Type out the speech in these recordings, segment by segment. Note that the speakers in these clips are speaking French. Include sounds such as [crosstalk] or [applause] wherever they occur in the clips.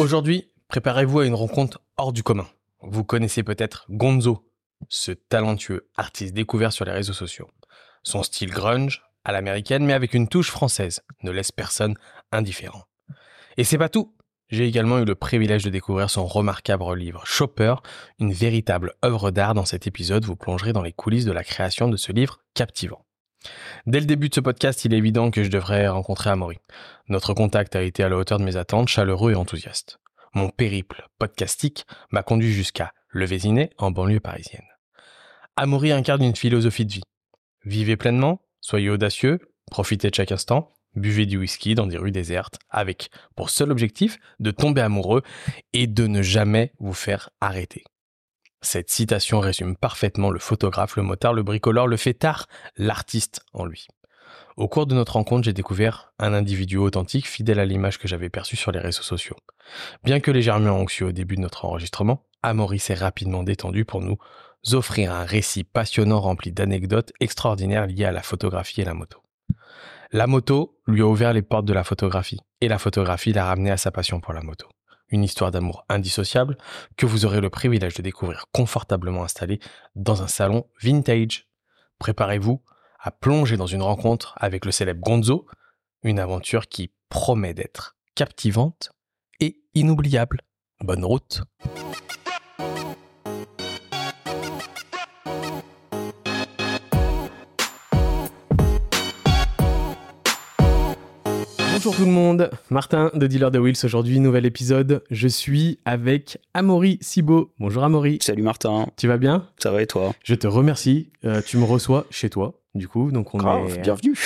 Aujourd'hui, préparez-vous à une rencontre hors du commun. Vous connaissez peut-être Gonzo, ce talentueux artiste découvert sur les réseaux sociaux. Son style grunge, à l'américaine, mais avec une touche française, ne laisse personne indifférent. Et c'est pas tout. J'ai également eu le privilège de découvrir son remarquable livre Chopper, une véritable œuvre d'art. Dans cet épisode, vous plongerez dans les coulisses de la création de ce livre captivant. Dès le début de ce podcast, il est évident que je devrais rencontrer Amaury. Notre contact a été à la hauteur de mes attentes, chaleureux et enthousiaste. Mon périple podcastique m'a conduit jusqu'à Le Vésinet, en banlieue parisienne. Amaury incarne une philosophie de vie. Vivez pleinement, soyez audacieux, profitez de chaque instant, buvez du whisky dans des rues désertes, avec pour seul objectif de tomber amoureux et de ne jamais vous faire arrêter. Cette citation résume parfaitement le photographe, le motard, le bricoleur, le fêtard, l'artiste en lui. Au cours de notre rencontre, j'ai découvert un individu authentique, fidèle à l'image que j'avais perçue sur les réseaux sociaux. Bien que légèrement anxieux au début de notre enregistrement, Amaury s'est rapidement détendu pour nous offrir un récit passionnant rempli d'anecdotes extraordinaires liées à la photographie et la moto. La moto lui a ouvert les portes de la photographie, et la photographie l'a ramené à sa passion pour la moto une histoire d'amour indissociable que vous aurez le privilège de découvrir confortablement installé dans un salon vintage. Préparez-vous à plonger dans une rencontre avec le célèbre Gonzo, une aventure qui promet d'être captivante et inoubliable. Bonne route Bonjour tout le monde, Martin de Dealer de Wheels. Aujourd'hui, nouvel épisode. Je suis avec Amaury Sibo. Bonjour Amaury. Salut Martin. Tu vas bien? Ça va et toi? Je te remercie. Euh, tu me reçois chez toi du coup. Donc on est bienvenue.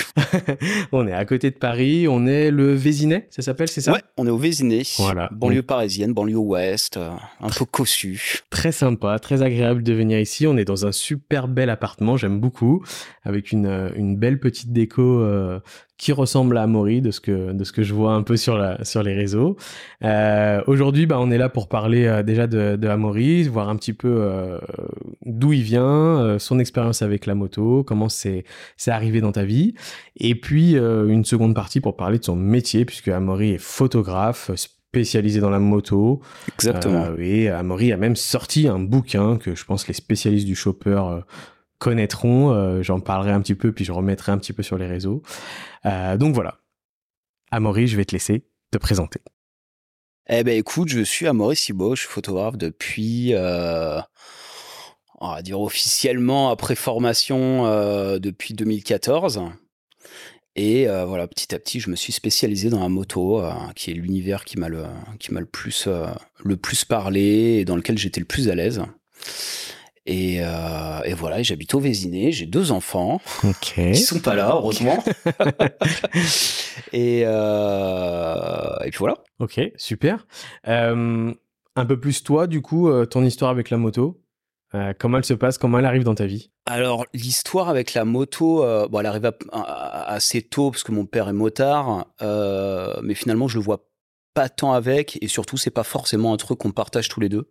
[laughs] on est à côté de Paris, on est le Vésinet, ça s'appelle, c'est ça? Ouais, on est au Vésinet. Voilà. Banlieue parisienne, banlieue ouest, euh, un peu cossu. Très sympa, très agréable de venir ici. On est dans un super bel appartement, j'aime beaucoup, avec une, euh, une belle petite déco euh, qui ressemble à Maury de ce que de ce que je vois un peu sur la sur les réseaux. Euh, Aujourd'hui, bah, on est là pour parler déjà de, de Amaury, voir un petit peu d'où il vient, son expérience avec la moto, comment c'est c'est arrivé dans ta vie. Et puis euh, une seconde partie pour parler de son métier, puisque Amaury est photographe spécialisé dans la moto. Exactement. Euh, et Amaury a même sorti un bouquin que je pense les spécialistes du shopper euh, connaîtront. J'en parlerai un petit peu, puis je remettrai un petit peu sur les réseaux. donc voilà. Amaury, je vais te laisser te présenter. Eh ben écoute, je suis Amaury Sibo, je suis photographe depuis on va dire officiellement après formation euh, depuis 2014. Et euh, voilà, petit à petit, je me suis spécialisé dans la moto, euh, qui est l'univers qui m'a le, le plus, le plus parlé et dans lequel j'étais le plus à l'aise. Et, et, voilà, j'habite au Vésiné, j'ai deux enfants okay. qui sont pas là, heureusement. [laughs] [laughs] et, et puis voilà. Ok, super. un peu plus toi, du coup, ton histoire avec la moto euh, comment elle se passe Comment elle arrive dans ta vie? Alors l'histoire avec la moto, euh, bon, elle arrive assez tôt parce que mon père est motard, euh, mais finalement je le vois pas tant avec et surtout c'est pas forcément un truc qu'on partage tous les deux.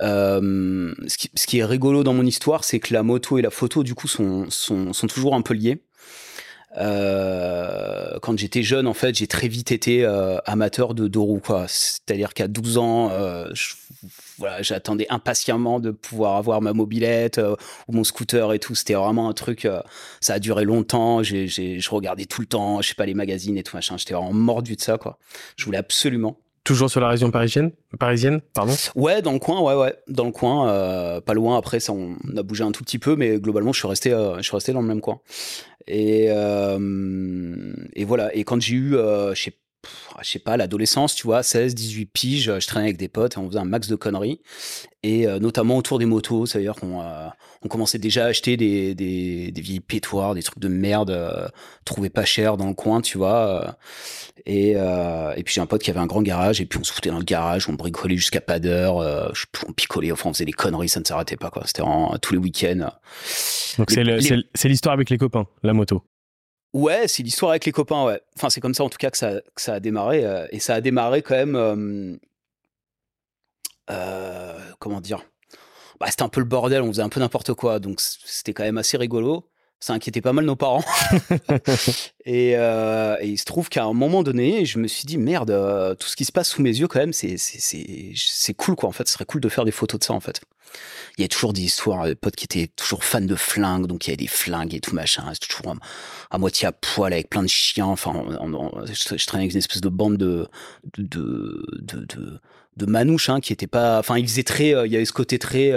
Ce qui, ce, qui, est rigolo dans mon histoire, c'est que la moto et la photo du coup sont, sont, sont toujours un peu liés. Euh, quand j'étais jeune, en fait, j'ai très vite été euh, amateur de deux roues, quoi. C'est-à-dire qu'à 12 ans, euh, voilà, j'attendais impatiemment de pouvoir avoir ma mobilette euh, ou mon scooter et tout. C'était vraiment un truc. Euh, ça a duré longtemps. J'ai, je regardais tout le temps, je sais pas les magazines et tout machin. J'étais vraiment mordu de ça, quoi. Je voulais absolument. Toujours sur la région parisienne, parisienne, pardon. Ouais, dans le coin, ouais, ouais, dans le coin, euh, pas loin. Après, ça, on a bougé un tout petit peu, mais globalement, je suis resté, je suis resté dans le même coin. Et, euh, et voilà. Et quand j'ai eu, euh, je sais sais pas, l'adolescence, tu vois, 16, 18 piges, je traînais avec des potes on faisait un max de conneries. Et euh, notamment autour des motos, c'est-à-dire qu'on euh, on commençait déjà à acheter des, des, des, vieilles pétoires, des trucs de merde, euh, trouvés pas cher dans le coin, tu vois. et, et puis j'ai un pote qui avait un grand garage et puis on se foutait dans le garage, on bricolait jusqu'à pas d'heure, on picolait, enfin on faisait des conneries, ça ne s'arrêtait pas, quoi. C'était tous les week-ends. Donc c'est l'histoire avec les copains, la moto. Ouais, c'est l'histoire avec les copains, ouais. Enfin, c'est comme ça en tout cas que ça, que ça a démarré. Euh, et ça a démarré quand même. Euh, euh, comment dire? Bah, C'était un peu le bordel, on faisait un peu n'importe quoi. Donc c'était quand même assez rigolo. ça inquiétait pas mal nos parents. [laughs] et, euh, et, il se trouve qu'à un moment donné, je me suis dit merde, euh, tout ce qui se passe sous mes yeux quand même, c'est c'est cool quoi. En fait, ce serait cool de faire des photos de ça en fait. Il y a toujours des histoires, des potes qui étaient toujours fans de flingues, donc il y a des flingues et tout machin. C'est toujours à, moitié à poil avec plein de chiens. Enfin, je, traînais avec une espèce de bande de de de, de, de manouches hein, qui étaient pas. Enfin, il faisait très. Euh, il y avait ce côté très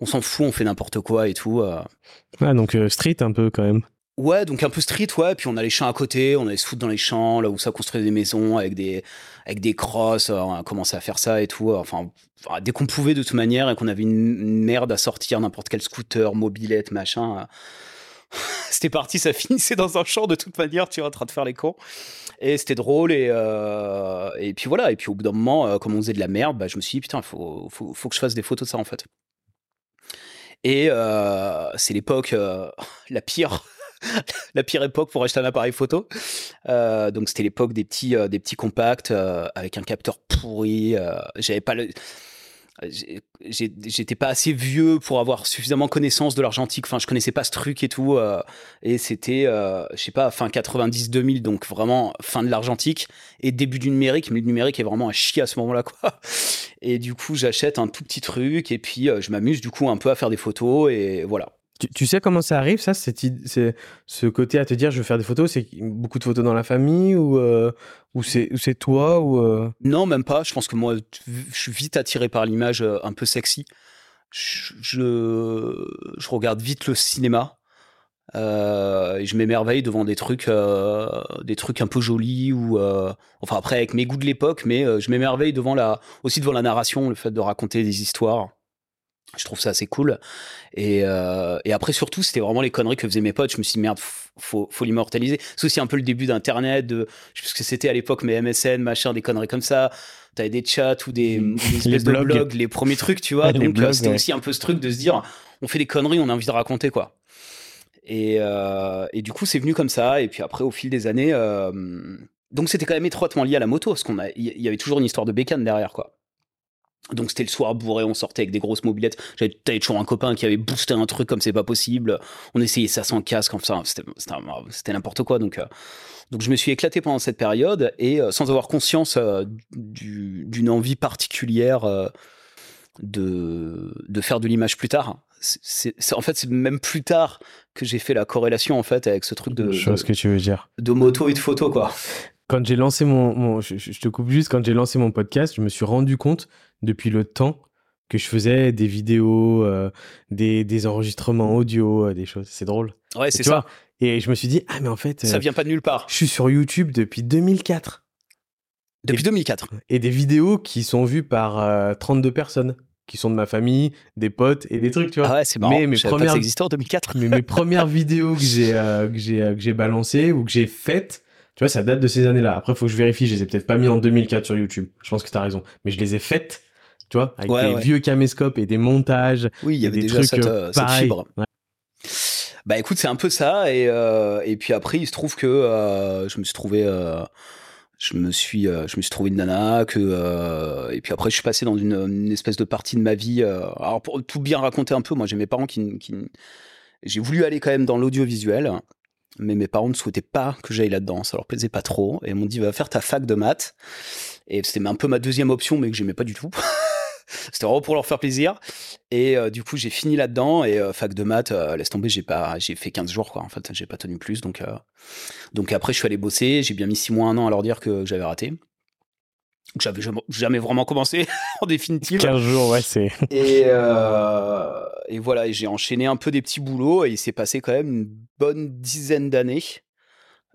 on s'en fout, on fait n'importe quoi et tout. Euh. Ouais, donc euh, street un peu quand même. Ouais, donc un peu street, ouais. Puis on a les champs à côté, on allait se foutre dans les champs, là où ça construisait des maisons avec des, avec des crosses. On a commencé à faire ça et tout. Enfin, dès qu'on pouvait de toute manière et qu'on avait une merde à sortir, n'importe quel scooter, mobilette, machin. Euh, c'était parti, ça [laughs] finissait dans un champ de toute manière, tu es en train de faire les cons. Et c'était drôle. Et, et puis voilà. Et puis au bout d'un moment, comme on faisait de la merde, bah, je me suis dit, putain, il faut, faut, faut, que je fasse des photos de ça en fait. Et euh, c'est l'époque euh, [laughs] la pire. [laughs] la pire époque pour acheter un appareil photo. Euh, donc c'était l'époque des petits, des petits compacts avec un capteur pourri. J'avais pas le, j'étais pas assez vieux pour avoir suffisamment connaissance de l'argentique. Enfin, je connaissais pas ce truc et tout. Euh, et c'était, euh, je sais pas, fin 90-2000, donc vraiment fin de l'argentique et début du numérique. Mais le numérique est vraiment un chier à ce moment-là, quoi. Et du coup, j'achète un tout petit truc et puis euh, je m'amuse du coup un peu à faire des photos et voilà. Tu, sais comment ça arrive, ça c'est, Ce côté à te dire je veux faire des photos, c'est beaucoup de photos dans la famille ou, euh, ou, c'est, toi ou euh? Non, même pas. Je pense que moi, je suis vite attiré par l'image euh, un peu sexy. Je, je, regarde vite le cinéma. et je m'émerveille devant des trucs, des trucs un peu jolis ou enfin après avec mes goûts de l'époque, mais je m'émerveille devant la, aussi devant la narration, le fait de raconter des histoires je trouve ça assez cool. Et, euh, et après, surtout, c'était vraiment les conneries que faisaient mes potes. Je me suis dit, merde, faut, faut l'immortaliser. C'est aussi un peu le début d'Internet, de, je sais que c'était à l'époque, mais MSN, machin, des conneries comme ça. T'avais des chats ou des, mm. espèces de blogs, les premiers trucs, tu vois. Donc, euh, c'était aussi un peu ce truc de se dire, on fait des conneries, on a envie de raconter, quoi. Et, euh, et du coup, c'est venu comme ça. Et puis après, au fil des années, euh, donc c'était quand même étroitement lié à la moto, parce qu'on a, il y avait toujours une histoire de bécane derrière, quoi. Donc c'était le soir bourré, on sortait avec des grosses mobilettes. J'avais toujours un copain qui avait boosté un truc comme c'est pas possible. On essayait ça sans casque, ça, c'était n'importe quoi. Donc, euh, donc je me suis éclaté pendant cette période et euh, sans avoir conscience euh, d'une envie particulière de, de faire de l'image plus tard. C'est, en fait, c'est même plus tard que j'ai fait la corrélation en fait avec ce truc de, chose que tu veux dire, de moto et de photo quoi quand j'ai lancé mon, je, te coupe juste, quand j'ai lancé mon podcast, je me suis rendu compte depuis le temps que je faisais des vidéos, euh, des, des, enregistrements audio, euh, des choses. C'est drôle. Ouais, c'est ça. et je me suis dit, ah, mais en fait. ça euh, vient pas de nulle part. Je suis sur YouTube depuis 2004. Depuis 2004. Et des vidéos qui sont vues par 32 personnes qui sont de ma famille, des potes et des trucs, tu vois. Ah ouais, c'est marrant. Mais mes premières, pas que en 2004. mais mes premières vidéos que j'ai que j'ai que j'ai balancées ou que j'ai faites, tu vois, ça date de ces années-là. Après, faut que je vérifie. Je les ai peut-être pas mis en 2004 sur YouTube. Je pense que tu as raison. Mais je les ai faites, tu vois, avec des vieux caméscopes et des montages. Oui, il y avait des déjà trucs cette, euh, cette fibre. Bah écoute, c'est un peu ça. Et, euh, et puis après, il se trouve que euh, je me suis trouvé. Euh, je me suis, je me suis trouvé une nana que et puis après je suis passé dans une, une, espèce de partie de ma vie. alors pour tout bien raconter un peu, moi j'ai mes parents qui, qui j'ai voulu aller quand même dans l'audiovisuel mais mes parents ne souhaitaient pas que j'aille là-dedans, ça leur plaisait pas trop, et m'ont dit va faire ta fac de maths, et c'était un peu ma deuxième option, mais que j'aimais pas du tout. [laughs] c'était vraiment pour leur faire plaisir, et euh, du coup j'ai fini là-dedans, et euh, fac de maths, euh, laisse tomber, j'ai pas, j'ai fait 15 jours quoi, en fait, j'ai pas tenu plus, donc donc après je suis allé bosser, j'ai bien mis 6 mois, un an à leur dire que j'avais raté j'avais jamais vraiment commencé [laughs] en définitive. 15 jours, ouais, c'est. Et, euh, et voilà, j'ai enchaîné un peu des petits boulots et il s'est passé quand même une bonne dizaine d'années.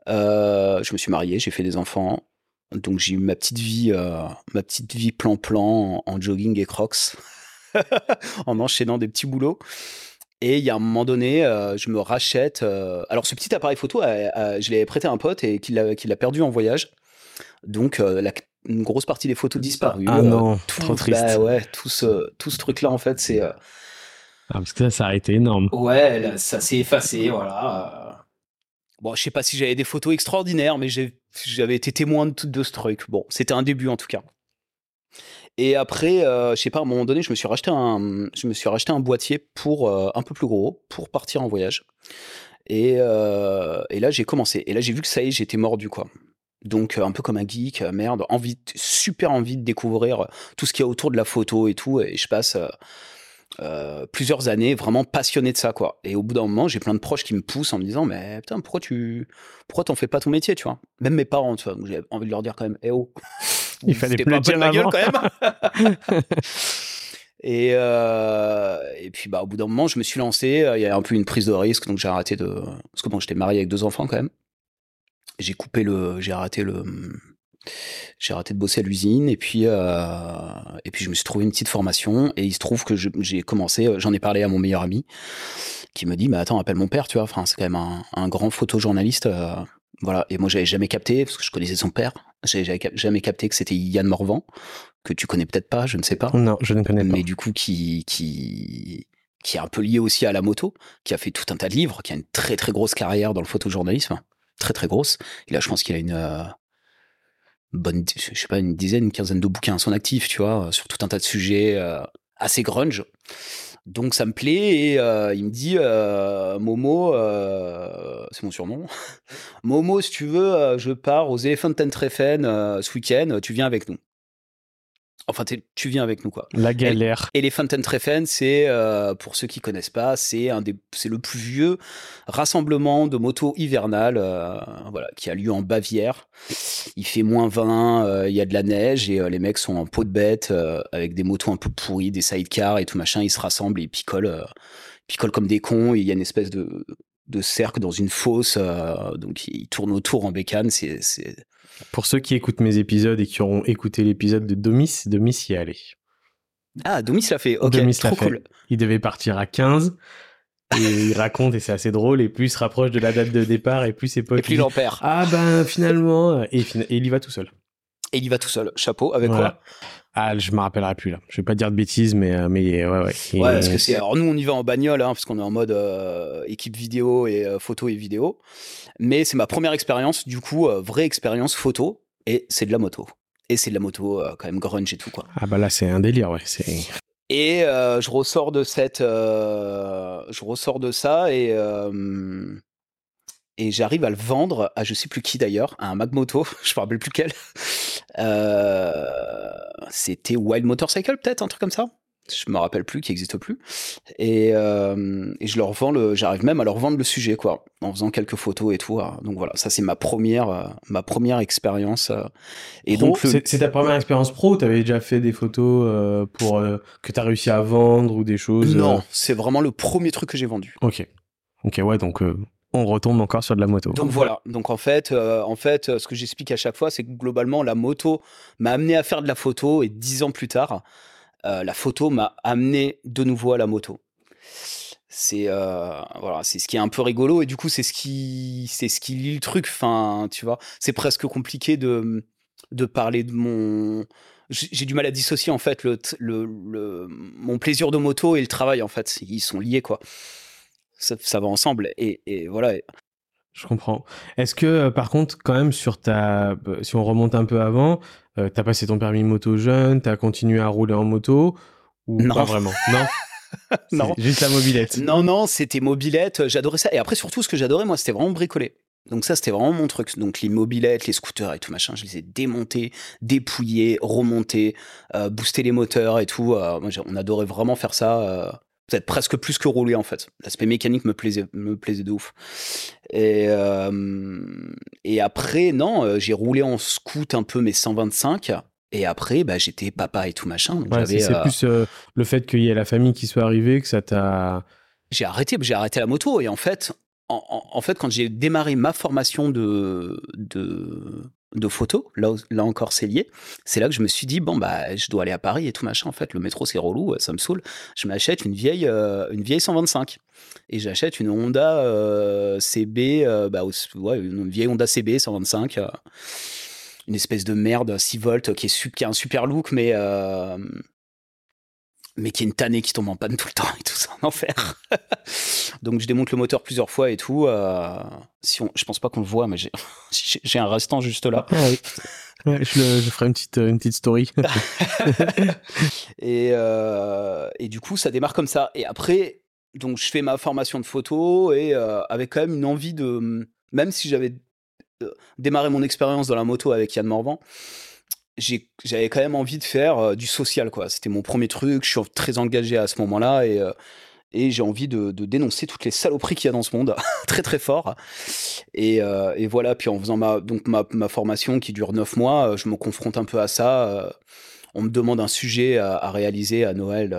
Euh, je me suis marié, j'ai fait des enfants. Donc j'ai eu ma petite vie, euh, ma petite vie plan-plan en, jogging et crocs, [laughs] en enchaînant des petits boulots. Et il y a un moment donné, je me rachète. alors ce petit appareil photo, je l'ai prêté à un pote et qu'il l'a perdu en voyage. Donc la une grosse partie des photos disparues. Ah non, tout, trop triste. Bah ouais, tout ce, tout ce truc-là, en fait, c'est. Euh, ah, parce que ça, a été énorme. Ouais, ça s'est effacé, voilà. Bon, je sais pas si j'avais des photos extraordinaires, mais j'avais été témoin de, de ce truc. Bon, c'était un début en tout cas. Et après, euh, je sais pas, à un moment donné, je me suis racheté un, je me suis racheté un boîtier pour euh, un peu plus gros pour partir en voyage. Et, et là, j'ai commencé. Et là, j'ai vu que ça y est, j'étais mordu, quoi. Donc un peu comme un geek, merde, envie, super envie de découvrir tout ce qu'il y a autour de la photo et tout. Et je passe euh, plusieurs années vraiment passionné de ça quoi. Et au bout d'un moment j'ai plein de proches qui me poussent en me disant mais putain pourquoi tu pourquoi t'en fais pas ton métier tu vois? Même mes parents tu vois. J'ai envie de leur dire quand même eh oh. [laughs] Il fallait pas dire ma gueule quand même. [laughs] [laughs] Et euh, et puis bah au bout d'un moment je me suis lancé. Il y a un peu une prise de risque donc j'ai arrêté de parce que bon j'étais marié avec deux enfants quand même j'ai coupé le j'ai arrêté le j'ai arrêté de bosser à l'usine et puis euh, et puis je me suis trouvé une petite formation et il se trouve que j'ai commencé euh, j'en ai parlé à mon meilleur ami qui me dit mais attends appelle mon père tu vois. Enfin c'est quand même un, un grand photojournaliste euh, voilà. Et moi j'avais jamais capté parce que je connaissais son père j'avais jamais capté que c'était Yann Morvan que tu connais peut-être pas je ne sais pas. Non je ne connais pas. Mais du coup qui qui qui est un peu lié aussi à la moto qui a fait tout un tas de livres qui a une très très grosse carrière dans le photojournalisme très très grosse et là je pense qu'il a une euh, bonne, je sais pas, une dizaine, une quinzaine de bouquins à son actif, tu vois, sur tout un tas de sujets euh, assez grunge. Donc ça me plaît et euh, il me dit Momo, c'est mon surnom. [laughs] Momo, si tu veux, je pars aux Elephant Treffen ce week-end, tu viens avec nous. Enfin, tu viens avec nous, quoi. La galère. Et, les Treffen, c'est, euh, pour ceux qui connaissent pas, c'est un des, c'est le plus vieux rassemblement de motos hivernales, euh, voilà, qui a lieu en Bavière. Il fait moins 20, euh, il y a de la neige et les mecs sont en peau de bête avec des motos un peu pourries, des sidecars et tout machin. Ils se rassemblent et ils picolent, picolent comme des cons. Et il y a une espèce de, de cercle dans une fosse, donc ils tournent autour en bécane. C'est, c'est pour ceux qui écoutent mes épisodes et qui auront écouté l'épisode de Domis, Domis y est allé. Ah, Domis l'a fait. Ok, Domis trop cool. Il devait partir à 15 et [laughs] il raconte et c'est assez drôle et plus il se rapproche de la date de départ et plus c'est pas et plus il en perd ah ben finalement et, il y va tout seul et il y va tout seul chapeau avec quoi ah je me rappellerai plus là je vais pas dire de bêtises mais euh, mais ouais ouais ouais parce que c'est alors nous on y va en bagnole hein, parce qu'on est en mode euh, équipe vidéo et euh, photo et vidéo mais c'est ma première expérience, du coup, euh, vraie expérience photo, et c'est de la moto. Et c'est de la moto quand même grunge et tout, quoi. Ah bah là, c'est un délire, ouais. Et je ressors de cette, je ressors de ça et et j'arrive à le vendre à je sais plus qui d'ailleurs, à un Magmoto, [laughs] je me rappelle plus quel. C'était Wild Motorcycle peut-être, un truc comme ça je me rappelle plus, qui existe plus. Et, euh, et je leur vends le, j'arrive même à leur vendre le sujet, quoi, en faisant quelques photos et tout. Hein. Donc voilà, ça c'est ma première, euh, ma première expérience. Euh. Et donc c'est ta première expérience pro ou t'avais déjà fait des photos pour que t'as réussi à vendre ou des choses Non, c'est vraiment le premier truc que j'ai vendu. Ok, ok, ouais, donc on retombe encore sur de la moto. Donc voilà. Donc en fait, en fait, ce que j'explique à chaque fois, c'est que globalement, la moto m'a amené à faire de la photo et dix ans plus tard, euh, la photo m'a amené de nouveau à la moto. C'est euh, voilà, c'est ce qui est un peu rigolo et du coup c'est ce qui c'est ce qui lit le truc. Enfin, tu vois, c'est presque compliqué de de parler de mon j'ai du mal à dissocier en fait le, le, mon plaisir de moto et le travail en fait ils sont liés quoi ça, va ensemble et, et voilà je comprends. Est-ce que, euh, par contre, quand même, sur ta, si on remonte un peu avant, euh, t'as passé ton permis moto jeune, t'as continué à rouler en moto ou non. pas vraiment? Non? [laughs] non. Juste la mobilette. Non, non, c'était mobilette. J'adorais ça. Et après, surtout, ce que j'adorais, moi, c'était vraiment bricoler. Donc ça, c'était vraiment mon truc. Donc les mobilettes, les scooters et tout machin, je les ai démontés, dépouillés, remontés, euh, booster les moteurs et tout. Euh, moi, on adorait vraiment faire ça peut-être presque plus que rouler en fait. L'aspect mécanique me plaisait, me plaisait de ouf. Et, euh, et après, non, euh, j'ai roulé en scoot un peu mes 125. Et après, bah, j'étais papa et tout machin. c'est euh, plus le fait qu'il y ait la famille qui soit arrivée que ça t'a. J'ai arrêté, j'ai arrêté la moto. Et en fait, en, fait, quand j'ai démarré ma formation de, de, de photos, là, là encore c'est lié, c'est là que je me suis dit, bon, bah, je dois aller à Paris et tout machin. En fait, le métro c'est relou, ça me saoule. Je m'achète une vieille, euh, une vieille 125. Et j'achète une Honda euh, CB, euh, bah, ouais, une vieille Honda CB 125. une espèce de merde 6 volts qui, est, qui a un super look, mais mais qui est une tannée qui tombe en panne tout le temps et tout ça, en enfer. [laughs] Donc je démonte le moteur plusieurs fois et tout. Euh, si on, je pense pas qu'on le voit, mais j'ai [laughs] un restant juste là. Ah je, ferai une petite, une petite story. [laughs] et, euh, et du coup, ça démarre comme ça. Et après, donc je fais ma formation de photo et avec quand même une envie de, même si j'avais démarré mon expérience dans la moto avec Yann Morvan, j'avais quand même envie de faire du social quoi. C'était mon premier truc. Je suis très engagé à ce moment-là et et j'ai envie de, dénoncer toutes les saloperies qu'il y a dans ce monde [laughs] très très fort et, et, voilà puis en faisant ma donc ma, ma, formation qui dure neuf mois je me confronte un peu à ça on me demande un sujet à, réaliser à Noël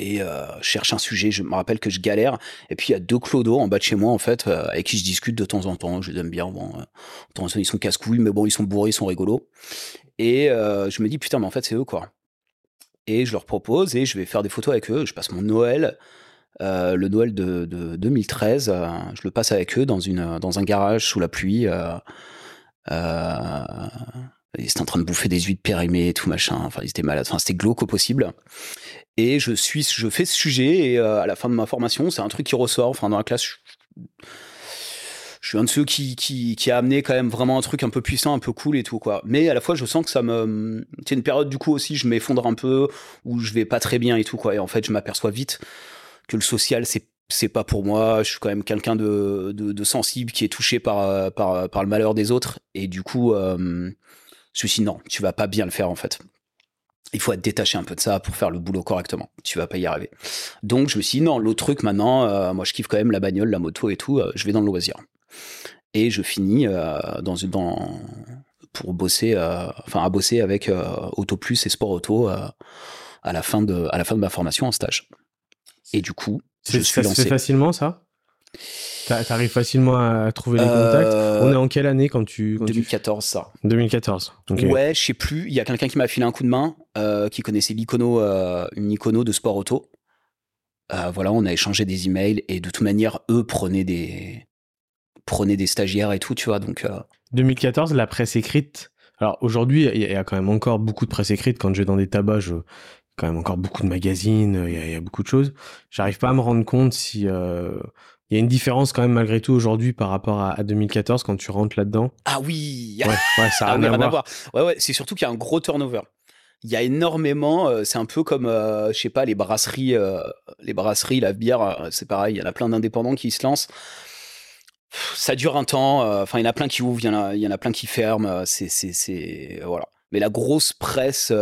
et euh, cherche un sujet. Je me rappelle que je galère. Et puis il y a deux clodos en bas de chez moi en fait, euh, avec qui je discute de temps en temps. Je les aime bien. Bon, euh, ils sont casse-couilles, mais bon, ils sont bourrés, ils sont rigolos. Et je me dis putain, mais en fait c'est eux quoi. Et je leur propose et je vais faire des photos avec eux. Je passe mon Noël. le Noël de, 2013, je le passe avec eux dans, une, dans un garage sous la pluie. Ils étaient en train de bouffer des huîtres périmées et tout machin. Enfin, ils étaient malades. Enfin, c'était glauque au possible. Et je suis, je fais ce sujet et euh, à la fin de ma formation, c'est un truc qui ressort. Enfin, dans la classe, je, suis un de ceux qui, qui, a amené quand même vraiment un truc un peu puissant, un peu cool et tout quoi. Mais à la fois, je sens que ça me, c'est une période du coup aussi, je m'effondre un peu où je vais pas très bien et tout quoi. Et en fait, je m'aperçois vite que le social, c'est c'est pas pour moi. Je suis quand même quelqu'un de, de, sensible qui est touché par, par, par le malheur des autres. Et du coup, euh, je me suis dit non, tu vas pas bien le faire en fait. Il faut être détaché un peu de ça pour faire le boulot correctement. Tu vas pas y arriver. Donc je me suis dit non, l'autre truc maintenant, euh, moi je kiffe quand même la bagnole, la moto et tout. Euh, je vais dans le loisir. Et je finis euh, dans dans pour bosser, enfin à bosser avec Auto Plus et Sport Auto à la fin de à la fin de ma formation en stage. Et du coup, je suis lancé. facilement ça? T'arrives facilement à trouver les contacts. Euh, On est en quelle année quand tu 2014 ça. 2014. Ouais, je sais plus. Il y a quelqu'un qui m'a filé un coup de main, euh, qui connaissait l'icono, euh, une icono de sport auto. voilà, on a échangé des emails et de toute manière, eux prenaient des prenaient des stagiaires et tout, tu vois. Donc 2014, la presse écrite. Alors aujourd'hui, il y, a quand même encore beaucoup de presse écrite. Quand je vais dans des tabacs, je quand même encore beaucoup de magazines, il y, a beaucoup de choses. J'arrive pas à me rendre compte si il y a une différence quand même malgré tout aujourd'hui par rapport à, 2014 quand tu rentres là-dedans. Ah oui. Ouais, ça a ah rien, à, voir. Ouais, ouais, c'est surtout qu'il y a un gros turnover. Il y a énormément. Euh, c'est un peu comme, euh, je sais pas, les brasseries, euh, les brasseries, la bière, c'est pareil. Il y en a plein d'indépendants qui se lancent. Ça dure un temps. Enfin, il y en a plein qui ouvrent, il y en a, il y en a plein qui ferment. C'est, c'est, c'est, voilà. Mais la grosse presse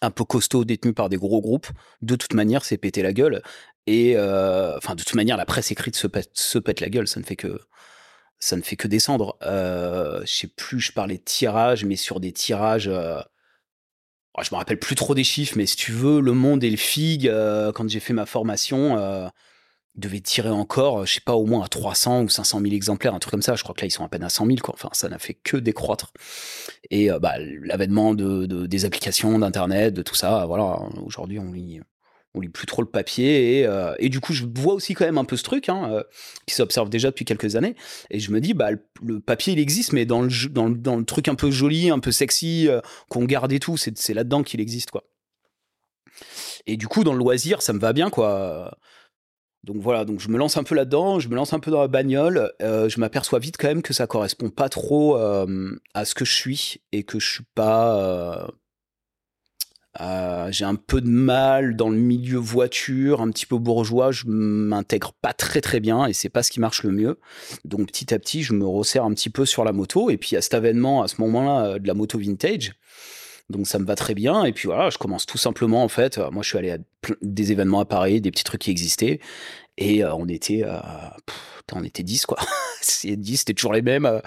un peu costaud détenue par des gros groupes, de toute manière, c'est péter la gueule. Et euh, enfin, de toute manière, la presse écrite se pète, la gueule. Ça ne fait que ça ne fait que descendre. Euh, je sais plus, je parlais de tirage, mais sur des tirages. Euh, oh, je me rappelle plus trop des chiffres, mais si tu veux, Le Monde et le Fig, euh, quand j'ai fait ma formation, euh, devaient tirer encore, je sais pas, au moins à 300 ou 500 000 exemplaires, un truc comme ça. Je crois que là, ils sont à peine à 100 000, quoi. Enfin, ça n'a fait que décroître. Et bah, l'avènement de, des applications, d'Internet, de tout ça, voilà, aujourd'hui, on lit on lit plus trop le papier et, euh, et, du coup je vois aussi quand même un peu ce truc hein, euh, qui s'observe déjà depuis quelques années. Et je me dis bah le, papier il existe mais dans le, dans, dans le truc un peu joli un peu sexy euh, qu'on garde et tout c'est là dedans qu'il existe quoi. Et du coup dans le loisir ça me va bien quoi. Donc voilà donc je me lance un peu là dedans je me lance un peu dans la bagnole je m'aperçois vite quand même que ça correspond pas trop à ce que je suis et que je suis pas euh, j'ai un peu de mal dans le milieu voiture, un petit peu bourgeois, je m'intègre pas très très bien et c'est pas ce qui marche le mieux. Donc petit à petit, je me resserre un petit peu sur la moto et puis à cet avènement, à ce moment-là, euh, de la moto vintage. Donc ça me va très bien et puis voilà, je commence tout simplement en fait. Euh, moi, je suis allé à des événements à Paris, des petits trucs qui existaient et on était, on était 10 quoi. [laughs] c'est 10, c'était toujours les mêmes.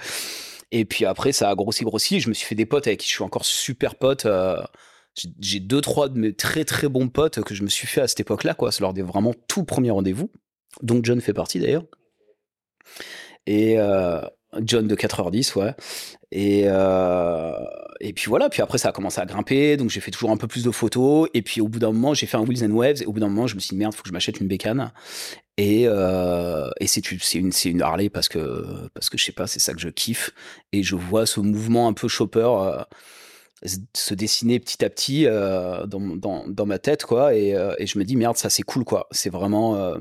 et puis après, ça a grossi, grossi. Je me suis fait des potes avec qui je suis encore super pote j'ai deux trois de mes très très bons potes que je me suis fait à cette époque-là, quoi, c'est lors des vraiment tout premiers rendez-vous, dont John fait partie d'ailleurs. Et euh, John de 4h10, ouais. Et, euh, et puis voilà, puis après ça a commencé à grimper, donc j'ai fait toujours un peu plus de photos, et puis au bout d'un moment j'ai fait un Wheels and Waves, et au bout d'un moment je me suis dit merde, faut que je m'achète une bécane. Et, euh, et c'est une, une Harley parce que, parce que je sais pas, c'est ça que je kiffe, et je vois ce mouvement un peu chopper. Se dessiner petit à petit euh, dans, dans, dans, ma tête quoi et, euh, et, je me dis merde ça c'est cool quoi c'est vraiment euh,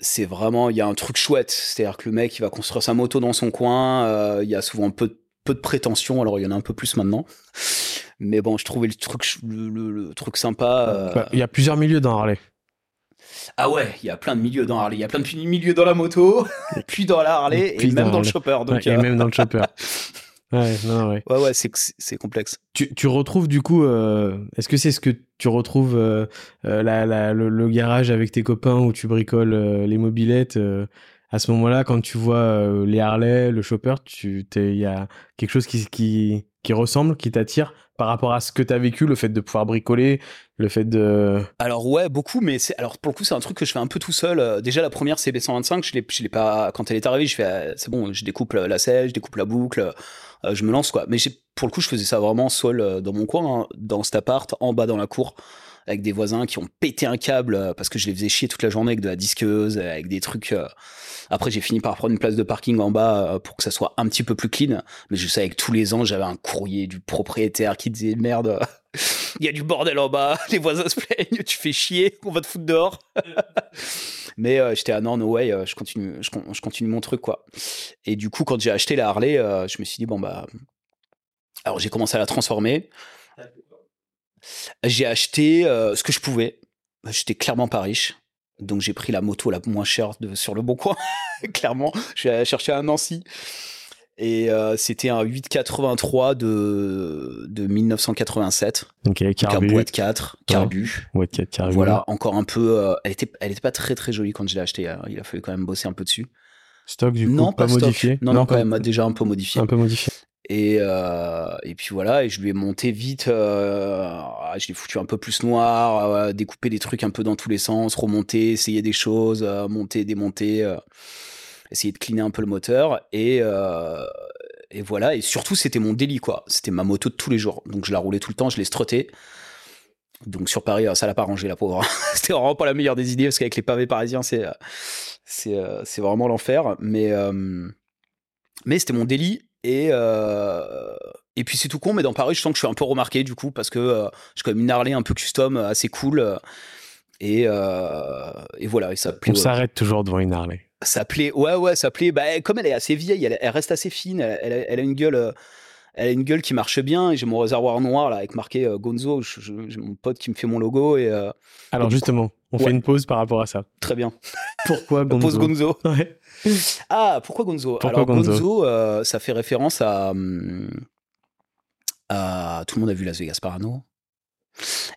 c'est vraiment il y a un truc chouette c'est à dire que le mec il va construire sa moto dans son coin il y a souvent peu peu de prétention alors il y en a un peu plus maintenant Mais bon, je trouvais le truc, le, truc sympa. Bah, il y a plusieurs milieux dans Harley. Ah ouais, il y a plein de milieux dans Harley. Il y a plein de milieux dans la moto, [laughs] puis dans la Harley, et même dans, le chopper. Donc, Et même dans le chopper. Ouais, non, ouais. Ouais, ouais, c'est complexe. Tu, tu retrouves du coup, euh, est-ce que c'est ce que tu retrouves euh, euh la, la, le, garage avec tes copains où tu bricoles euh, les mobilettes euh, À ce moment-là, quand tu vois les Harley, le chopper, il y a quelque chose qui, qui, qui ressemble, qui t'attire? Par rapport à ce que tu as vécu, le fait de pouvoir bricoler, le fait de... Alors ouais, beaucoup, mais alors pour le coup c'est un truc que je fais un peu tout seul. Euh, déjà la première c'est B125, je l'ai, je l'ai pas quand elle est arrivée, je fais euh, c'est bon, je découpe la selle, je découpe la boucle, euh, je me lance quoi. Mais pour le coup je faisais ça vraiment seul dans mon coin, hein, dans cet appart, en bas dans la cour avec des voisins qui ont pété un câble parce que je les faisais chier toute la journée avec de la disqueuse, avec des trucs. Après, j'ai fini par prendre une place de parking en bas pour que ça soit un petit peu plus clean. Mais je sais que tous les ans, j'avais un courrier du propriétaire qui disait merde, [laughs] il y a du bordel en bas, [laughs] les voisins se plaignent, tu fais chier, on va te foutre dehors. [laughs] Mais euh, j'étais à non, no way, euh, je continue, je, continue mon truc quoi. Et du coup, quand j'ai acheté la Harley, euh, je me suis dit bon bah, alors j'ai commencé à la transformer. J'ai acheté ce que je pouvais. J'étais clairement pas riche. Donc j'ai pris la moto la moins chère de, sur le bon coin, [laughs] clairement. J'ai cherché un Nancy. Et euh, c'était un 883 de, de 1987. Donc, Donc un boîte 4, carbu. Boîte 4 carbu. Voilà, encore un peu. Euh, elle, était, elle était pas très très jolie quand je l'ai acheté. Hein. Il a fallu quand même bosser un peu dessus. Stock du coup Non, pas, modifié? Non, non, quand même, déjà un peu modifié. Un peu modifié. Et, euh, et puis voilà, et je lui ai monté vite, euh, ah, je l'ai foutu un peu plus noir, euh, découper des trucs un peu dans tous les sens, remonter, essayer des choses, monter, démonter essayer de cleaner un peu le moteur et et voilà et surtout c'était mon délit quoi. C'était ma moto de tous les jours. Donc je la roulais tout le temps je l'ai strutté donc sur Paris ça l'a pas rangé la pauvre. [laughs] C'était vraiment pas la meilleure des idées parce qu'avec les pavés parisiens c'est c'est c'est vraiment l'enfer. Mais mais c'était mon délit et et puis c'est tout con mais dans Paris je sens que je suis un peu remarqué du coup parce que j'ai quand même une Harley un peu custom assez cool et, et voilà et ça on s'arrête toujours devant une Harley ça plaît, ouais, ouais, ça plaît. Bah, comme elle est assez vieille, elle, reste assez fine. Elle, a une gueule, euh, elle a une gueule qui marche bien. J'ai mon réservoir noir là avec marqué euh, Gonzo. J'ai mon pote qui me fait mon logo et. Euh, Alors justement, on fait une pause par rapport à ça. Très bien. Pourquoi [laughs] Gonzo Pause Gonzo? [laughs] Ah, pourquoi Gonzo? Alors Gonzo, ça fait référence à, hum, à tout le monde a vu Las Vegas Parano.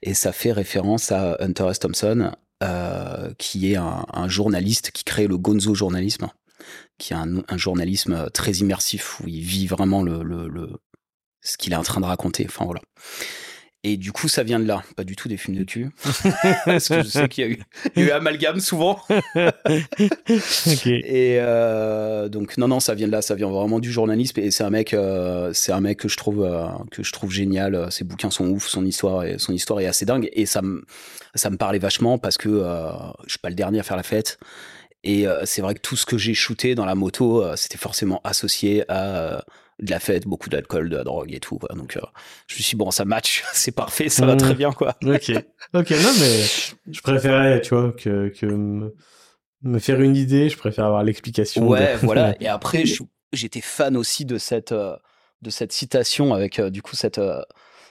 Et ça fait référence à Hunter S. Thompson, euh, qui est un, journaliste qui crée le Gonzo journalisme, qui est un, journalisme très immersif où il vit vraiment le, le ce qu'il est en train de raconter. Enfin voilà. Et du coup, ça vient de là, pas du tout des films de cul. [laughs] Parce que je sais qu'il y a eu, il y a eu amalgame souvent. [laughs] Et euh, donc, non, non, ça vient de là, ça vient vraiment du journalisme. Et c'est un mec, euh, c'est un mec que je trouve, euh, que je trouve génial. Ses bouquins sont ouf, son histoire, est, son histoire est assez dingue. Et ça me, ça me parlait vachement parce que je suis pas le dernier à faire la fête. Et c'est vrai que tout ce que j'ai shooté dans la moto, c'était forcément associé à de la fête, beaucoup d'alcool, de la drogue et tout. Quoi. Donc, euh, je me suis dit, bon, ça match, [laughs] c'est parfait, ça va très bien, quoi. ok. Ok, non, mais [laughs] je préférais, tu vois, que, que me, faire une idée, je préfère avoir l'explication. Ouais, voilà. [laughs] Et après, j'étais fan aussi de cette, euh, de cette citation avec, euh, du coup, cette.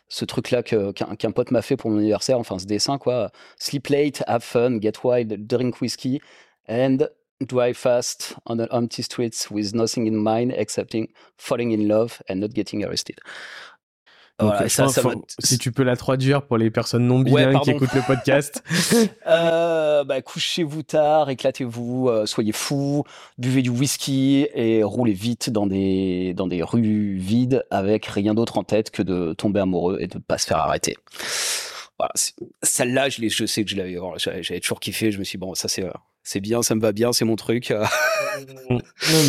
ce truc-là qu'un pote m'a fait pour mon anniversaire, enfin ce dessin quoi. Sleep late, have fun, get wild, drink whiskey, and drive fast on the empty streets with nothing in mind excepting falling in love and not getting arrested? Voilà, ça, ça [laughs] si tu peux la traduire pour les personnes non bilingues qui écoutent le podcast. [laughs] euh, bah, couchez-vous tard, éclatez-vous, euh, soyez fous, buvez du whisky et roulez vite dans des, dans des rues vides avec rien d'autre en tête que de tomber amoureux et de pas se faire arrêter. Voilà, celle-là, je, je sais que je l'avais, j'avais toujours kiffé. Je me suis dit, bon, ça c'est, euh, c'est bien, ça me va bien, c'est mon truc. [laughs] non,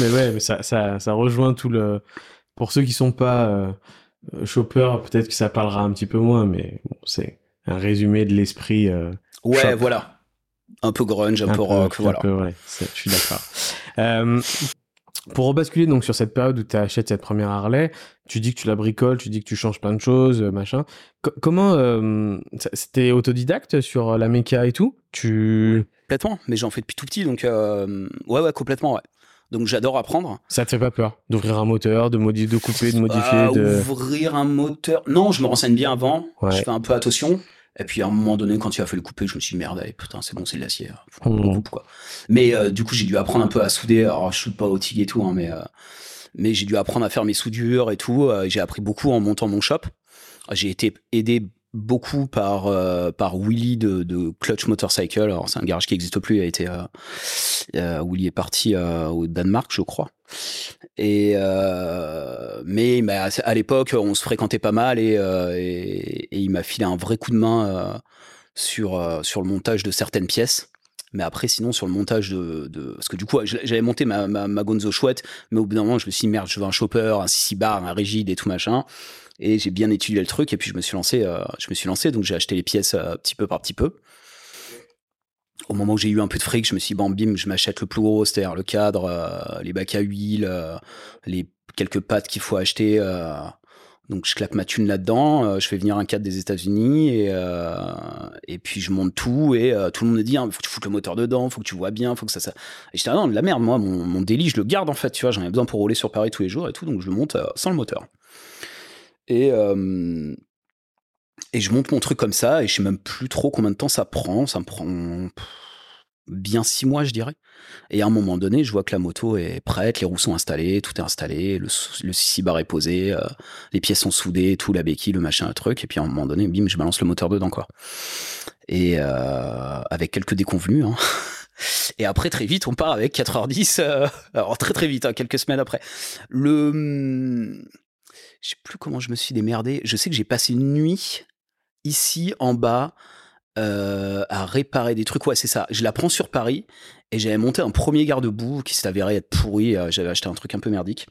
mais ouais, mais ça, ça, ça, rejoint tout le. Pour ceux qui sont pas euh, peut-être que ça parlera un petit peu moins, mais bon, c'est un résumé de l'esprit. Euh, ouais, voilà. Un peu grunge, un, peu, rock, voilà. Peu, ouais, je suis d'accord. euh, pour rebasculer donc sur cette période où tu achètes cette première Harley, tu dis que tu la bricoles, tu dis que tu changes plein de choses, euh, machin. comment euh, c'était autodidacte sur la méca et tout? Tu complètement, mais j'en fais depuis tout petit donc euh, ouais ouais complètement ouais. Donc j'adore apprendre. Ça te fait pas peur d'ouvrir un moteur, de, modifier, de couper, de modifier Euh, de... Ouvrir un moteur. Non, je me renseigne bien avant. Ouais. Je fais un peu attention. Et puis à un moment donné, quand il a fallu couper, je me suis dit merde, allez, putain, c'est bon, c'est de l'acier. Quoi. Mais euh, du coup, j'ai dû apprendre un peu à souder. Alors, je shoot pas au TIG et tout, hein, mais, euh, mais j'ai dû apprendre à faire mes soudures et tout. Euh, j'ai appris beaucoup en montant mon shop. J'ai été aidé beaucoup par par par Willy de, de Clutch Motorcycle. Alors c'est un garage qui n'existe plus. A été euh, euh, Willy est parti euh, au Danemark, je crois. Et euh, mais bah, à l'époque, on se fréquentait pas mal et, euh, il m'a filé un vrai coup de main euh, sur euh, sur le montage de certaines pièces. Mais après, sinon, sur le montage de, de... parce que du coup, j'avais monté ma, ma, ma Gonzo chouette, mais au bout d'un moment, je me suis dit merde, je veux un chopper, un 6 bar, un rigide et tout machin. Et j'ai bien étudié le truc et puis je me suis lancé. Euh, je me suis lancé, donc j'ai acheté les pièces euh, petit peu par petit peu. Au moment où j'ai eu un peu de fric, je me suis dit, bon, bim, je m'achète le plus gros, c'est-à-dire le cadre, euh, les bacs à huile, les quelques pattes qu'il faut acheter. donc je claque ma thune là-dedans, je fais venir un cadre des États-Unis et et puis je monte tout et tout le monde me dit il faut que tu foutes le moteur dedans, faut que tu vois bien, faut que ça ça. Et j'étais ah non de la merde moi mon mon délit je le garde en fait tu vois j'en ai besoin pour rouler sur Paris tous les jours et tout donc je le monte sans le moteur. Et et je monte mon truc comme ça et je sais même plus trop combien de temps ça prend, ça me prend bien six mois je dirais. Et à un moment donné, je vois que la moto est prête, les roues sont installées, tout est installé, le, le 6 bar est posé, les pièces sont soudées, tout, la béquille, le machin, le truc. Et puis à un moment donné, bim, je balance le moteur dedans, quoi. Et avec quelques déconvenus. Hein. [laughs] Et après, très vite, on part avec 4h10. Euh, [laughs] alors très très vite, hein, quelques semaines après. Le... Je sais plus comment je me suis démerdé. Je sais que j'ai passé une nuit ici en bas euh, à réparer des trucs. Ouais, c'est ça. Je la prends sur Paris et j'avais monté un premier garde-boue qui s'est avéré être pourri. Euh, J'avais acheté un truc un peu merdique.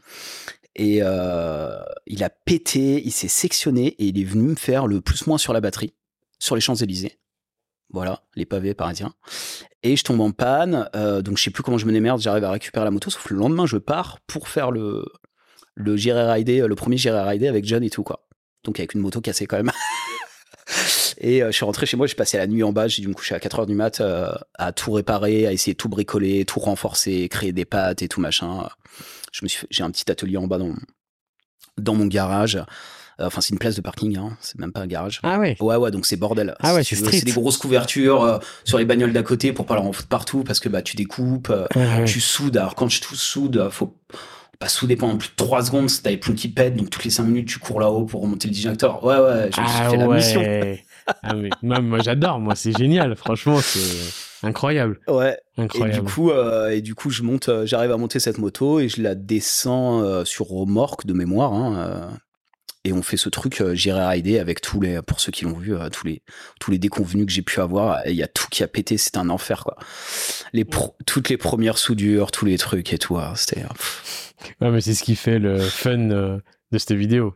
Et euh, il a pété, il s'est sectionné et il est venu me faire le plus-moins sur la batterie, sur les Champs-Élysées. Voilà, les pavés parisiens. Et je tombe en panne, donc je sais plus comment je me démerde, j'arrive à récupérer la moto, sauf le lendemain je pars pour faire le, le J'irai rider, le premier J'irai rider avec John et tout, quoi. Donc avec une moto cassée quand même. [laughs] Et euh, je suis rentré chez moi, j'ai passé la nuit en bas, j'ai dû me coucher à 4 heures du mat euh, à tout réparer, à essayer de tout bricoler, tout renforcer, créer des pattes et tout machin. Je me suis, j'ai un petit atelier en bas dans dans mon garage. Euh, Enfin, c'est une place de parking, hein. c'est même pas un garage. Ah ouais. Ouais, ouais, donc c'est bordel. Ah ouais, c'est. C'est des grosses couvertures euh, sur les bagnoles d'à côté pour pas leur en foutre partout parce que bah tu découpes, euh, Ah ouais. tu soudes. Alors quand tu soudes, euh, faut pas souder pendant plus de 3 secondes, si t'as les plombs qui pètent, donc toutes les 5 minutes tu cours là-haut pour remonter le disjoncteur. Ouais, ouais, je me suis Ah fait la mission. ouais. Ah mais moi, moi, j'adore, moi c'est génial, franchement c'est incroyable, Ouais. Et du incroyable. coup, euh, et du coup, je monte, euh, j'arrive à monter cette moto et je la descends euh, sur remorque de mémoire. Hein, euh, et on fait ce truc, euh, j'irai rider avec tous les, pour ceux qui l'ont vu, euh, tous les, tous les déconvenus que j'ai pu avoir. Il y a tout qui a pété, c'était un enfer quoi. Les pro- toutes les premières soudures, tous les trucs et tout. hein, c'était. euh. Ouais, mais c'est ce qui fait le fun euh, de cette vidéo.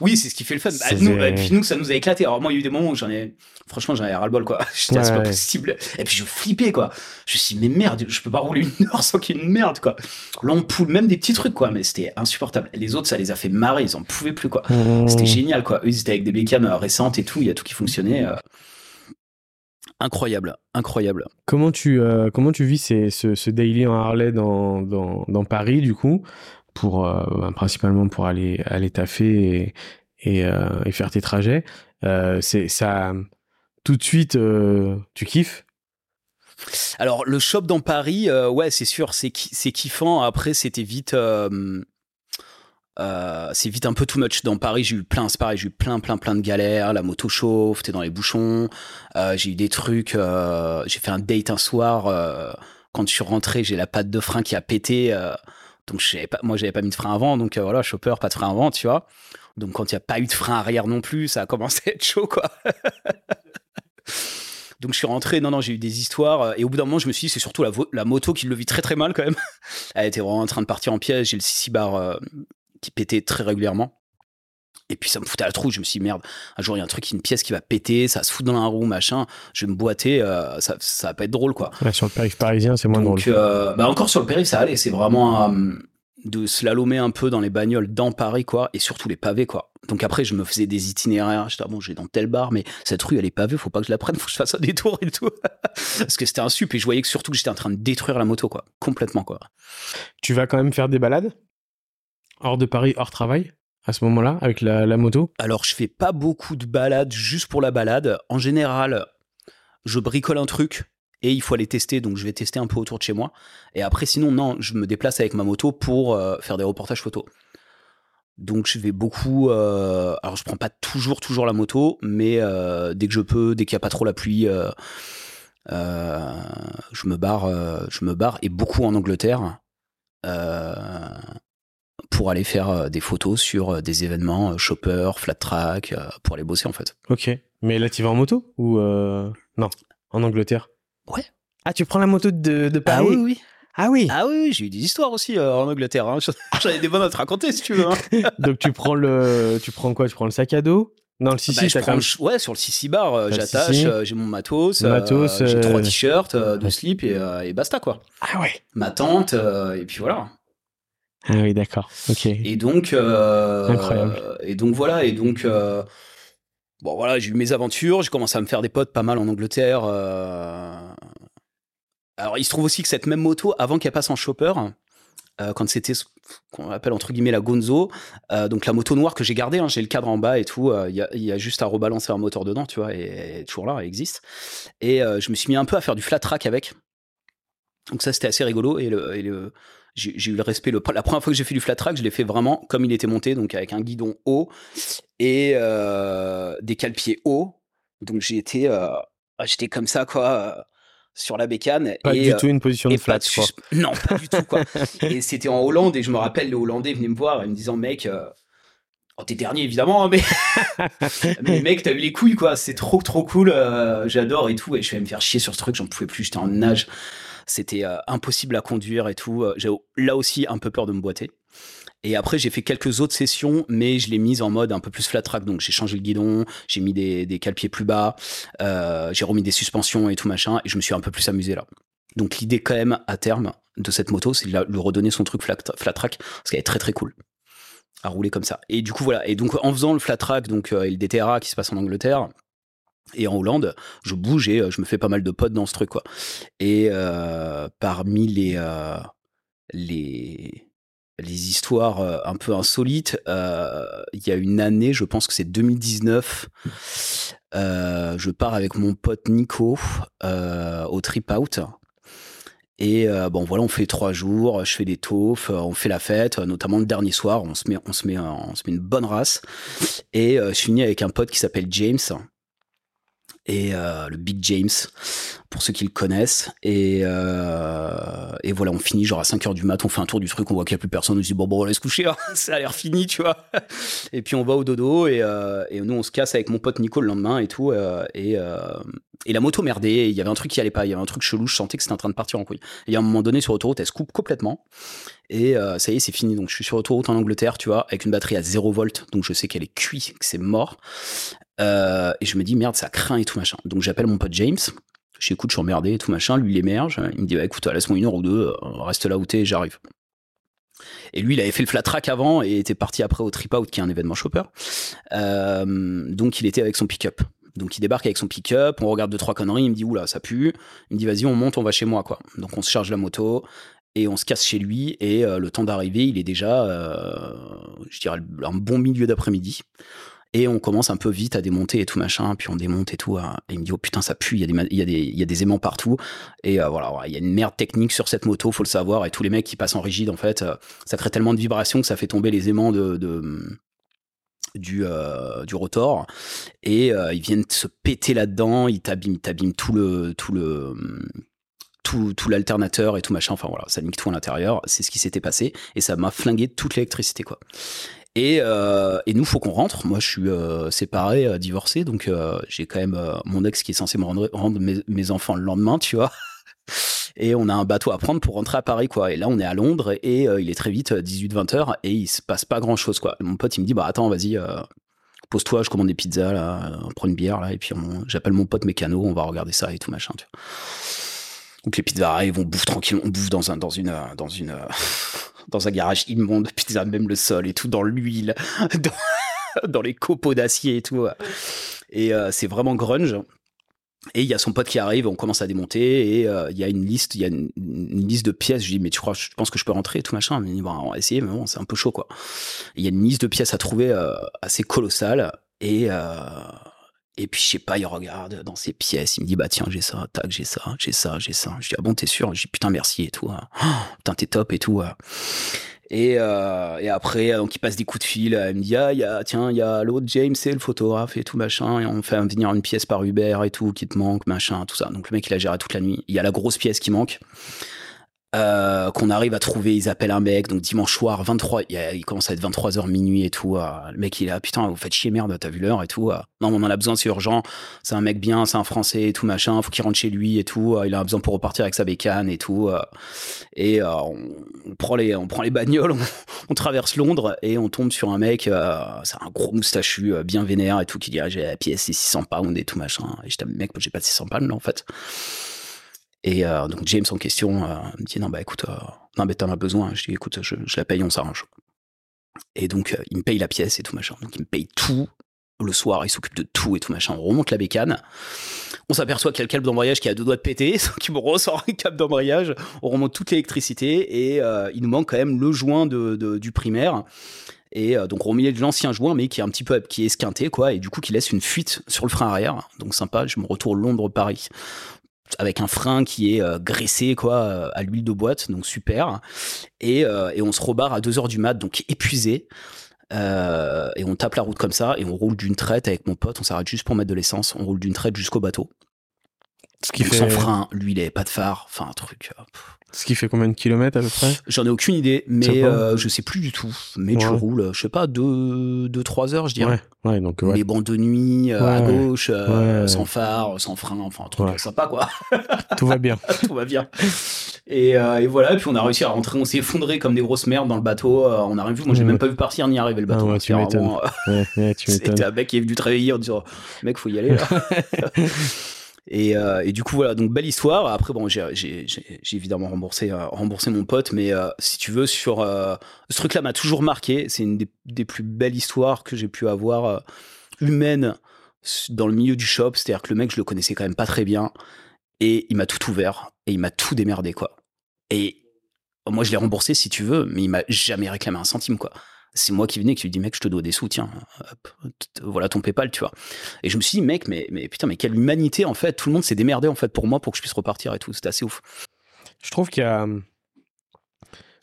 Oui, c'est ce qui fait le fun. Bah, C'est- nous, et puis nous, ça nous a éclaté. Alors moi, il y a eu des moments où j'en ai, franchement, j'en ai ras le bol quoi. [laughs] J'étais Ouais, c'est pas possible. Et puis je flippais quoi. Je me suis dit, mais merde, je peux pas rouler une [laughs] heure sans qu'il y ait une merde quoi. L'ampoule, même des petits trucs quoi, mais c'était insupportable. Les autres, ça les a fait marrer, ils en pouvaient plus quoi. C'était génial quoi. Eux, ils étaient avec des bécanes euh, récentes et tout, il y a tout qui fonctionnait. euh. Incroyable, incroyable. Comment tu euh, comment tu vis ces- ce, ce daily en Harley dans, dans, dans Paris du coup pour euh, ben, principalement pour aller aller taffer et et, euh, et faire tes trajets? C'est ça tout de suite euh, tu kiffes? Alors le shop dans Paris, euh, ouais, c'est sûr, c'est ki- c'est kiffant. Après, c'était vite, euh, vite un peu too much. Dans Paris, j'ai eu plein, c'est pareil, j'ai eu plein, plein, plein de galères. La moto chauffe, t'es dans les bouchons. J'ai eu des trucs. j'ai fait un date un soir. quand je suis rentré, j'ai la patte de frein qui a pété. donc pas, moi, j'avais pas mis de frein avant. Donc voilà, chopper, pas de frein avant, tu vois. Donc quand il y a pas eu de frein arrière non plus, ça a commencé à être chaud, quoi. [laughs] Donc je suis rentré, non, non, j'ai eu des histoires. euh, Et au bout d'un moment, je me suis dit, c'est surtout la, moto qui le vit très très mal quand même. [laughs] Elle était vraiment en train de partir en piège. J'ai le 6 bar euh, qui pétait très régulièrement. Et puis ça me foutait à la trouille. Je me suis dit, merde, un jour il y a un truc, une pièce qui va péter, ça se fout dans la roue, machin. Je vais me boiter, euh, ça, ça va pas être drôle quoi. Ouais, sur le périph' parisien c'est moins Donc, drôle euh, bah encore sur le périph', ça allait. C'est vraiment. De slalomer un peu dans les bagnoles dans Paris, quoi, et surtout les pavés, quoi. Donc après, je me faisais des itinéraires. J'étais, ah bon, j'ai dans tel bar, mais cette rue, elle est pavée, faut pas que je la prenne, [laughs] faut que je fasse un détour et tout. [laughs] Parce que c'était un sup, et je voyais que surtout que j'étais en train de détruire la moto, quoi. Complètement, quoi. Tu vas quand même faire des balades? Hors de Paris, hors travail à ce moment-là, avec la, la moto? Alors, je fais pas beaucoup de balades juste pour la balade. En général, je bricole un truc, et il faut aller tester, donc je vais tester un peu autour de chez moi. Et après, sinon, non, je me déplace avec ma moto pour euh, faire des reportages photos. Donc je vais beaucoup. Euh, alors je prends pas toujours toujours la moto, mais euh, dès que je peux, dès qu'il y a pas trop la pluie, je me barre, je me barre et beaucoup en Angleterre pour aller faire des photos sur des événements chopper, flat track, pour aller bosser en fait. Ok, mais là tu vas en moto ou non en Angleterre? Ouais. Ah, tu prends la moto de, de Paris Ah oui, oui. Ah oui. Ah oui, j'ai eu des histoires aussi euh, en Angleterre. Hein. [laughs] J'en ai des bonnes à te raconter si tu veux. Hein. [laughs] Donc tu prends le, tu prends quoi? Tu prends le sac à dos? Non, le Sissi, bah, t'as quand même... Ouais, sur le Sissi bar, euh, j'attache, Sissi. euh, j'ai mon matos, Matos, j'ai trois t-shirts, deux slips et, et basta quoi. Ah ouais. Ma tante et puis voilà. Ah oui, d'accord. Ok. Et donc, Incroyable. Et donc voilà, et donc bon voilà, j'ai eu mes aventures, j'ai commencé à me faire des potes pas mal en Angleterre. Alors il se trouve aussi que cette même moto, avant qu'elle passe en chopper, euh, quand c'était ce qu'on appelle entre guillemets la Gonzo, euh, donc la moto noire que j'ai gardée, hein, j'ai le cadre en bas et tout, euh, il y, a, juste à rebalancer un moteur dedans, tu vois, et elle est toujours là, elle existe. Et je me suis mis un peu à faire du flat track avec. Donc ça c'était assez rigolo et j'ai eu le respect. La première fois que j'ai fait du flat track, je l'ai fait vraiment comme il était monté, donc avec un guidon haut et des cale-pieds hauts. Donc j'étais j'étais comme ça quoi sur la bécane. Pas et, du euh, tout une position de flat, quoi. Non, pas du tout quoi. [laughs] et c'était en Hollande et je me rappelle les Hollandais venaient me voir et me disant mec. euh, Oh, t'es dernier évidemment, hein, mais [laughs] mais mec, t'as eu les couilles quoi, c'est trop trop cool, euh, j'adore et tout. Et je vais me faire chier sur ce truc, j'en pouvais plus, j'étais en nage, c'était euh, impossible à conduire et tout. J'ai là aussi un peu peur de me boiter. Et après, j'ai fait quelques autres sessions, mais je l'ai mise en mode un peu plus flat track. Donc, j'ai changé le guidon, j'ai mis des, des plus bas, euh, j'ai remis des suspensions et tout machin, et je me suis un peu plus amusé là. Donc, l'idée, quand même, à terme, de cette moto, c'est de lui redonner son truc flat, flat track, parce qu'elle est très très cool à rouler comme ça. Et du coup, voilà. Et donc, en faisant le flat track, donc, euh, et le DTRA qui se passe en Angleterre, et en Hollande, je bouge et euh, je me fais pas mal de potes dans ce truc, quoi. Et parmi les, les, les histoires euh, un peu insolites, euh, il y a une année, je pense que c'est 2019, euh, je pars avec mon pote Nico au Trip Out. Et bon voilà, on fait trois jours, je fais des taufs, on fait la fête, notamment le dernier soir, on se met, une bonne race. Et je finis avec un pote qui s'appelle James, et euh, le Big James, pour ceux qui le connaissent. Et, euh, et voilà, on finit genre à 5h du mat, on fait un tour du truc, on voit qu'il n'y a plus personne, on se dit bon, bon, on laisse coucher, hein, [laughs] ça a l'air fini, tu vois. Et puis on va au dodo, et, euh, nous on se casse avec mon pote Nico le lendemain et tout. et, et la moto merdait, il y avait un truc qui allait pas, il y avait un truc chelou, je sentais que c'était en train de partir en couille. Et à un moment donné, sur l'autoroute, elle se coupe complètement. Et euh, ça y est, c'est fini. Donc je suis sur l'autoroute en Angleterre, tu vois, avec une batterie à 0 volts, donc je sais qu'elle est cuite, que c'est mort. Euh, et je me dis merde, ça craint et tout machin. Donc j'appelle mon pote James. Je dis écoute, je suis emmerdé et tout machin. Lui, il émerge. Il me dit bah, écoute, laisse-moi une heure ou deux, euh, reste là où t'es, j'arrive. Et lui, il avait fait le flat track avant et était parti après au Trip Out, qui est un événement chopper. Euh, donc il était avec son pick-up. Donc il débarque avec son pick-up, on regarde deux trois conneries, il me dit oula ça pue, il me dit vas-y on monte, on va chez moi quoi. Donc on se charge la moto et on se casse chez lui et euh, le temps d'arriver il est déjà, euh, je dirais un bon milieu d'après-midi. Et on commence un peu vite à démonter et tout machin, puis on démonte et tout. hein. Et il me dit, oh putain, ça pue, il y a des, y y a des aimants partout. Et euh, voilà, il y a une merde technique sur cette moto, faut le savoir. Et tous les mecs qui passent en rigide, en fait, ça crée tellement de vibrations que ça fait tomber les aimants de, du, du rotor. Et ils viennent se péter là-dedans, ils t'abîment, t'abîment tout le, tout le, tout, l'alternateur et tout machin. Enfin voilà, ça nique tout à l'intérieur. C'est ce qui s'était passé. Et ça m'a flingué toute l'électricité, quoi. Et, euh, et nous, faut qu'on rentre. Moi, je suis euh, séparé, euh, divorcé, donc euh, j'ai quand même mon ex qui est censé me rendre, mes, enfants le lendemain, tu vois. [laughs] Et on a un bateau à prendre pour rentrer à Paris, quoi. Et là, on est à Londres et il est très vite 18-20 heures et il se passe pas grand chose, quoi. Mon pote, il me dit, bah attends, vas-y, pose-toi, je commande des pizzas, là, on prend une bière, là, et puis j'appelle mon pote mécano, on va regarder ça et tout machin, tu vois. Donc les pizzas arrivent, on bouffe tranquille, on bouffe dans un, dans une, euh, dans une, euh, [laughs] dans un garage immonde, [laughs] putain, même le sol et tout, dans l'huile, [laughs] dans, les copeaux d'acier et tout. Et c'est vraiment grunge. Et il y a son pote qui arrive, on commence à démonter et il y a une liste, il y a une, liste de pièces. Je dis mais tu crois, je pense que je peux rentrer et tout machin. Dit bon, on va essayer, mais bon, c'est un peu chaud quoi. Il y a une liste de pièces à trouver assez colossale et et puis, je sais pas, il regarde dans ses pièces, il me dit, bah tiens, j'ai ça, tac, j'ai ça, j'ai ça, j'ai ça. Je dis, ah bon, t'es sûr? Je dis, putain, merci et tout. Hein. putain, t'es top et tout. Et, euh, et, après, donc il passe des coups de fil. Elle me dit, ah, tiens, il y a l'autre James, c'est le photographe et tout, machin. Et on fait venir une pièce par Uber et tout, qui te manque, machin, tout ça. Donc le mec, il a géré toute la nuit. Il y a la grosse pièce qui manque. Euh, qu'on arrive à trouver, ils appellent un mec, donc dimanche soir, 23, il, commence à être 23h minuit et tout. Euh, le mec il est là, putain, vous faites chier merde, t'as vu l'heure et tout. Euh. non, on en a besoin, c'est urgent. C'est un mec bien, c'est un français et tout machin, faut qu'il rentre chez lui et tout. il a besoin pour repartir avec sa bécane et tout. et on, prend les, on prend les bagnoles, [laughs] on, traverse Londres et on tombe sur un mec, c'est un gros moustachu bien vénère et tout, qui dit ah, j'ai la pièce, c'est 600 pounds et tout machin. Et je mec, j'ai pas de 600 pounds là en fait. Et euh, donc James en question euh, me dit non bah écoute, euh, non mais t'en as besoin. Je dis écoute, je, la paye, on s'arrange. Et donc il me paye la pièce et tout machin. Donc il me paye tout le soir, il s'occupe de tout et tout machin. On remonte la bécane. On s'aperçoit qu'il y a le câble d'embrayage qui a deux doigts de péter, [laughs] qui me ressort un câble d'embrayage. On remonte toute l'électricité et il nous manque quand même le joint de, du primaire. Et donc on remet de l'ancien joint, mais qui est un petit peu qui est esquinté, quoi, et du coup qui laisse une fuite sur le frein arrière. Donc sympa, je me retourne Londres-Paris avec un frein qui est euh, graissé quoi euh, à l'huile de boîte donc super. Et, euh, et on se rebarre à 2 heures du mat donc épuisé. Et on tape la route comme ça et on roule d'une traite avec mon pote on s'arrête juste pour mettre de l'essence on roule d'une traite jusqu'au bateau. Ce qui fait sans frein lui il avait pas de phare enfin un truc ce qui fait combien de kilomètres à peu près? J'en ai aucune idée, mais euh, je sais plus du tout. Mais tu roules, je sais pas, 2 deux, trois heures, je dirais. Ouais, donc Les bancs de nuit, euh, à gauche, euh, sans phare, sans frein, enfin un truc sympa quoi. [laughs] tout va bien. [laughs] tout va bien. Et, et, voilà, et puis on a réussi à rentrer, on s'est effondré comme des grosses merdes dans le bateau. on a rien vu, moi j'ai même pas vu partir ni arriver le bateau. Ah tu m'étonnes. [laughs] C'était un mec qui est venu te réveiller en disant, mec, faut y aller là. Et, euh, et, du coup, voilà, donc belle histoire. Après, bon, j'ai évidemment remboursé, euh, remboursé mon pote, mais euh, si tu veux, sur ce truc-là m'a toujours marqué. C'est une des, des, plus belles histoires que j'ai pu avoir humaines dans le milieu du shop. C'est-à-dire que le mec, je le connaissais quand même pas très bien. Et il m'a tout ouvert et il m'a tout démerdé, quoi. Et moi, je l'ai remboursé si tu veux, mais il m'a jamais réclamé un centime, quoi c'est moi qui venais qui lui dis mec je te dois des sous tiens voilà ton PayPal tu vois. Et je me suis dit mec mais mais putain mais quelle humanité en fait. Tout le monde s'est démerdé en fait pour moi pour que je puisse repartir et tout. C'était assez ouf. Je trouve qu'il y a hum,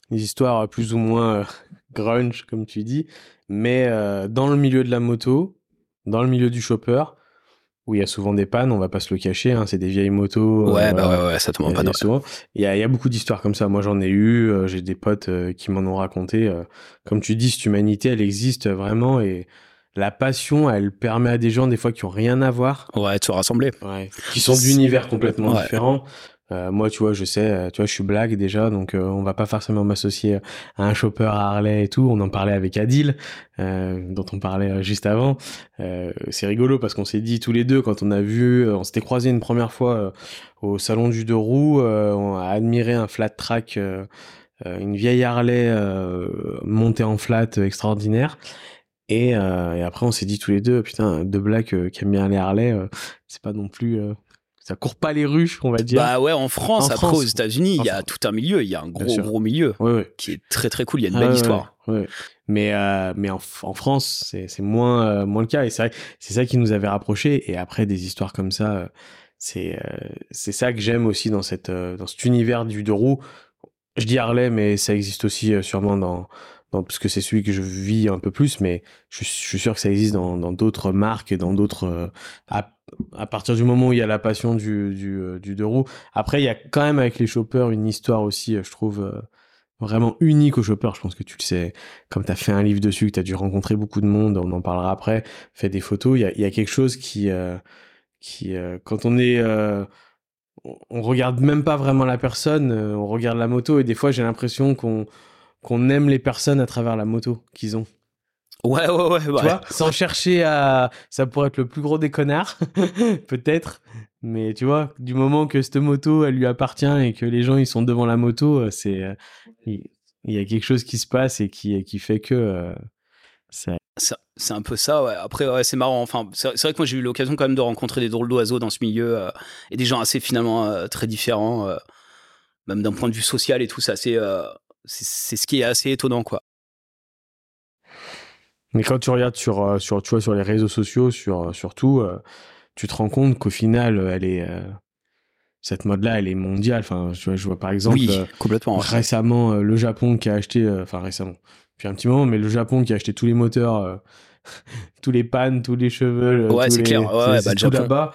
des histoires plus ou moins euh, [laughs] grunge comme tu dis. Mais euh, dans le milieu de la moto dans le milieu du chopper où il y a souvent des pannes, on va pas se le cacher, hein, c'est des vieilles motos. Ouais, bah ouais, ouais, ça tombe pas souvent. Il y a, y a beaucoup d'histoires comme ça. Moi, j'en ai eu, euh, j'ai des potes euh, qui m'en ont raconté. Euh, comme tu dis, cette humanité, elle existe vraiment et la passion, elle permet à des gens des fois qui ont rien à voir. Ouais, de se rassembler. Ouais, qui sont d'univers complètement différents. Euh, moi, tu vois, je sais, euh, tu vois, je suis blague déjà, donc euh, on va pas forcément m'associer à un chopper à Harley et tout. On en parlait avec Adil, dont on parlait juste avant. c'est rigolo parce qu'on s'est dit tous les deux quand on a vu, on s'était croisés une première fois au salon du deux roues, on a admiré un flat track, une vieille Harley montée en flat extraordinaire. Et, et, après, on s'est dit tous les deux, putain, deux blacks qui aiment bien les Harley, c'est pas non plus ça court pas les rues, on va dire. Bah ouais, en France, après aux États-Unis, il y a tout un milieu, il y a un gros gros milieu qui est très très cool. Il y a une belle histoire. Mais euh, mais en, France, c'est c'est moins euh, moins le cas et c'est c'est ça qui nous avait rapprochés. Et après des histoires comme ça, euh, c'est c'est ça que j'aime aussi dans cette dans cet univers du deux roues. Je dis Harley, mais ça existe aussi sûrement dans parce que c'est celui que je vis un peu plus, mais je, suis sûr que ça existe dans d'autres marques et dans d'autres à partir du moment où il y a la passion du, du, euh, deux roues. Après, il y a quand même avec les choppers une histoire aussi, euh, je trouve, euh, vraiment unique aux choppers. Je pense que tu le sais, comme tu as fait un livre dessus, que tu as dû rencontrer beaucoup de monde, on en parlera après, fait des photos. Il y a, quelque chose qui, qui quand on est... on regarde même pas vraiment la personne, on regarde la moto et des fois j'ai l'impression qu'on qu'on aime les personnes à travers la moto qu'ils ont. Ouais, ouais, ouais. Tu vois, sans chercher à. Ça pourrait être le plus gros des connards, [laughs] peut-être. Mais tu vois, du moment que cette moto, elle lui appartient et que les gens, ils sont devant la moto, euh, c'est. Euh, Il y a quelque chose qui se passe et qui, qui fait que euh, c'est un peu ça, ouais. Après, ouais, c'est marrant. Enfin, c'est vrai que moi, j'ai eu l'occasion quand même de rencontrer des drôles d'oiseaux dans ce milieu euh, et des gens assez finalement euh, très différents, même d'un point de vue social et tout. ça c'est c'est ce qui est assez étonnant, quoi. Mais quand tu regardes sur, sur, tu vois, sur les réseaux sociaux, sur, sur tout, tu te rends compte qu'au final, elle est, cette mode-là, elle est mondiale. Enfin, je vois, je vois par exemple, oui, complètement, récemment, le Japon qui a acheté, enfin récemment, depuis un petit moment, mais le Japon qui a acheté tous les moteurs [laughs] tous les pannes, tous les cheveux. Ouais, c'est clair. Ouais, bah, tout là-bas.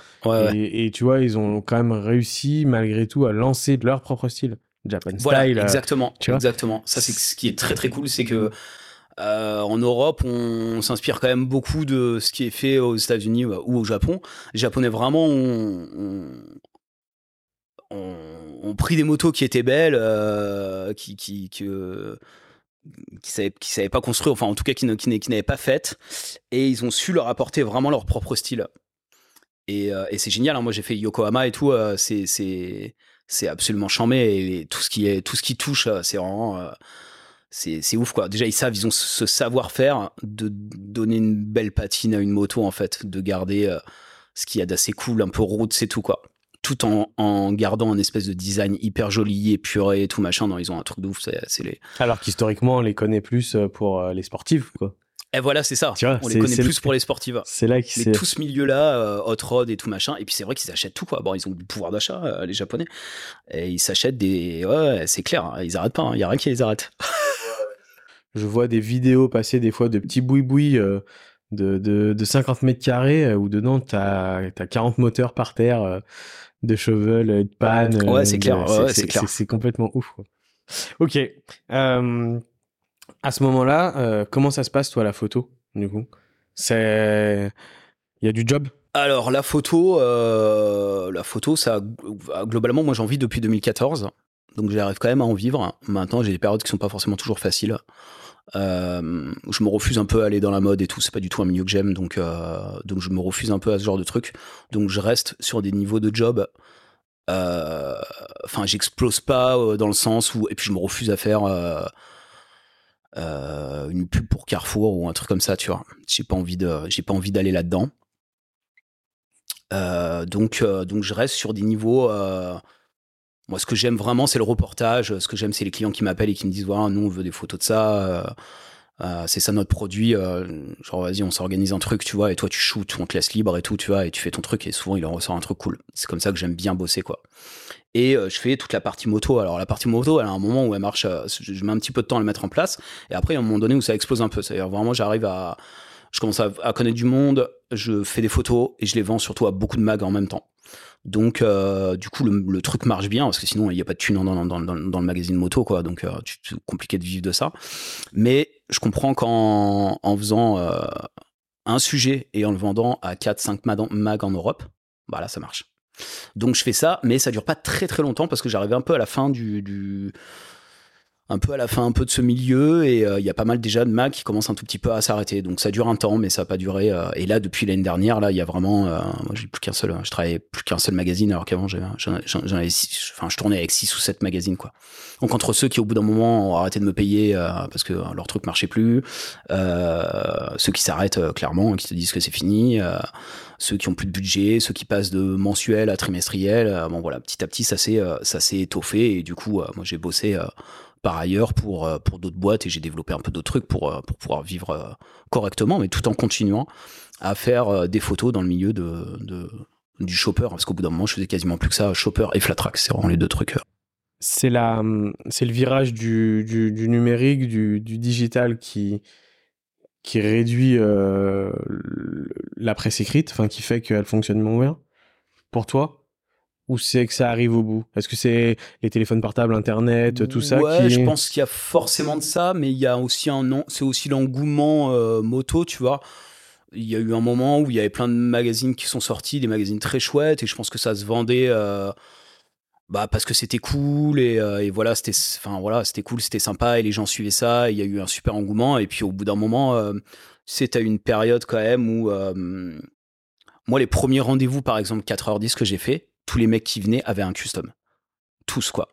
Et, tu vois, ils ont quand même réussi, malgré tout, à lancer leur propre style. Japan voilà, style. Euh, exactement. exactement. Ça, c'est ce qui est très très cool, c'est que euh, en Europe, on, s'inspire quand même beaucoup de ce qui est fait aux États-Unis ou au Japon. Les Japonais vraiment ont, pris des motos qui étaient belles, euh, qui, qui, qui savaient, qui savaient pas construire, enfin en tout cas qui, qui, qui n'avaient pas fait, et ils ont su leur apporter vraiment leur propre style. Et, et c'est génial. Hein. Moi j'ai fait Yokohama et tout, c'est c'est c'est absolument chambé et tout ce qui est tout ce qui touche, euh, c'est vraiment c'est c'est ouf quoi. Déjà ils savent, ils ont ce savoir-faire de donner une belle patine à une moto en fait, de garder ce qu'il y a d'assez cool, un peu route, c'est tout quoi tout en, en, gardant un espèce de design hyper joli, épuré tout machin. Non, ils ont un truc de ouf. C'est les... Alors qu'historiquement, on les connaît plus euh, pour euh, les sportifs, quoi. Et voilà, c'est ça. on les connaît plus pour les sportifs. C'est là qu'ils tout ce milieu-là, euh, hot rod et tout machin. Et puis c'est vrai qu'ils achètent tout, quoi. Bon, ils ont du pouvoir d'achat, les Japonais. Et ils s'achètent des. Ouais, c'est clair. Hein, ils arrêtent pas. Il hein. y a rien qui les arrête. [laughs] Je vois des vidéos passer des fois de petits boui-boui de, de, de, 50 mètres carrés où dedans, t'as as 40 moteurs par terre de cheval, de panne. Ouais, c'est clair. c'est complètement ouf. Quoi. Ok. Euh, à ce moment-là, euh, comment ça se passe, toi, la photo, du coup? C'est. Il y a du job? Alors, la photo, euh, la photo, ça. Globalement, moi, j'en vis depuis 2014. Donc, j'arrive quand même à en vivre. Maintenant, j'ai des périodes qui sont pas forcément toujours faciles. Euh, je me refuse un peu à aller dans la mode et tout. C'est pas du tout un milieu que j'aime, donc euh, donc je me refuse un peu à ce genre de truc. Donc je reste sur des niveaux de job. Euh, enfin, j'explose pas dans le sens où et puis je me refuse à faire une pub pour Carrefour ou un truc comme ça, tu vois. J'ai pas envie pas envie d'aller là-dedans. donc donc je reste sur des niveaux moi, ce que j'aime vraiment, c'est le reportage. Ce que j'aime, c'est les clients qui m'appellent et qui me disent voilà, nous, on veut des photos de ça. Euh, euh, c'est ça notre produit. Euh, genre, vas-y, on s'organise un truc, tu vois, et toi, tu shoots, on te laisse libre et tout, tu vois, et tu fais ton truc. Et souvent, il en ressort un truc cool. C'est comme ça que j'aime bien bosser, quoi. Et je fais toute la partie moto. Alors, la partie moto, elle a un moment où elle marche. je mets un petit peu de temps à la mettre en place. Et après, il y a un moment donné où ça explose un peu. C'est-à-dire, vraiment, j'arrive à. Je commence à, connaître du monde. Je fais des photos et je les vends surtout à beaucoup de mags en même temps. Donc, euh, du coup, le, truc marche bien parce que sinon, il n'y a pas de thunes dans, dans, dans, le magazine moto, quoi. Donc, euh, c'est compliqué de vivre de ça. Mais je comprends qu'en en faisant euh, un sujet et en le vendant à 4-5 mags en Europe, bah là, ça marche. Donc, je fais ça, mais ça dure pas très très longtemps parce que j'arrivais un peu à la fin du, du un peu à la fin un peu de ce milieu et euh, il y a pas mal déjà de Mac qui commencent un tout petit peu à s'arrêter. Donc ça dure un temps mais ça n'a pas duré euh, et là depuis l'année dernière là il y a vraiment euh, moi j'ai plus qu'un seul je travaillais plus qu'un seul magazine alors qu'avant j'en enfin je tournais avec six ou sept magazines quoi. Donc entre ceux qui au bout d'un moment ont arrêté de me payer parce que leur truc marchait plus ceux qui s'arrêtent clairement qui te disent que c'est fini ceux qui ont plus de budget ceux qui passent de mensuel à trimestriel bon voilà petit à petit ça s'est ça s'est étoffé et du coup moi j'ai bossé par ailleurs pour, euh, pour d'autres boîtes et j'ai développé un peu d'autres trucs pour, euh, pouvoir vivre euh, correctement, mais tout en continuant à faire des photos dans le milieu du shopper, parce qu'au bout d'un moment, je faisais quasiment plus que ça, shopper et flat track, c'est vraiment les deux trucs. C'est le virage du, numérique, du, digital qui, qui réduit la presse écrite, enfin qui fait qu'elle fonctionne moins bien. Pour toi, ou c'est que ça arrive au bout? Est-ce que c'est les téléphones portables, Internet, tout ça Ouais, je pense qu'il y a forcément de ça, mais il y a aussi un non, c'est aussi l'engouement euh, moto, tu vois. Il y a eu un moment où il y avait plein de magazines qui sont sortis, des magazines très chouettes, et je pense que ça se vendait. Euh, bah parce que c'était cool et, euh, et voilà c'était enfin voilà c'était cool c'était sympa et les gens suivaient ça il y a eu un super engouement et puis au bout d'un moment c'était une période quand même où moi les premiers rendez-vous par exemple 4h10 que j'ai fait tous les mecs qui venaient avaient un custom. Tous, quoi.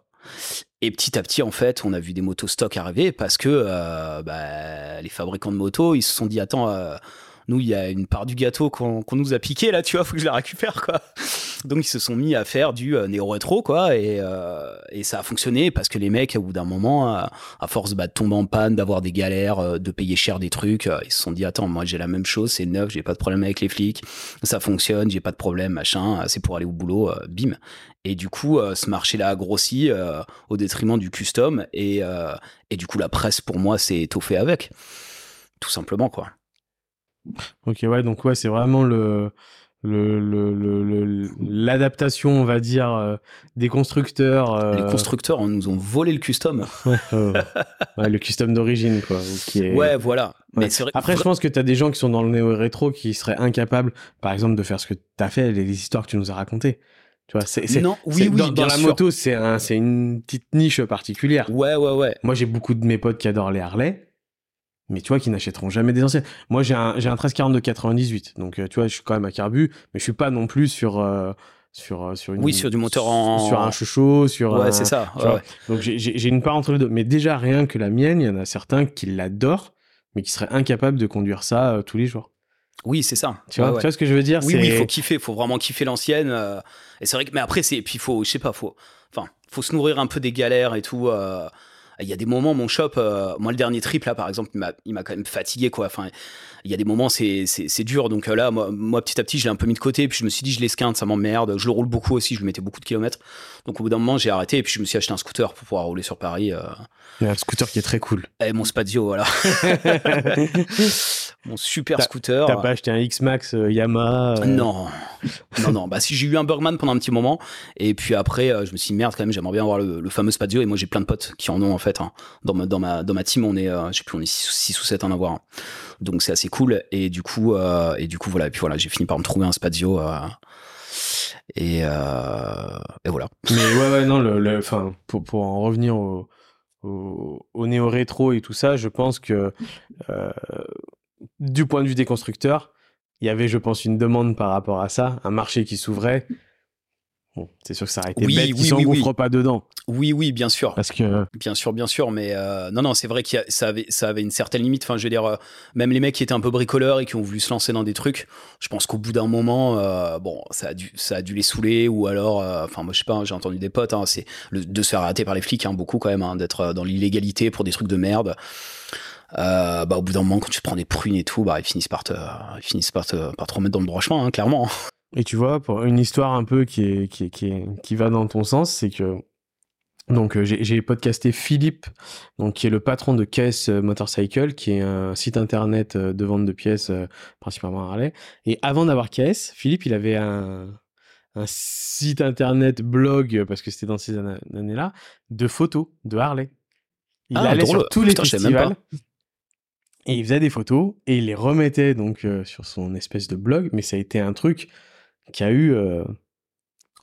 Et petit à petit, en fait, on a vu des motos stock arriver parce que euh, bah, les fabricants de motos, ils se sont dit attends, euh, nous, il y a une part du gâteau qu'on nous a piqué là, tu vois, faut que je la récupère quoi. Donc ils se sont mis à faire du euh, néo-rétro quoi, et, et ça a fonctionné parce que les mecs, au bout d'un moment, à, force bah, de tomber en panne, d'avoir des galères, de payer cher des trucs, ils se sont dit attends, moi j'ai la même chose, c'est neuf, j'ai pas de problème avec les flics, ça fonctionne, j'ai pas de problème, machin, c'est pour aller au boulot, bim. Et du coup, euh, ce marché-là a grossi euh, au détriment du custom. Et, euh, et, du coup, la presse, pour moi, s'est étoffée avec. Tout simplement, quoi. Ok, ouais, donc ouais, c'est vraiment le l'adaptation, le, le, on va dire, des constructeurs. Les constructeurs nous ont volé le custom. [laughs] ouais, le custom d'origine, quoi. Qui est... Ouais, voilà. Mais Après, je pense que tu as des gens qui sont dans le néo-rétro qui seraient incapables, par exemple, de faire ce que tu as fait, les, les histoires que tu nous as racontées. Tu vois, c'est, non, oui, oui, dans, la moto, c'est un, c'est une petite niche particulière. Ouais, ouais, ouais. Moi, j'ai beaucoup de mes potes qui adorent les Harley, mais tu vois, qui n'achèteront jamais des anciennes. Moi, j'ai un, j'ai un 1340 de 98, donc euh, tu vois, je suis quand même à carbu, mais je suis pas non plus sur. Euh, sur euh, sur une, oui sur du moteur en sur un chouchou sur ouais c'est ça ouais, donc j'ai, j'ai une part entre les deux mais déjà rien que la mienne il y en a certains qui l'adorent mais qui seraient incapables de conduire ça tous les jours oui, c'est ça. Tu vois, tu vois ce que je veux dire? Oui, oui, il faut kiffer, il faut vraiment kiffer l'ancienne. Euh, et c'est vrai que, mais après, c'est, puis il faut, je sais pas, faut, enfin, faut se nourrir un peu des galères et tout. Euh, il y a des moments, mon shop, euh, moi le dernier trip là par exemple, il m'a quand même fatigué quoi. Enfin, il y a des moments, c'est dur. Donc là, moi, moi, petit à petit, je l'ai un peu mis de côté. Puis je me suis dit, je l'esquinte, ça m'emmerde. Je le roule beaucoup aussi, je lui mettais beaucoup de kilomètres. Donc au bout d'un moment, j'ai arrêté et puis je me suis acheté un scooter pour pouvoir rouler sur Paris. Il y a un scooter qui est très cool. Et mon Spadio, voilà. [laughs] [laughs] mon super scooter. T'as pas acheté un X-Max euh, Yamaha euh Non, non, non. Bah si j'ai eu un Bergman pendant un petit moment, et puis après, euh, je me suis dit merde quand même, j'aimerais bien avoir le, fameux Spadio. Et moi, j'ai plein de potes qui en ont en fait. Hein. Dans ma dans ma dans ma team, on est, je sais plus, on est 6 ou 7 à en avoir. Donc c'est assez cool. Et du coup, et du coup voilà. Et puis voilà, j'ai fini par me trouver un Spadio. Et, et, voilà. Mais ouais, ouais, non, le, enfin, pour, pour en revenir au, au, néo-rétro et tout ça, je pense que euh, du point de vue des constructeurs, il y avait, je pense, une demande par rapport à ça, un marché qui s'ouvrait. Bon, c'est sûr que ça aurait été bête qu'ils s'engouffrent pas dedans. Oui, oui, bien sûr. Parce que bien sûr, bien sûr, mais euh, non, non, c'est vrai que ça avait, ça avait une certaine limite. Enfin, je veux dire, euh, même les mecs qui étaient un peu bricoleurs et qui ont voulu se lancer dans des trucs, je pense qu'au bout d'un moment, euh, bon, ça a dû, ça a dû les saouler ou alors, enfin, moi, je sais pas, hein, j'ai entendu des potes, hein, c'est de se faire arrêter par les flics, hein, beaucoup quand même, d'être dans l'illégalité pour des trucs de merde. Bah, au bout d'un moment, quand tu te prends des prunes et tout, bah, ils finissent par te, ils finissent par te, par te remettre dans le droit chemin, clairement. [laughs] Et tu vois, pour une histoire un peu qui, est, qui, qui, qui va dans ton sens, c'est que donc euh, j'ai podcasté Philippe, donc qui est le patron de KS Motorcycle, qui est un site internet euh, de vente de pièces euh, principalement à Harley. Et avant d'avoir KS, Philippe, il avait un, un site internet blog parce que c'était dans ces années-là de photos de Harley. Il ah, allait sur tous les festivals et il faisait des photos et il les remettait donc sur son espèce de blog. Mais ça a été un truc qui a eu, euh,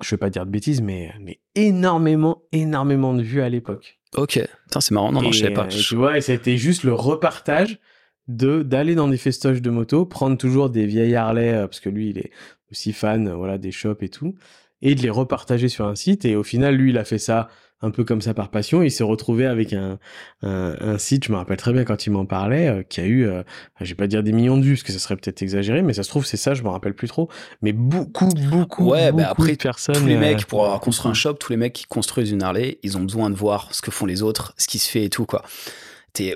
je vais pas dire de bêtises, mais, mais énormément, énormément de vues à l'époque. Ok, c'est marrant, non, non, je sais pas. tu vois, et c'était juste le repartage de d'aller dans des festoches de moto, prendre toujours des vieilles Harley, euh, parce que lui, il est aussi fan, voilà, des shops et tout, et de les repartager sur un site. Et au final, lui, il a fait ça un peu comme ça par passion. Il s'est retrouvé avec un, un, site, je me rappelle très bien quand il m'en parlait, euh, qui a eu, euh, je vais pas dire des millions de vues, parce que ça serait peut-être exagéré, mais ça se trouve c'est ça, je me rappelle plus trop. Mais beaucoup, beaucoup, ouais, bah beaucoup après, de personnes. Tous les mecs, euh, pour avoir construit un shop, tous les mecs qui construisent une Harley, ils ont besoin de voir ce que font les autres, ce qui se fait et tout quoi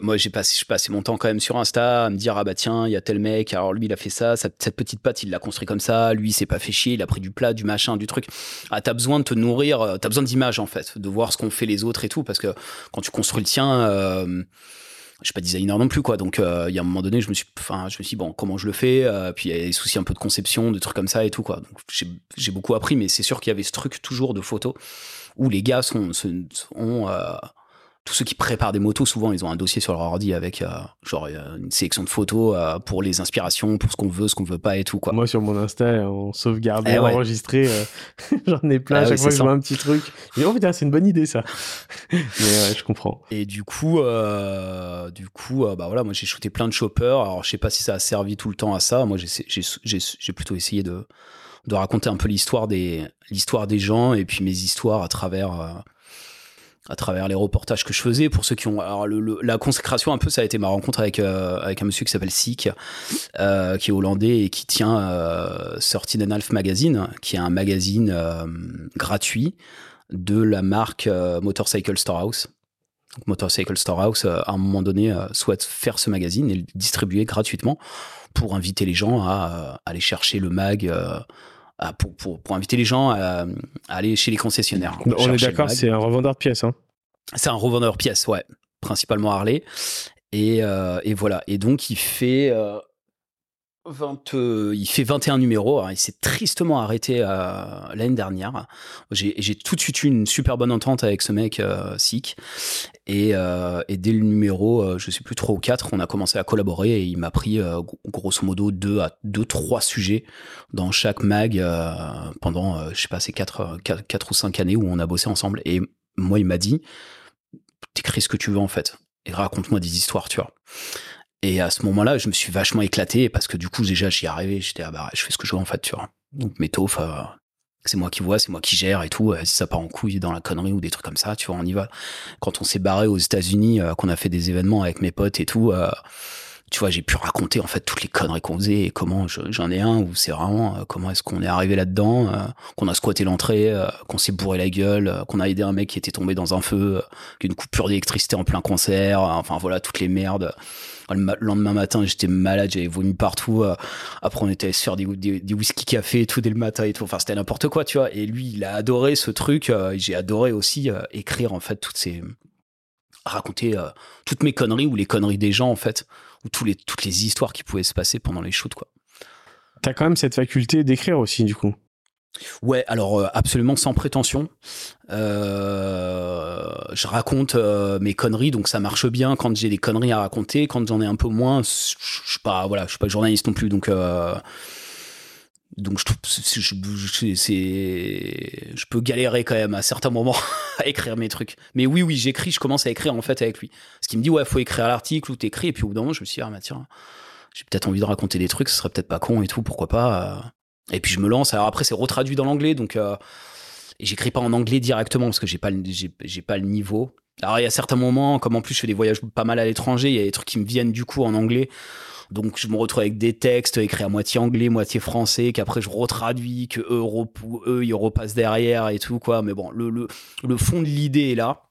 moi j'ai passé je passais mon temps quand même sur Insta à me dire ah bah tiens il y a tel mec alors lui il a fait ça cette petite patte il l'a construit comme ça lui il s'est pas fait chier il a pris du plat du machin du truc. Ah t'as besoin de te nourrir euh, t'as besoin d'images en fait de voir ce qu'ont fait les autres et tout parce que quand tu construis le tien euh, je suis pas designer non plus quoi. Donc euh, il y a un moment donné je me suis enfin je me suis dit, bon comment je le fais puis il y a des soucis un peu de conception de trucs comme ça et tout quoi. Donc j'ai beaucoup appris mais c'est sûr qu'il y avait ce truc toujours de photos où les gars sont, sont ont tous ceux qui préparent des motos, souvent, ils ont un dossier sur leur ordi avec euh, genre euh, une sélection de photos euh, pour les inspirations, pour ce qu'on veut, ce qu'on veut pas et tout quoi. Moi sur mon Insta, on sauvegarde, eh enregistré, [laughs] j'en ai plein. Ah chaque fois que je vois un petit truc, je dis oh putain c'est une bonne idée ça. [laughs] Mais ouais, je comprends. Et du coup, du coup, bah voilà, moi j'ai shooté plein de choppers. Alors je sais pas si ça a servi tout le temps à ça. Moi j'ai plutôt essayé de de raconter un peu l'histoire des l'histoire des gens et puis mes histoires à travers à travers les reportages que je faisais. Pour ceux qui ont, alors la consécration un peu, ça a été ma rencontre avec avec un monsieur qui s'appelle Sik, qui est hollandais et qui tient euh, 13 Half Magazine, qui est un magazine gratuit de la marque Motorcycle Storehouse. Motorcycle Storehouse, à un moment donné, souhaite faire ce magazine et le distribuer gratuitement pour inviter les gens à, aller chercher le mag. Pour, pour, pour, inviter les gens à, aller chez les concessionnaires. On est d'accord, c'est un revendeur de pièces. Hein. C'est un revendeur de pièces, ouais. Principalement Harley. Et, et, voilà. Et donc, il fait, 20, euh, il fait 21 numéros. il s'est tristement arrêté euh, l'année dernière. J'ai tout de suite eu une super bonne entente avec ce mec euh. Et, et, dès le numéro, je sais plus 3 ou 4, on a commencé à collaborer et il m'a pris grosso modo 2 à 2, 3 sujets dans chaque mag pendant, je sais pas, ces 4, 4, 4, ou 5 années où on a bossé ensemble. Et moi, il m'a dit, t'écris ce que tu veux en fait. Et raconte-moi des histoires, tu vois. Et à ce moment-là, je me suis vachement éclaté parce que du coup, déjà, j'y arrivais. J'étais, ah bah, je fais ce que je veux en fait, tu vois. Donc, mes taufs, euh, c'est moi qui vois, c'est moi qui gère et tout. si ça part en couille dans la connerie ou des trucs comme ça, tu vois, on y va. Quand on s'est barré aux États-Unis, euh, qu'on a fait des événements avec mes potes et tout, euh, tu vois, j'ai pu raconter en fait toutes les conneries qu'on faisait et comment j'en ai un où c'est vraiment euh, comment est-ce qu'on est arrivé là-dedans, euh, qu'on a squatté l'entrée, euh, qu'on s'est bourré la gueule, qu'on a aidé un mec qui était tombé dans un feu, qu'une coupure d'électricité en plein concert, enfin voilà toutes les merdes. Le lendemain matin, j'étais malade, j'avais vomi partout. après, on était se faire des, des, whisky café et tout dès le matin et tout. Enfin, c'était n'importe quoi, tu vois. Et lui, il a adoré ce truc. j'ai adoré aussi écrire en fait toutes ces raconter toutes mes conneries ou les conneries des gens en fait ou tous les, toutes les histoires qui pouvaient se passer pendant les shoots, quoi. T'as quand même cette faculté d'écrire aussi, du coup. Ouais, alors euh, absolument sans prétention. Euh, je raconte euh, mes conneries, donc ça marche bien quand j'ai des conneries à raconter. Quand j'en ai un peu moins, je suis pas, suis pas journaliste non plus, donc je, peux galérer quand même à certains moments [laughs] à écrire mes trucs. Mais oui, oui, j'écris, je commence à écrire en fait avec lui. Ce qui me dit, ouais, faut écrire l'article ou t'écris. Et puis au bout d'un moment, je me suis dit, ah tiens, j'ai peut-être envie de raconter des trucs, ce serait peut-être pas con et tout, pourquoi pas. Et puis je me lance. Alors après, c'est retraduit dans l'anglais, donc euh, j'écris pas en anglais directement parce que j'ai pas pas le niveau. Alors il y a certains moments, comme en plus je fais des voyages pas mal à l'étranger, il y a des trucs qui me viennent du coup en anglais. Donc je me retrouve avec des textes écrits à moitié anglais, moitié français, qu'après je retraduis, que eux, ils repassent derrière et tout quoi. Mais bon, le, fond de l'idée est là.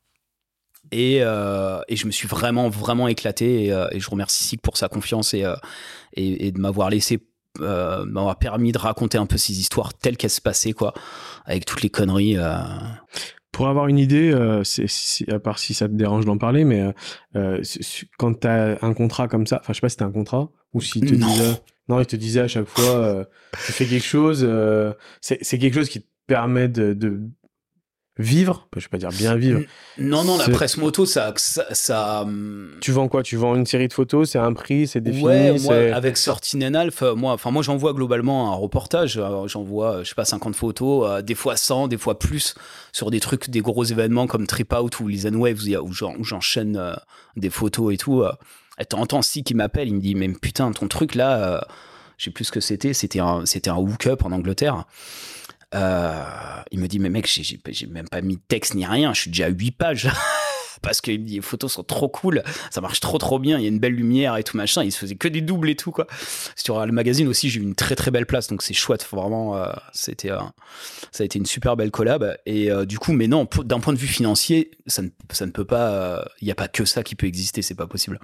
Et, euh, et, je me suis vraiment vraiment éclaté et, euh, je remercie Sig pour sa confiance et, euh, et, de m'avoir laissé m'avoir permis de raconter un peu ces histoires telles qu'elles se passaient quoi avec toutes les conneries pour avoir une idée, euh, c'est, à part si ça te dérange d'en parler, mais euh, euh quand tu as un contrat comme ça, enfin je sais pas si t'as un contrat ou si te disait, non, il te disait à chaque fois, euh, tu fais quelque chose, euh, c'est, c'est quelque chose qui te permet de, de vivre, je vais pas dire bien vivre. Non, non, la presse moto, ça, ça, hum, Tu vends quoi? Tu vends une série de photos, c'est un prix, c'est défini? Ouais, moi, avec Sortine Alf, moi, enfin moi j'envoie globalement un reportage, j'envoie, je sais pas, 50 photos, euh, des fois 100, des fois plus, sur des trucs, des gros événements comme Trip Out ou Lisan Waves, où j'enchaîne euh, des photos et tout. Euh. Et t'entends si qui m'appelle, il me dit, mais putain, ton truc là, je sais plus ce que c'était, c'était un, c'était un hook-up en Angleterre. Euh, il me dit, mais mec, j'ai même pas mis de texte ni rien, je suis déjà à 8 pages. [laughs] Parce que les photos sont trop cool, ça marche trop trop bien, il y a une belle lumière et tout machin, il se faisait que des doubles et tout quoi. Sur le magazine aussi, j'ai eu une très très belle place, donc c'est chouette, vraiment, euh, c'était, ça a été une super belle collab. Et euh, du coup, mais non, d'un point de vue financier, ça ne, ça ne peut pas, il n'y a pas que ça qui peut exister, c'est pas possible.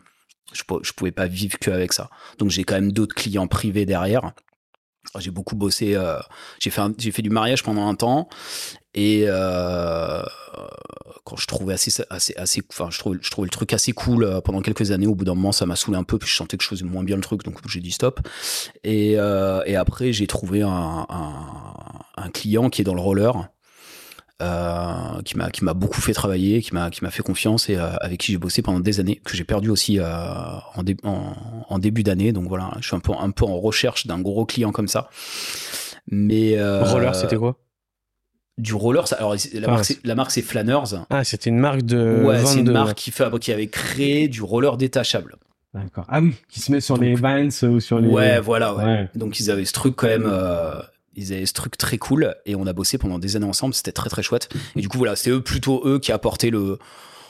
Je, je pouvais pas vivre qu'avec ça. Donc j'ai quand même d'autres clients privés derrière. J'ai beaucoup bossé. Euh, j'ai fait fait du mariage pendant un temps et euh, quand je trouvais assez assez assez enfin je trouvais je trouvais le truc assez cool euh, pendant quelques années. Au bout d'un moment, ça m'a saoulé un peu puis je sentais que je faisais moins bien le truc donc j'ai dit stop. Et et après j'ai trouvé un, un, un client qui est dans le roller euh, qui m'a qui m'a beaucoup fait travailler, qui m'a qui m'a fait confiance et euh, avec qui j'ai bossé pendant des années, que j'ai perdu aussi euh, en, en, début d'année. Donc voilà, je suis un peu un peu en recherche d'un gros client comme ça. Mais roller, c'était quoi? Du roller. Alors la, marque, la marque c'est Flanners. Ah, c'était une marque de. Ouais, c'est une marque qui, fait, qui avait créé du roller détachable. D'accord. Ah oui, qui se met sur les Vans ou sur les. Ouais, voilà. Ouais. Donc ils avaient ce truc quand même Ils avaient ce truc très cool et on a bossé pendant des années ensemble. C'était très très chouette. Et du coup, voilà, c'est eux plutôt eux qui apportaient le,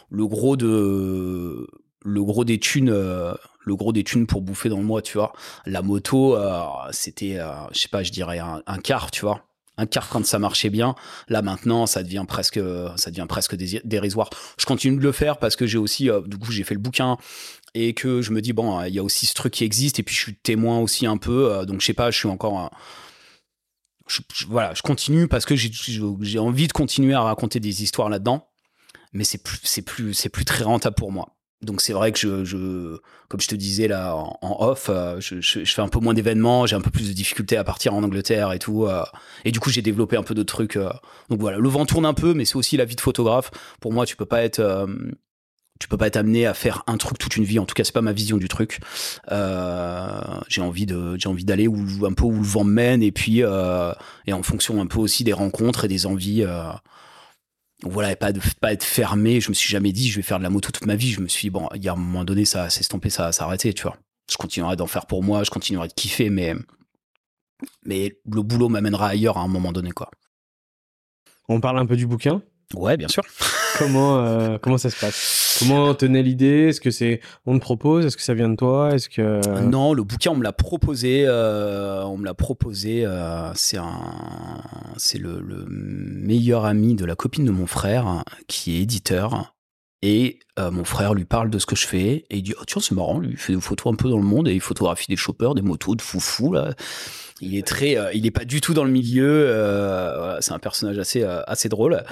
le gros de le gros des thunes euh, le gros des thunes pour bouffer dans le mois tu vois la moto euh, c'était euh, je sais pas je dirais un, quart tu vois un quart quand ça marchait bien là maintenant ça devient presque ça devient presque dérisoire je continue de le faire parce que j'ai aussi du coup j'ai fait le bouquin et que je me dis bon il y a aussi ce truc qui existe et puis je suis témoin aussi un peu donc je sais pas je suis encore voilà je continue parce que j'ai envie de continuer à raconter des histoires là-dedans mais c'est plus plus plus très rentable pour moi donc c'est vrai que je, comme je te disais là en, off, euh, je, fais un peu moins d'événements, j'ai un peu plus de difficultés à partir en Angleterre et tout. Euh, et du coup j'ai développé un peu de trucs. Euh. donc voilà, le vent tourne un peu, mais c'est aussi la vie de photographe. Pour moi, tu peux pas être tu peux pas être amené à faire un truc toute une vie. En tout cas, c'est pas ma vision du truc. j'ai envie de, j'ai envie d'aller où un peu où le vent me mène et puis et en fonction un peu aussi des rencontres et des envies voilà, pas de pas être fermé. Je me suis jamais dit je vais faire de la moto toute ma vie. Je me suis dit, bon, il y a un moment donné, ça s'est estompé, ça s'est arrêté, tu vois. Je continuerai d'en faire pour moi, je continuerai de kiffer, mais mais le boulot m'amènera ailleurs à un moment donné, quoi. On parle un peu du bouquin? Ouais, bien sûr. Comment euh, comment ça se passe? Comment tenait l'idée? Est-ce que c'est on te propose? Est-ce que ça vient de toi? Est-ce que non, le bouquin on me l'a proposé. Euh, on me l'a proposé. Euh, c'est un c'est le, le, meilleur ami de la copine de mon frère qui est éditeur. Et mon frère lui parle de ce que je fais et il dit oh tiens c'est marrant lui il fait des photos un peu dans le monde et il photographie des choppers des motos de foufou là il est très, euh, il est pas du tout dans le milieu. Euh, c'est un personnage assez, euh, assez drôle.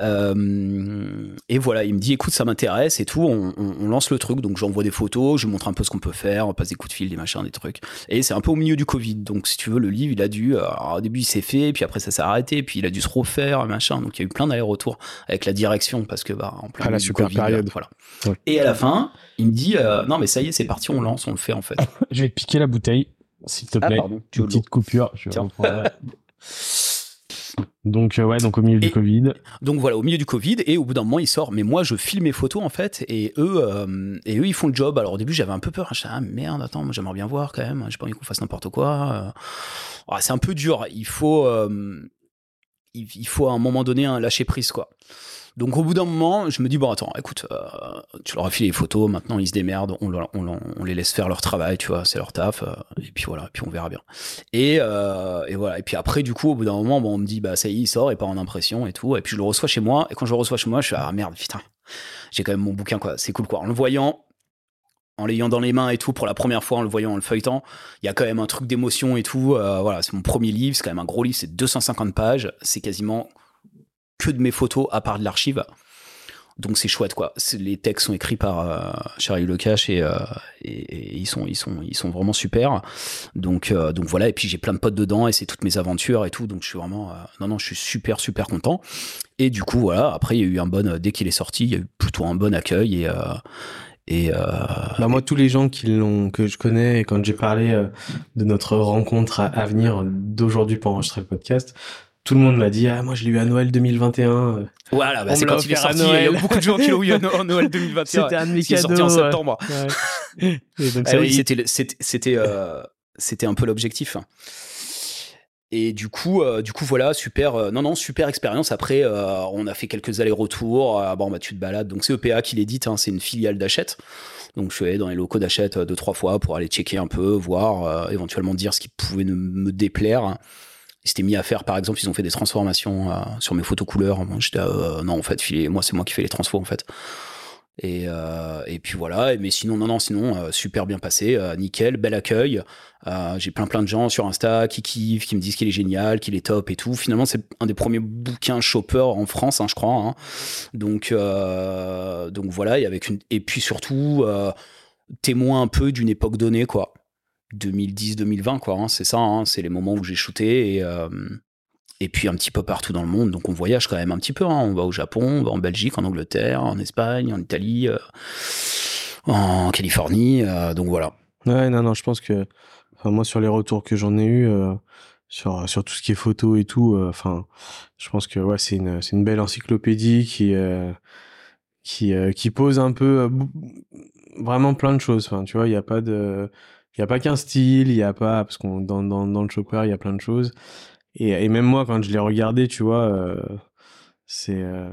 et voilà, il me dit, écoute, ça m'intéresse et tout. On, on, lance le truc, donc j'envoie des photos, je montre un peu ce qu'on peut faire, on passe des coups de fil, des machins, des trucs. Et c'est un peu au milieu du Covid, donc si tu veux, le livre, il a dû, au début, il s'est fait, puis après ça s'est arrêté, puis il a dû se refaire, machin. Donc il y a eu plein d'allers-retours avec la direction parce que bah en plein à la super période, voilà. Et à la fin, il me dit, non mais ça y est, c'est parti, on lance, on le fait en fait. [laughs] je vais te piquer la bouteille. S'il te ah, plaît, une petite coupure. [laughs] donc euh, ouais, donc au milieu du Covid. Donc voilà, au milieu du Covid et au bout d'un moment il sort. Mais moi je filme mes photos en fait et eux euh, et eux ils font le job. Alors au début j'avais un peu peur. Je disais, ah merde, attends, j'aimerais bien voir quand même. J'ai pas envie qu'on fasse n'importe quoi. Euh. Ah, c'est un peu dur. Il faut il, faut à un moment donné un lâcher prise quoi. Donc au bout d'un moment, je me dis bon attends, écoute, euh, tu leur as filé les photos, maintenant ils se démerdent, on, les laisse faire leur travail, tu vois, c'est leur taf, euh, et puis voilà, et puis on verra bien. Et, euh, et, voilà, et puis après du coup au bout d'un moment, bon, on me dit bah ça y est, il sort, et pas en impression et tout, et puis je le reçois chez moi, et quand je le reçois chez moi, je suis ah merde, putain, j'ai quand même mon bouquin quoi, c'est cool quoi. En le voyant, en l'ayant dans les mains et tout pour la première fois en le voyant en le feuilletant il y a quand même un truc d'émotion et tout voilà c'est mon premier livre c'est quand même un gros livre c'est 250 pages c'est quasiment que de mes photos à part de l'archive. Donc c'est chouette quoi. Les textes sont écrits par euh, Charlie Lecache et, euh, et, ils sont ils sont ils sont vraiment super. Donc euh, donc voilà et puis j'ai plein de potes dedans et c'est toutes mes aventures et tout donc je suis vraiment non non je suis super super content. Et du coup voilà après il y a eu un bon dès qu'il est sorti il y a eu plutôt un bon accueil et et bah moi tous les gens qui l'ont que je connais et quand j'ai parlé de notre rencontre à, à venir d'aujourd'hui pour enregistrer le podcast tout le monde m'a dit ah moi je l'ai eu à Noël 2021 voilà bah c'est quand il est sorti il y a beaucoup de gens qui l'ont eu à [laughs] Noël 2021 c'était un de mes cadeaux sorti en septembre. ouais. [laughs] ah oui, c'était c'était euh, c'était un peu l'objectif et du coup euh, du coup voilà super euh, non non super expérience après on a fait quelques allers-retours bon bah tu te balades donc c'est EPA qui l'édite hein, c'est une filiale d'Achète donc je suis allé dans les locaux d'Achète deux trois fois pour aller checker un peu voir éventuellement dire ce qui pouvait me déplaire ils s'étaient mis à faire, par exemple, ils ont fait des transformations euh, sur mes photos couleurs. Moi, j'étais, euh, non, en fait, moi, c'est moi qui fais les transfos, en fait. Et, euh, et puis voilà. Mais sinon, non, non, sinon, super bien passé, nickel, bel accueil. j'ai plein, plein de gens sur Insta qui kiffent, qui me disent qu'il est génial, qu'il est top et tout. Finalement, c'est un des premiers bouquins shopper en France, hein, je crois. Hein. Donc, donc voilà. Et puis surtout, témoin un peu d'une époque donnée, quoi. 2010-2020, quoi. Hein, c'est ça, hein, c'est les moments où j'ai shooté et, euh, et puis un petit peu partout dans le monde. Donc on voyage quand même un petit peu. Hein. On va au Japon, on va en Belgique, en Angleterre, en Espagne, en Italie, euh, en Californie. Euh, donc voilà. Ouais, non, non, je pense que moi sur les retours que j'en ai eu sur sur tout ce qui est photo et tout, enfin, je pense que ouais, c'est une une belle encyclopédie qui qui qui pose un peu vraiment plein de choses. Enfin, tu vois, il n'y a pas de il y a pas qu'un style, il y a pas parce qu'on dans, dans, le chopper il y a plein de choses. Et, et même moi, quand je l'ai regardé, tu vois, euh, c'est, euh,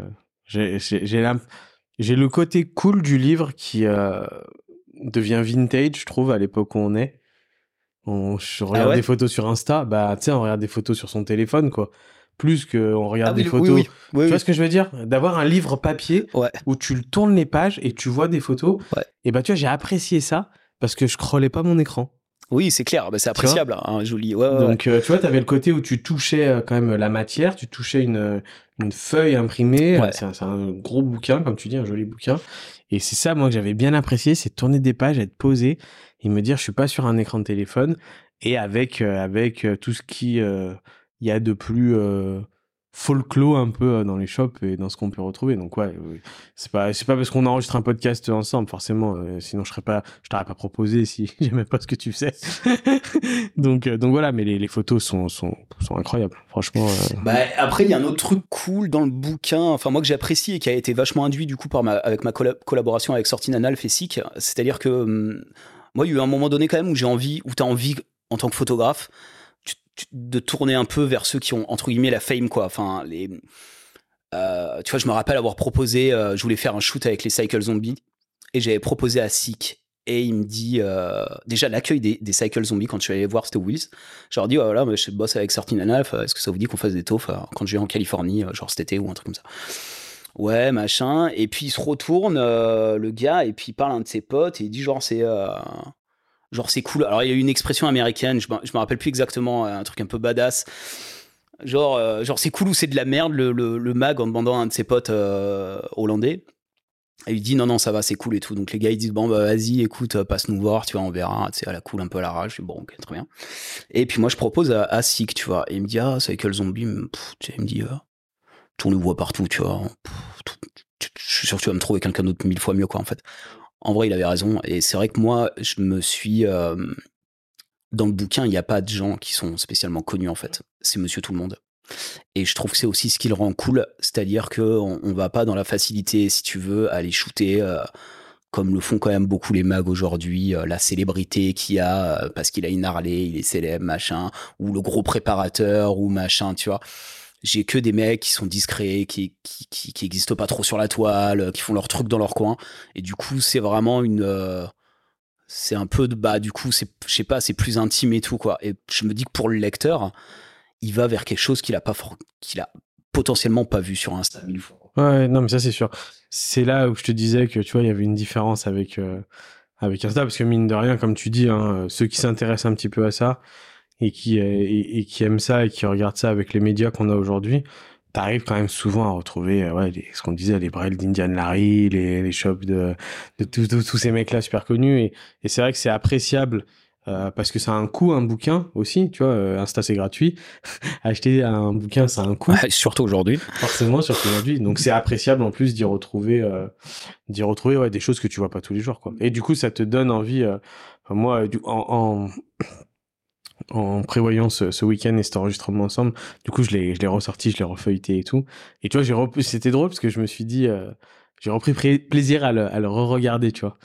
j'ai, le côté cool du livre qui euh, devient vintage, je trouve, à l'époque où on est. On je regarde Ah des photos sur Insta, bah, tu sais, on regarde des photos sur son téléphone, quoi. Plus qu'on regarde Ah oui, des photos. oui, oui, Tu vois ce que je veux dire? D'avoir un livre papier Ouais. où tu le tournes les pages et tu vois des photos. Ouais. Et bah, tu vois, j'ai apprécié ça parce que je scrollais pas mon écran. Oui, c'est clair, bah, c'est appréciable, hein, joli. Ouais. Donc, euh, tu vois, tu avais le côté où tu touchais euh, quand même la matière, tu touchais une, une feuille imprimée. Ouais. Euh, C'est un, gros bouquin, comme tu dis, un joli bouquin. Et c'est ça, moi, que j'avais bien apprécié, c'est de tourner des pages, être posé et me dire, je suis pas sur un écran de téléphone et avec, euh, avec euh, tout ce qui euh, il y a de plus euh, folklore un peu euh, dans les shops et dans ce qu'on peut retrouver. Donc, ouais, c'est pas, c'est pas parce qu'on enregistre un podcast ensemble, forcément. euh, sinon, je serais pas, je t'aurais pas proposé si [laughs] j'aimais pas ce que tu faisais. [laughs] donc, euh, donc voilà, mais les, photos sont, sont, sont incroyables. Franchement, Bah, après, il y a un autre truc cool dans le bouquin, enfin moi que j'apprécie et qui a été vachement induit du coup par ma, avec ma colla- collaboration avec Sortine Analf et SIC, c'est-à-dire que hum, moi, il y a eu un moment donné quand même où j'ai envie, où tu as envie en tant que photographe de tourner un peu vers ceux qui ont entre guillemets la fame quoi. Enfin les, euh, tu vois, je me rappelle avoir proposé, euh, je voulais faire un shoot avec les Cycle Zombies et j'avais proposé à SIC. Et il me dit, euh, déjà l'accueil des, des Cycle Zombies quand je suis allé voir, c'était Wills. Je leur dis, oh, voilà, je bosse avec Certain Analf, est-ce que ça vous dit qu'on fasse des taufs quand je vais en Californie, genre cet été ou un truc comme ça Ouais, machin. Et puis il se retourne, le gars, et puis il parle à un de ses potes, et il dit, genre, c'est. Euh, genre, c'est cool. Alors, il y a une expression américaine, je me, rappelle plus exactement, un truc un peu badass. Genre, euh, genre c'est cool ou c'est de la merde, le, mag en demandant à un de ses potes euh, hollandais. Et il dit non, non, ça va, c'est cool et tout. Donc les gars, ils disent bon, bah vas-y, écoute, euh, passe nous voir, tu vois, on verra. Tu sais, à la cool, un peu à la rage. Je dis, bon, ok, très bien. Et puis moi, je propose à, à Sik, tu vois. Et il me dit, ah, c'est quel zombie tu sais, Il me dit, euh, tourne voix partout, tu vois. Je suis sûr que tu vas me trouver quelqu'un d'autre mille fois mieux, quoi, en fait. En vrai, il avait raison. Et c'est vrai que moi, je me suis. dans le bouquin, il n'y a pas de gens qui sont spécialement connus, en fait. C'est monsieur tout le monde. Et je trouve que c'est aussi ce qui le rend cool, c'est-à-dire qu'on on va pas dans la facilité, si tu veux, aller shooter, comme le font quand même beaucoup les mags aujourd'hui, la célébrité qu'il y a, parce qu'il a une Harley, il est célèbre, machin, ou le gros préparateur, ou machin, tu vois. J'ai que des mecs qui sont discrets, qui, qui, qui, qui pas trop sur la toile, euh, qui font leur truc dans leur coin. Et du coup, c'est vraiment une. euh, c'est un peu de. Bah, du coup, c'est, je sais pas, c'est plus intime et tout, quoi. Et je me dis que pour le lecteur, il va vers quelque chose qu'il a pas a potentiellement pas vu sur Insta. Ouais, non, mais ça c'est sûr. C'est là où je te disais que tu vois, il y avait une différence avec euh, avec Insta parce que mine de rien, comme tu dis, hein, ceux qui s'intéressent un petit peu à ça et qui euh, et, et qui aiment ça et qui regardent ça avec les médias qu'on a aujourd'hui, t'arrives quand même souvent à retrouver euh, ouais les- ce qu'on disait les brailles d'Indian Larry, les les shops de de tous tous- tous ces mecs là super connus et et c'est vrai que c'est appréciable. euh, parce que ça a un coût, un bouquin aussi, tu vois, euh, Insta c'est gratuit. [laughs] Acheter un bouquin, ça a un coût [laughs] surtout aujourd'hui. forcément surtout aujourd'hui donc c'est appréciable en plus d'y retrouver euh, d'y retrouver ouais, des choses que tu vois pas tous les jours quoi et du coup ça te donne envie euh, moi du, en, en en prévoyant ce, ce week-end et cet enregistrement ensemble. Du coup je l'ai je l'ai ressorti je l'ai refeuilleté et tout. Et tu vois j'ai repris c'était drôle parce que je me suis dit euh, j'ai repris plaisir à le, à le re-regarder tu vois.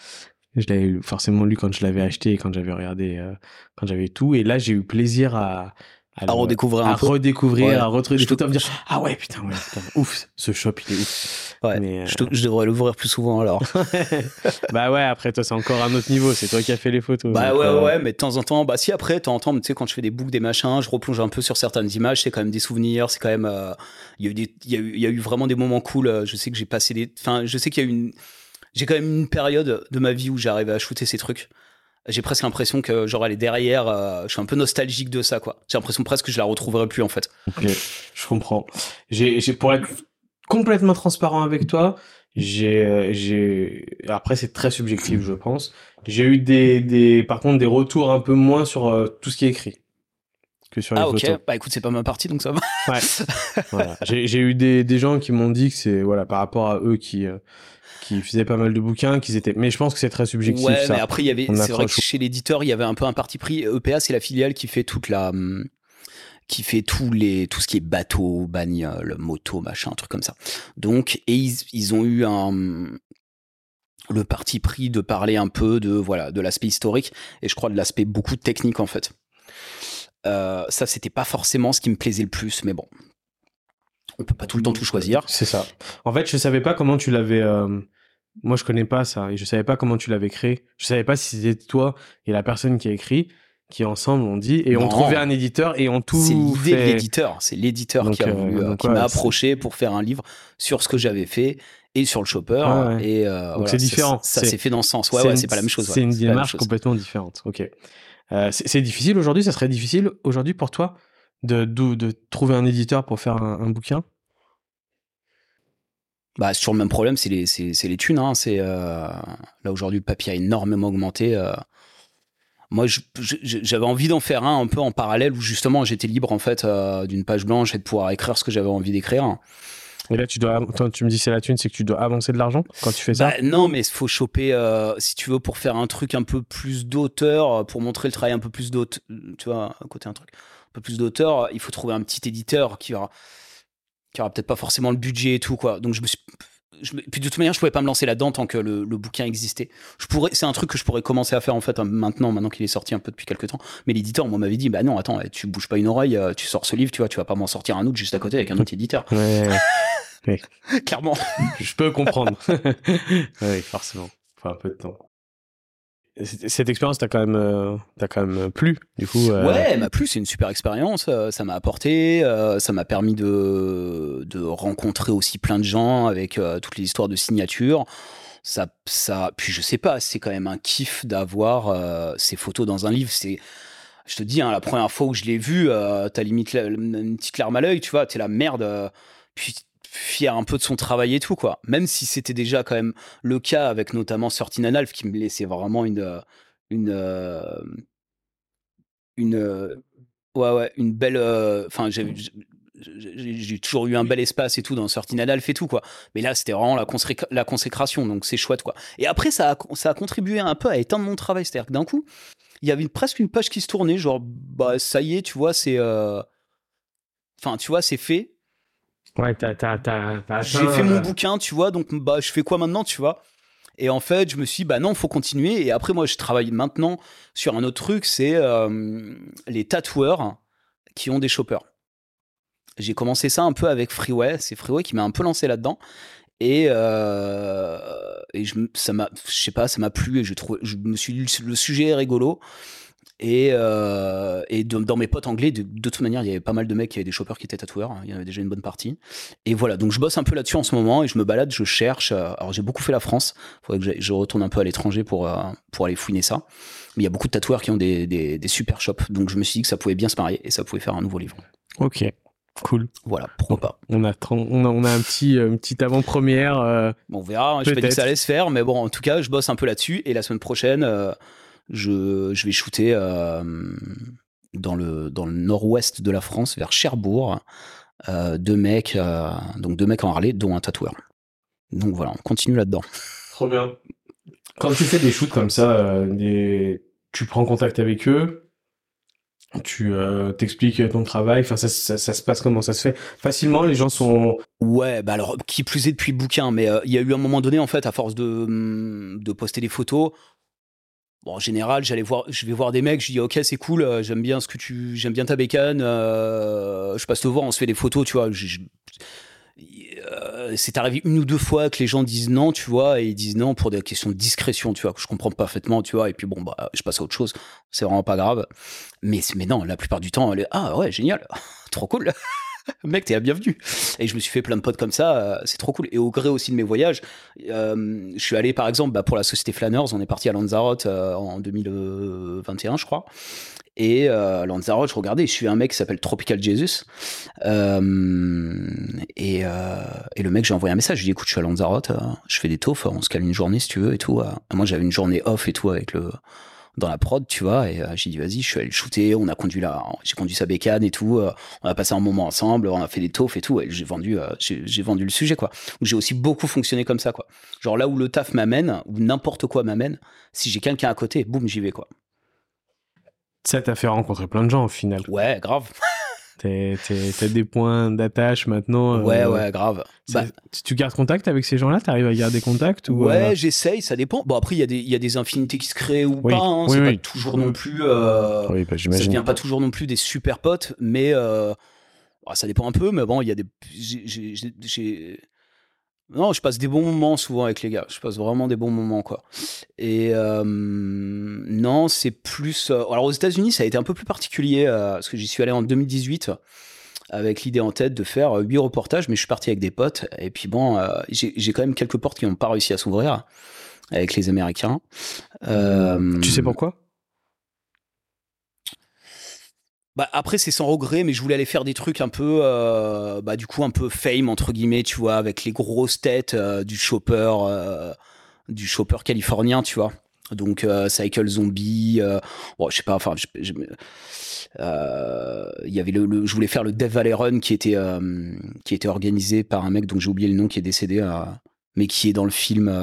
Je l'avais forcément lu quand je l'avais acheté et quand j'avais regardé euh, quand j'avais tout. Et là j'ai eu plaisir à À le- redécouvrir un à peu. redécouvrir, Ouais. à retrouver des photos, me dire ah ouais putain ouais putain ouf ce shop il est ouf. Ouais. Mais, euh, Je, devrais l'ouvrir plus souvent alors. [laughs] bah ouais après toi c'est encore un autre niveau, c'est toi qui as fait les photos. Bah donc, ouais, euh, ouais, mais de temps en temps, bah si après, de temps en temps, tu sais, quand je fais des books, des machins, je replonge un peu sur certaines images, c'est quand même des souvenirs, c'est quand même. euh, Il y, a eu y, y a vraiment des moments cool. euh, Je sais que j'ai passé des. Enfin, je sais qu'il y a eu une. J'ai quand même une période de ma vie où j'arrivais à shooter ces trucs. J'ai presque l'impression que, genre, elle est derrière. euh, je suis un peu nostalgique de ça, quoi. J'ai l'impression presque que je la retrouverai plus, en fait. Ok, je comprends. J'ai, j'ai pour être complètement transparent avec toi, j'ai, euh, j'ai. Après c'est très subjectif je pense. J'ai eu des, des, par contre des retours un peu moins sur euh, tout ce qui est écrit que sur les Ah, ok. Bah écoute, c'est pas ma partie, donc ça va. Ouais. [laughs] voilà. J'ai j'ai eu des, des gens qui m'ont dit que c'est voilà par rapport à eux qui euh, qui faisaient pas mal de bouquins, qu'ils étaient. Mais je pense que c'est très subjectif Ouais, ça. mais après, il y avait, On c'est vrai que chez l'éditeur, il y avait un peu un parti pris. EPA, c'est la filiale qui fait toute la, hum, qui fait tous les, tout ce qui est bateau, bagnole, moto, machin, un truc comme ça. Donc, et ils, ils ont eu un, le parti pris de parler un peu de, voilà, de l'aspect historique et je crois de l'aspect beaucoup technique, en fait. ça, c'était pas forcément ce qui me plaisait le plus, mais bon, on peut pas tout le temps tout choisir. C'est ça. En fait, je savais pas comment tu l'avais. Moi, je connais pas ça et je savais pas comment tu l'avais créé. Je savais pas si c'était toi et la personne qui a écrit qui ensemble ont dit et ont trouvé un éditeur et ont tout c'est l'idée de l'éditeur. C'est l'éditeur qui a voulu, qui m'a approché pour faire un livre sur ce que j'avais fait et sur le shopper. Et donc c'est différent. ça, s'est fait dans ce sens. Ouais ouais c'est pas la même chose c'est une démarche complètement différente. Ok. Euh, c'est difficile aujourd'hui ça serait difficile aujourd'hui pour toi de, de, trouver un éditeur pour faire un, bouquin? Bah, sur le même problème, c'est les, c'est, les thunes. Hein. C'est, euh, là, aujourd'hui, le papier a énormément augmenté. Euh. Moi, j'avais envie d'en faire un un peu en parallèle où justement j'étais libre en fait d'une page blanche et de pouvoir écrire ce que j'avais envie d'écrire. Et là, tu dois, tu me dis c'est la thune, c'est que tu dois avancer de l'argent quand tu fais ça? Bah, Non, mais il faut choper, euh, si tu veux, pour faire un truc un peu plus d'auteur, euh, pour montrer le travail un peu plus d'auteur, tu vois, à côté un truc un peu plus d'auteur, il faut trouver un petit éditeur qui aura, qui aura peut-être pas forcément le budget et tout, quoi. Donc je me suis puis de toute manière, je pouvais pas me lancer là-dedans tant que le, bouquin existait. Je pourrais, c'est un truc que je pourrais commencer à faire en fait maintenant, maintenant qu'il est sorti un peu depuis quelques temps. Mais l'éditeur, moi, m'avait dit, bah non, attends, tu bouges pas une oreille, euh, tu sors ce livre, tu vois, tu vas pas m'en sortir un autre juste à côté avec un autre éditeur. Ouais. [laughs] Clairement. Je peux comprendre. [laughs] [laughs] oui, forcément. Faut un peu de temps cette expérience t'a quand même euh, quand même plu du coup euh... ouais elle m'a plu c'est une super expérience euh, ça m'a apporté euh, ça m'a permis de de rencontrer aussi plein de gens avec toutes les histoires de signature ça ça puis je sais pas c'est quand même un kiff d'avoir ces photos dans un livre. C'est je te dis hein, la première fois où je l'ai vu t'as limite une petite larme à l'œil tu vois t'es la merde puis fier un peu de son travail et tout, quoi. Même si c'était déjà quand même le cas avec notamment Sortin Alf qui me laissait vraiment une. Euh, une. Euh, une. Euh, ouais, ouais, une belle. Enfin, j'ai j'ai toujours eu un bel espace et tout dans Sortin Alf et tout quoi mais là c'était vraiment la, la consécration donc c'est chouette quoi et après ça a, ça a contribué un peu à éteindre mon travail c'est à dire que d'un coup il y avait presque une page qui se tournait genre bah ça y est tu vois c'est enfin tu vois c'est fait Ouais, t'as, J'ai fait mon bouquin, tu vois, donc bah, je fais quoi maintenant, tu vois? Et en fait, je me suis dit, bah non, faut continuer. Et après, moi, je travaille maintenant sur un autre truc, c'est euh, les tatoueurs qui ont des shoppers. J'ai commencé ça un peu avec Freeway, c'est Freeway qui m'a un peu lancé là-dedans. Et, euh, et je, ça m'a, je sais pas, ça m'a plu et je, trouve, je me suis dit, le sujet est rigolo. Et, euh, et dans mes potes anglais, de, toute manière, il y avait pas mal de mecs qui avaient des shoppers qui étaient tatoueurs. Hein. il y en avait déjà une bonne partie. Et voilà, donc je bosse un peu là-dessus en ce moment et je me balade, je cherche. Euh, alors j'ai beaucoup fait la France. Il faudrait que je retourne un peu à l'étranger pour, euh, pour aller fouiner ça. Mais il y a beaucoup de tatoueurs qui ont des, des, des, super shops. Donc je me suis dit que ça pouvait bien se marier et ça pouvait faire un nouveau livre. Ok. Cool. Voilà, pourquoi pas. On a, on a, on a un petit, une petite avant-première. Bon, on verra. Hein, je pas dit que ça allait se faire, mais bon, en tout cas, je bosse un peu là-dessus. Et la semaine prochaine, je, je vais shooter euh, dans le, dans le nord-ouest de la France, vers Cherbourg. Euh, deux mecs, euh, donc deux mecs en Harley, dont un tatoueur. Donc voilà, on continue là-dedans. Trop bien. Quand tu fais des shoots comme ça, des... tu prends contact avec eux, tu t'expliques ton travail, enfin ça, ça, se passe comment ça se fait? Facilement les gens sont ouais bah alors qui plus est depuis le bouquin mais il y a eu un moment donné en fait à force de hum, de poster des photos En général, j'allais voir, je vais voir des mecs, je dis ok c'est cool, euh, j'aime bien ce que tu, j'aime bien ta bécane, euh, je passe te voir, on se fait des photos, tu vois. Euh, c'est arrivé une ou deux fois que les gens disent non, tu vois, et ils disent non pour des questions de discrétion, tu vois, que je comprends parfaitement, tu vois, et puis bon bah je passe à autre chose, c'est vraiment pas grave. Mais mais non, la plupart du temps, elle est ah ouais génial, [laughs] trop cool. [laughs] mec, t'es la bienvenue. Et je me suis fait plein de potes comme ça, euh, c'est trop cool. Et au gré aussi de mes voyages, euh, je suis allé par exemple bah, pour la société Flanners, on est parti à Lanzarote euh, en 2021, je crois. Et Lanzarote, je regardais, je suis un mec qui s'appelle Tropical Jesus. et, et le mec, j'ai envoyé un message, je lui ai dit écoute, je suis à Lanzarote, je fais des taufs, on se calme une journée si tu veux et tout. moi, j'avais une journée off et tout avec le dans la prod, tu vois. Et euh, j'ai dit, vas-y, je suis allé le shooter. On a conduit là, j'ai conduit sa bécane et tout. Euh, on a passé un moment ensemble. On a fait des taufs et tout. Et j'ai vendu, euh, j'ai vendu le sujet, quoi. J'ai aussi beaucoup fonctionné comme ça, quoi. Genre là où le taf m'amène, ou n'importe quoi m'amène, si j'ai quelqu'un à côté, boum, j'y vais, quoi. Ça t'a fait rencontrer plein de gens au final. Ouais, grave. T'as des points d'attache maintenant. Ouais, ouais, grave. Bah, tu gardes contact avec ces gens-là? T'arrives à garder contact ou Ouais, j'essaye, ça dépend. Bon, après, il y, a des, y a des infinités qui se créent ou pas. Hein, c'est pas toujours non plus. Euh, bah, ça devient pas toujours non plus des super potes, mais euh, bah, ça dépend un peu. Mais bon, il y a des. J'ai non, je passe des bons moments souvent avec les gars. Je passe vraiment des bons moments, quoi. Et euh, non, c'est plus. Euh, alors aux États-Unis, ça a été un peu plus particulier euh, parce que j'y suis allé en 2018 avec l'idée en tête de faire huit reportages, mais je suis parti avec des potes. Et puis bon, j'ai quand même quelques portes qui n'ont pas réussi à s'ouvrir avec les Américains. tu sais pourquoi? Bah après c'est sans regret, mais je voulais aller faire des trucs un peu, euh, bah du coup un peu fame entre guillemets, tu vois, avec les grosses têtes euh, du chopper, euh, du chopper californien, tu vois. Donc Cycle Zombie, bon je sais pas, enfin je voulais faire le Death Valley Run qui était qui était organisé par un mec dont j'ai oublié le nom qui est décédé, mais qui est dans le film,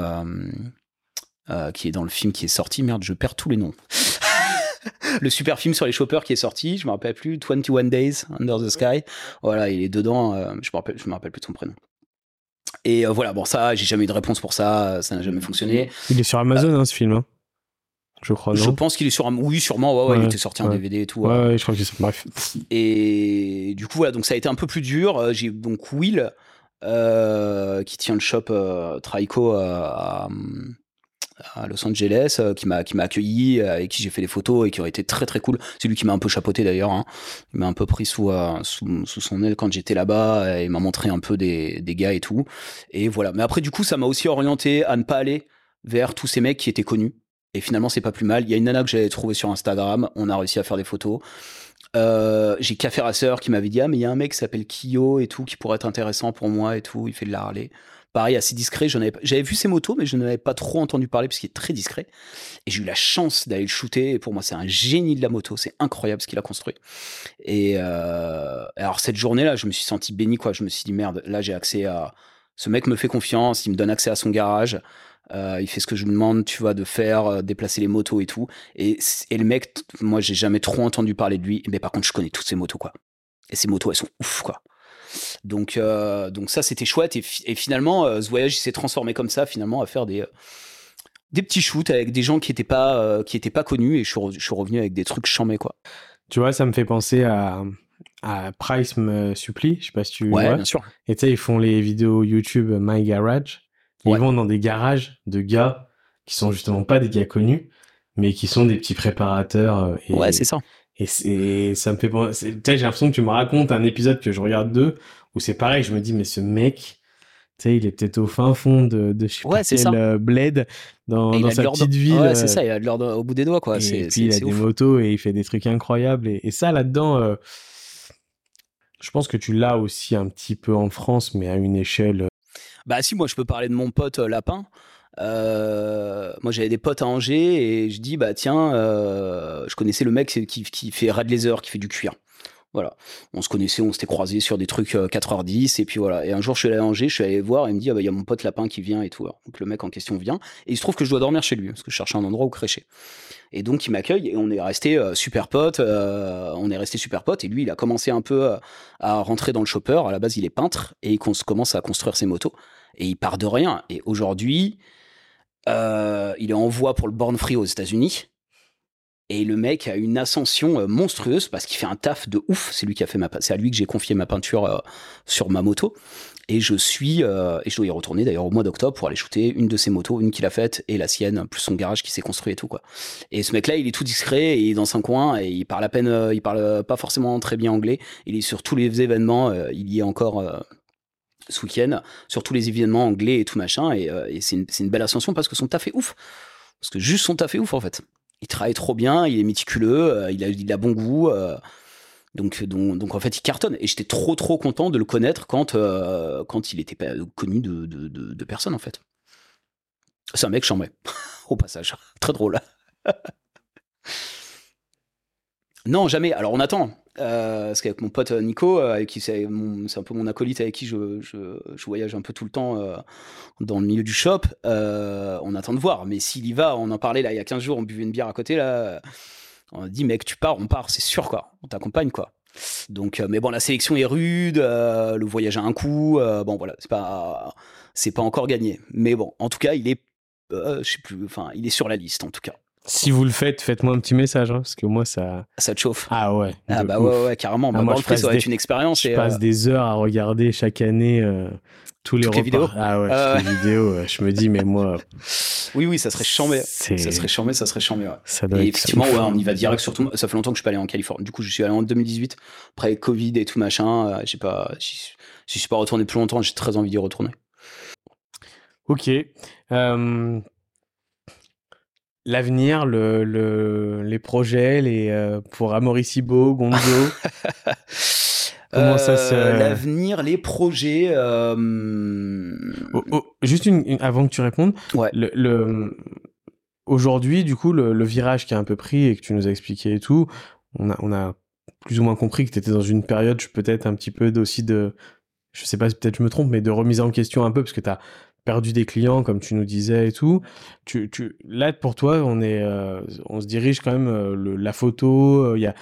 qui est dans le film qui est sorti. Merde, je perds tous les noms. [laughs] [laughs] le super film sur les choppers qui est sorti, je me rappelle plus, 21 Days Under the Sky. Voilà, il est dedans, euh, je me rappelle, je me rappelle plus de son prénom. Et euh, voilà, bon, ça, j'ai jamais eu de réponse pour ça, ça n'a jamais fonctionné. Il est sur Amazon, hein, ce film. Hein. je crois. Non je pense qu'il est sur. Oui, sûrement. Ouais, ouais, il était sorti en DVD et tout. Ouais, je crois que c'est. Bref. Et du coup, voilà, donc ça a été un peu plus dur. Euh, j'ai donc Will, qui tient le shop Trico à, à Los Angeles euh, qui m'a qui m'a accueilli euh, avec qui j'ai fait des photos et qui ont été très très cool. C'est lui qui m'a un peu chapeauté d'ailleurs hein. il m'a un peu pris sous, euh, sous, sous son aile quand j'étais là-bas et m'a montré un peu des, des gars et tout. Et voilà. Mais après du coup ça m'a aussi orienté à ne pas aller vers tous ces mecs qui étaient connus. Et finalement c'est pas plus mal. Il y a une nana que j'avais trouvée sur Instagram. On a réussi à faire des photos. J'ai Café Racer qui m'avait dit ah mais il y a un mec qui s'appelle Kyo et tout qui pourrait être intéressant pour moi et tout il fait de la Harley pareil, assez discret. J'avais vu ses motos, mais je n'en avais pas trop entendu parler parce qu'il est très discret. Et j'ai eu la chance d'aller le shooter. Et pour moi, c'est un génie de la moto. C'est incroyable ce qu'il a construit. Et euh, alors, cette journée-là, je me suis senti béni, quoi. Je me suis dit, merde, là, j'ai accès à. Ce mec me fait confiance, il me donne accès à son garage. Euh, il fait ce que je lui demande, tu vois, de faire, euh, déplacer les motos et tout. Et, et le mec, moi, j'ai jamais trop entendu parler de lui. Mais par contre, je connais toutes ses motos, quoi. Et ces motos, elles sont ouf, quoi. Donc, euh, donc ça, c'était chouette. Et, finalement, euh, ce voyage, s'est transformé comme ça, finalement, à faire des, euh, des petits shoots avec des gens qui n'étaient pas, qui étaient pas connus. Et je suis, revenu avec des trucs chamés, quoi. Tu vois, ça me fait penser à, à Price me supplie. Je sais pas si tu ouais, bien sûr. Et tu sais, ils font les vidéos YouTube My Garage. Ils vont dans des garages de gars qui sont justement pas des gars connus, mais qui sont des petits préparateurs. Et, ouais, c'est ça. Et, ça me fait penser, j'ai l'impression que tu me racontes un épisode que je regarde d'eux, où c'est pareil, je me dis, mais ce mec, tu sais, il est peut-être au fin fond de, de je sais ouais, pas euh, bled dans, dans sa petite ville. Ouais, c'est ça, il a de l'or au bout des doigts, quoi. Et, puis il a des motos et il fait des trucs incroyables. Et, ça, là-dedans, euh, je pense que tu l'as aussi un petit peu en France, mais à une échelle. Euh, bah si, moi je peux parler de mon pote Lapin. Euh, moi, j'avais des potes à Angers et je dis, bah tiens, euh, je connaissais le mec qui, qui fait Rad Laser, qui fait du cuir. Voilà. On se connaissait, on s'était croisés sur des trucs 4h10 euh, et puis voilà. Et un jour, je suis allé à Angers, je suis allé voir et il me dit, ah bah, il y a mon pote lapin qui vient et tout. Donc le mec en question vient et il se trouve que je dois dormir chez lui parce que je cherchais un endroit où crécher. Et donc il m'accueille et on est resté super potes, on est resté super potes et lui il a commencé un peu à rentrer dans le chopper. À la base il est peintre et il commence à construire ses motos et il part de rien. Et aujourd'hui euh, il est en voie pour le Born Free aux États-Unis. Et le mec a une ascension euh, monstrueuse parce qu'il fait un taf de ouf. C'est lui qui a fait ma, c'est à lui que j'ai confié ma peinture euh, sur ma moto. Et je suis, et je dois y retourner d'ailleurs au mois d'octobre pour aller shooter une de ses motos, une qu'il a faite et la sienne, plus son garage qui s'est construit et tout quoi. Et ce mec-là, il est tout discret et il est dans son coin et il parle à peine, il parle pas forcément très bien anglais. Il est sur tous les événements, il y est encore ce week-end sur tous les événements anglais et tout machin. Et, euh, c'est une, belle ascension parce que son taf est ouf. Parce que juste son taf est ouf en fait. Il travaille trop bien, il est méticuleux, euh, il, a, il a bon goût. Euh, donc, donc, donc, en fait, il cartonne. Et j'étais trop trop content de le connaître quand, quand il était connu de, de, de, personne en fait. C'est un mec chambé, [laughs] au passage. Très drôle. [laughs] non, jamais. Alors on attend. Euh, parce qu'avec mon pote euh, Nico, euh, qui c'est un peu mon acolyte avec qui je, je, je, voyage un peu tout le temps dans le milieu du shop, on attend de voir. Mais s'il y va, on en parlait là il y a 15 jours, on buvait une bière à côté là. On dit mec, tu pars, on part, c'est sûr quoi. On t'accompagne quoi. Donc, mais bon, la sélection est rude, le voyage a un coût. bon, voilà, c'est pas, c'est pas encore gagné. Mais bon, en tout cas, il est, je sais plus, enfin, il est sur la liste en tout cas. Si vous le faites, faites-moi un petit message, hein, parce que moi, ça. Ça te chauffe. Ah ouais. Ah bah ouais, ouais, carrément. Ah, moi, ça va être une expérience. Je passe des heures à regarder chaque année tous les, vidéos. Ah ouais, ah les vidéos. je me dis, mais moi. [laughs] Oui, oui, ça serait chambé. Ça serait chambé, ça serait chambé. Ouais. Ça doit et effectivement, ouais, on y va direct. Surtout, ça fait longtemps que je suis pas allé en Californie. Du coup, je suis allé en 2018. Après Covid et tout machin, euh, j'ai pas, si je suis pas retourné plus longtemps, j'ai très envie d'y retourner. Ok. Euh, l'avenir, le, le, les projets, les, euh, pour Amoricibo, Gonzo [laughs] Comment ça se... Euh, l'avenir, les projets. Euh, oh, oh, juste une, avant que tu répondes. Ouais. Le, Aujourd'hui, du coup, le, virage qui a un peu pris et que tu nous as expliqué et tout, on a, on a plus ou moins compris que tu étais dans une période, peut-être un petit peu aussi de, je sais pas, peut-être je me trompe, mais de remise en question un peu parce que tu as perdu des clients, comme tu nous disais et tout. Tu, tu, là, pour toi, on est, euh, on se dirige quand même la photo. Il y a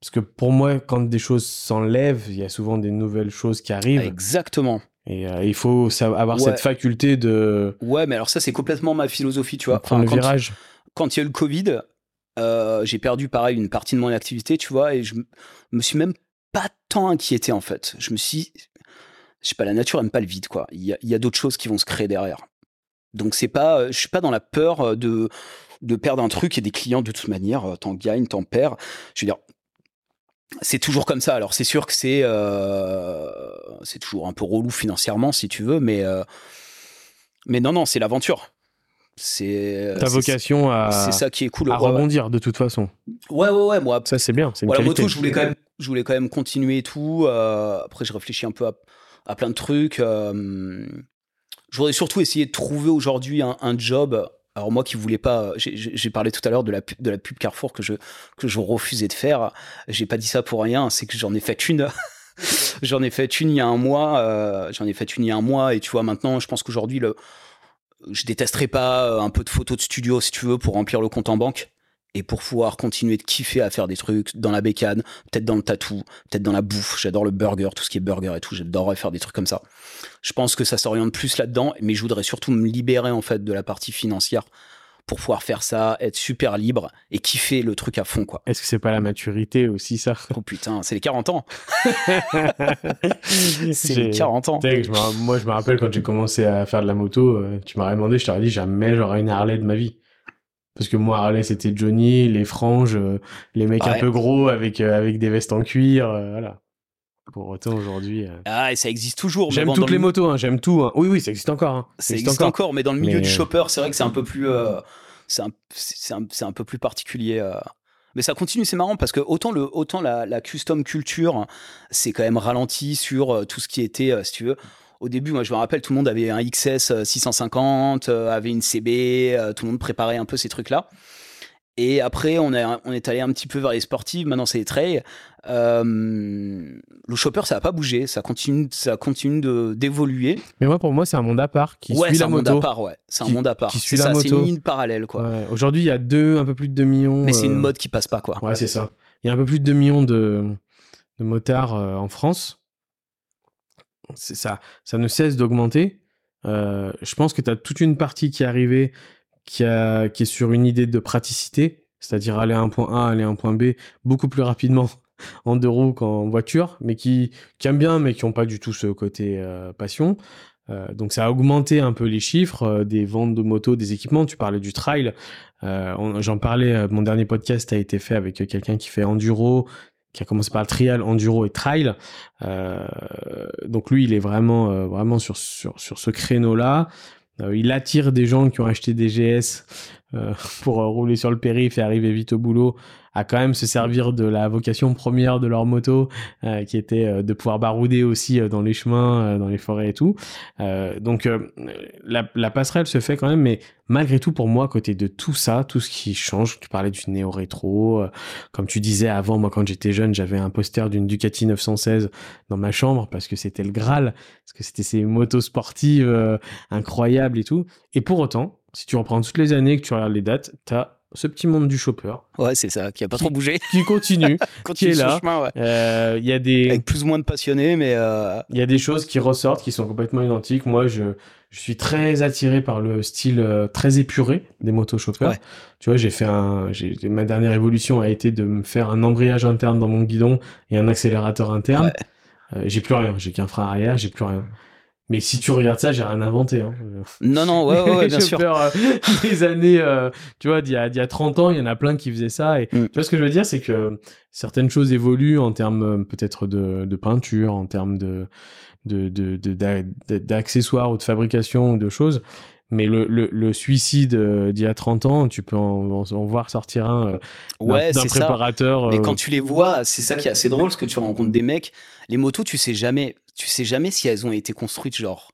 parce que pour moi, quand des choses s'enlèvent, il y a souvent des nouvelles choses qui arrivent. Exactement. Et euh, il faut avoir cette faculté de. Ouais, mais alors ça, c'est complètement ma philosophie, tu vois. Prendre le virage. Quand il y a eu le Covid, euh, j'ai perdu pareil une partie de mon activité, tu vois, et je me suis même pas tant inquiété en fait. Je me suis. Je sais pas, la nature aime pas le vide, quoi. Il y a, y a d'autres choses qui vont se créer derrière. Donc c'est pas. Je suis pas dans la peur de de perdre un truc et des clients de toute manière, t'en gagnes, t'en perds. Je veux dire, c'est toujours comme ça. Alors c'est sûr que c'est euh, c'est toujours un peu relou financièrement si tu veux, mais euh, mais non non c'est l'aventure. C'est ta vocation à c'est ça qui est cool à rebondir de toute façon. Ouais ouais ouais moi ça c'est bien. C'est une la moto je voulais quand même je voulais quand même continuer et tout. Euh, après je réfléchis un peu à, à plein de trucs. je voudrais surtout essayer de trouver aujourd'hui un, job alors moi qui voulais pas, j'ai parlé tout à l'heure de la, de la pub Carrefour que je, que je refusais de faire. J'ai pas dit ça pour rien, c'est que j'en ai fait une. [laughs] j'en ai fait une il y a un mois. Euh, j'en ai fait une il y a un mois et tu vois maintenant, je pense qu'aujourd'hui le, je détesterais pas euh, un peu de photos de studio si tu veux pour remplir le compte en banque et pour pouvoir continuer de kiffer à faire des trucs dans la bécane, peut-être dans le tatou, peut-être dans la bouffe. J'adore le burger, tout ce qui est burger et tout. J'adorerais faire des trucs comme ça. Je pense que ça s'oriente plus là-dedans, mais je voudrais surtout me libérer en fait de la partie financière pour pouvoir faire ça, être super libre et kiffer le truc à fond quoi. Est-ce que c'est pas la maturité aussi ça? Oh putain, c'est les 40 ans. [laughs] c'est les 40 ans. moi je me rappelle quand j'ai commencé à faire de la moto, euh, tu m'aurais demandé, je t'aurais dit jamais j'aurais une Harley de ma vie. Parce que moi, Harley, c'était Johnny, les franges, euh, les mecs un peu gros avec, euh, avec des vestes en cuir, euh, voilà. Pour autant, aujourd'hui. Ah, et ça existe toujours. J'aime toutes les motos, hein, j'aime tout. Hein. Oui, oui, ça existe encore. Hein. Ça, existe, encore. mais dans le milieu du chopper, c'est vrai que c'est un peu plus. c'est un, un, peu plus particulier. Mais ça continue, c'est marrant parce que autant, le, autant la, la custom culture, c'est quand même ralenti sur tout ce qui était, si tu veux, au début, moi je me rappelle, tout le monde avait un XS 650, euh, euh, avait une CB, euh, tout le monde préparait un peu ces trucs-là. Et après, on, on est allé un petit peu vers les sportives, maintenant c'est les trails. le chopper, ça n'a pas bougé, ça continue, ça continue d'évoluer. Mais moi, pour moi, c'est un monde à part qui suit la moto. C'est un monde à part, ouais. C'est un monde à part. C'est ça, c'est une ligne parallèle, quoi. Aujourd'hui, il y a deux, un peu plus de 2 millions. Mais c'est une mode qui passe pas, quoi. Ouais, c'est ça. Il y a un peu plus de 2 millions de, de motards en France ça, ça ne cesse d'augmenter. Euh, je pense que tu as toute une partie qui est arrivée qui, est sur une idée de praticité, c'est-à-dire aller à un point A, aller à un point B beaucoup plus rapidement [laughs] en deux roues qu'en voiture, mais qui, qui aiment bien, mais qui n'ont pas du tout ce côté euh, passion. Euh, donc ça a augmenté un peu les chiffres des ventes de motos, des équipements. Tu parlais du trail. J'en parlais, mon dernier podcast a été fait avec quelqu'un qui fait enduro, qui a commencé par le trial, enduro et trail. Euh, donc lui, il est vraiment, euh, vraiment sur, sur, sur ce créneau-là. Euh, il attire des gens qui ont acheté des GS euh, [laughs] pour rouler sur le périph' et arriver vite au boulot à quand même se servir de la vocation première de leur moto, euh, qui était euh, de pouvoir barouder aussi euh, dans les chemins, dans les forêts et tout. donc la, la, passerelle se fait quand même, mais malgré tout pour moi, à côté de tout ça, tout ce qui change, tu parlais du néo-rétro, comme tu disais avant, moi quand j'étais jeune, j'avais un poster d'une Ducati 916 dans ma chambre parce que c'était le Graal, parce que c'était ces motos sportives incroyables et tout. Et pour autant, si tu reprends toutes les années que tu regardes les dates, t'as ce petit monde du chopper. Ouais, c'est ça, qui a pas trop bougé. [laughs] Qui [laughs] continue, qui est là. Euh, il y a des. Avec plus ou moins de passionnés, mais. Il y a des choses qui ressortent qui sont complètement identiques. Moi, je, je suis très attiré par le style très épuré des motos chauffeurs. Tu vois, j'ai fait un, j'ai, ma dernière évolution a été de me faire un embrayage interne dans mon guidon et un accélérateur interne. j'ai plus rien, j'ai qu'un frein arrière, j'ai plus rien. Mais si tu regardes ça, j'ai rien inventé. Hein. Non, non, ouais, ouais, [laughs] bien sûr. Peur, euh, [laughs] des années, euh, tu vois, d'il y, a, y a 30 ans, il y en a plein qui faisaient ça. Et mm. tu vois ce que je veux dire, c'est que certaines choses évoluent en termes euh, peut-être de, de, peinture, en termes de d'accessoires de, de, ou de fabrication ou de choses. Mais le, le, le suicide d'il y a 30 ans, tu peux en, en, voir sortir un ouais, d'un préparateur. Ça. Et quand tu les vois, c'est ça qui est assez drôle, parce que tu rencontres des mecs, les motos, tu sais jamais tu sais jamais si elles ont été construites genre,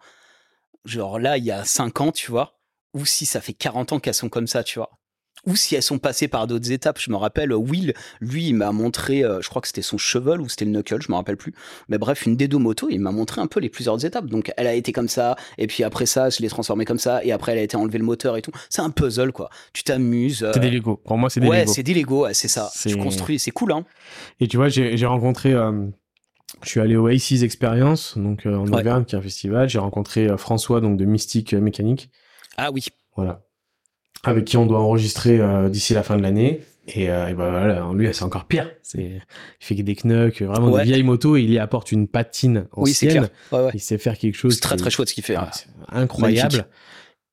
genre là, il y a 5 ans, tu vois, ou si ça fait 40 ans qu'elles sont comme ça, tu vois. Ou si elles sont passées par d'autres étapes. Je me rappelle, Will, lui, il m'a montré, euh, je crois que c'était son cheval ou c'était le knuckle, je me rappelle plus. Mais bref, une des deux motos, il m'a montré un peu les plusieurs étapes. Donc, elle a été comme ça, et puis après ça, je l'ai transformée comme ça, et après, elle a été enlevé le moteur et tout. C'est un puzzle, quoi. Tu t'amuses. C'est des Lego. Pour moi, c'est des ouais, Lego. Ouais, c'est des Lego, c'est ça. Tu construis, c'est cool, hein. Et tu vois, j'ai rencontré. Euh, je suis allé au Aces Experience, donc euh, en Auvergne, qui est un festival. J'ai rencontré euh, François, donc de Mystique euh, Mécanique. Ah oui. Voilà. Avec qui on doit enregistrer d'ici la fin de l'année. Et, et ben voilà, lui, c'est encore pire. C'est, il fait des knucks, vraiment ouais. de vieilles motos, et il y apporte une patine ancienne. Oui, c'est clair. Ouais, il sait faire quelque chose. C'est très très chouette ce qu'il fait. incroyable.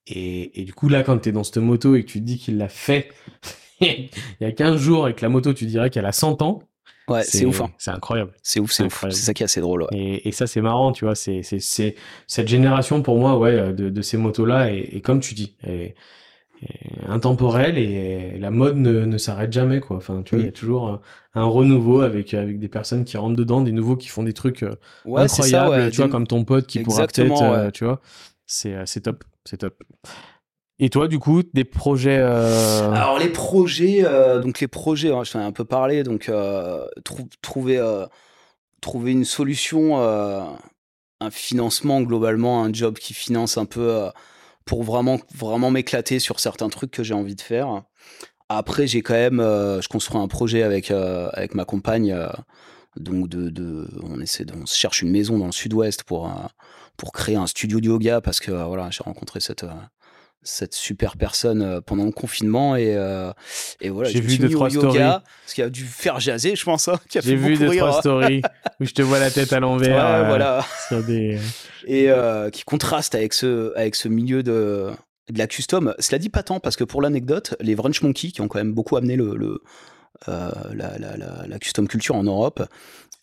Et, et, du coup, là, quand tu es dans cette moto et que tu te dis qu'il l'a fait [laughs] il y a 15 jours et que la moto, tu dirais qu'elle a 100 ans, Ouais, c'est ouf. Hein. C'est incroyable. C'est ouf, c'est ouf. C'est ça qui est assez drôle. Ouais. Et, et, ça, c'est marrant, tu vois. C'est cette génération pour moi, ouais, de, de ces motos-là, et, et, comme tu dis, est, intemporelle et la mode ne, ne s'arrête jamais, quoi. Enfin, tu vois, il y a mm. toujours un, renouveau avec avec des personnes qui rentrent dedans, des nouveaux qui font des trucs euh, ouais, incroyables, ça, tu vois, comme ton pote qui pourra peut-être, euh, tu vois. C'est c'est top, c'est top. Et toi, du coup, des projets euh... Alors les projets, euh, donc les projets, hein, je t'en ai un peu parlé, donc euh, trouver trouver une solution, un financement globalement, un job qui finance un peu pour vraiment vraiment m'éclater sur certains trucs que j'ai envie de faire. Après, j'ai quand même, je construis un projet avec avec ma compagne, donc de, de, on essaie, de, cherche une maison dans le sud-ouest pour pour créer un studio de yoga parce que voilà, j'ai rencontré cette cette super personne euh, pendant le confinement et, euh, et voilà j'ai vu deux trois stories. ce qui a dû faire jaser je pense hein, j'ai vu deux trois stories où je te vois la tête à l'envers ouais, euh, voilà. des... et euh, qui contraste avec ce avec ce milieu de de la custom. Cela dit pas tant parce que pour l'anecdote les Wrench Monkey qui ont quand même beaucoup amené le, le la, la, la, la, custom culture en Europe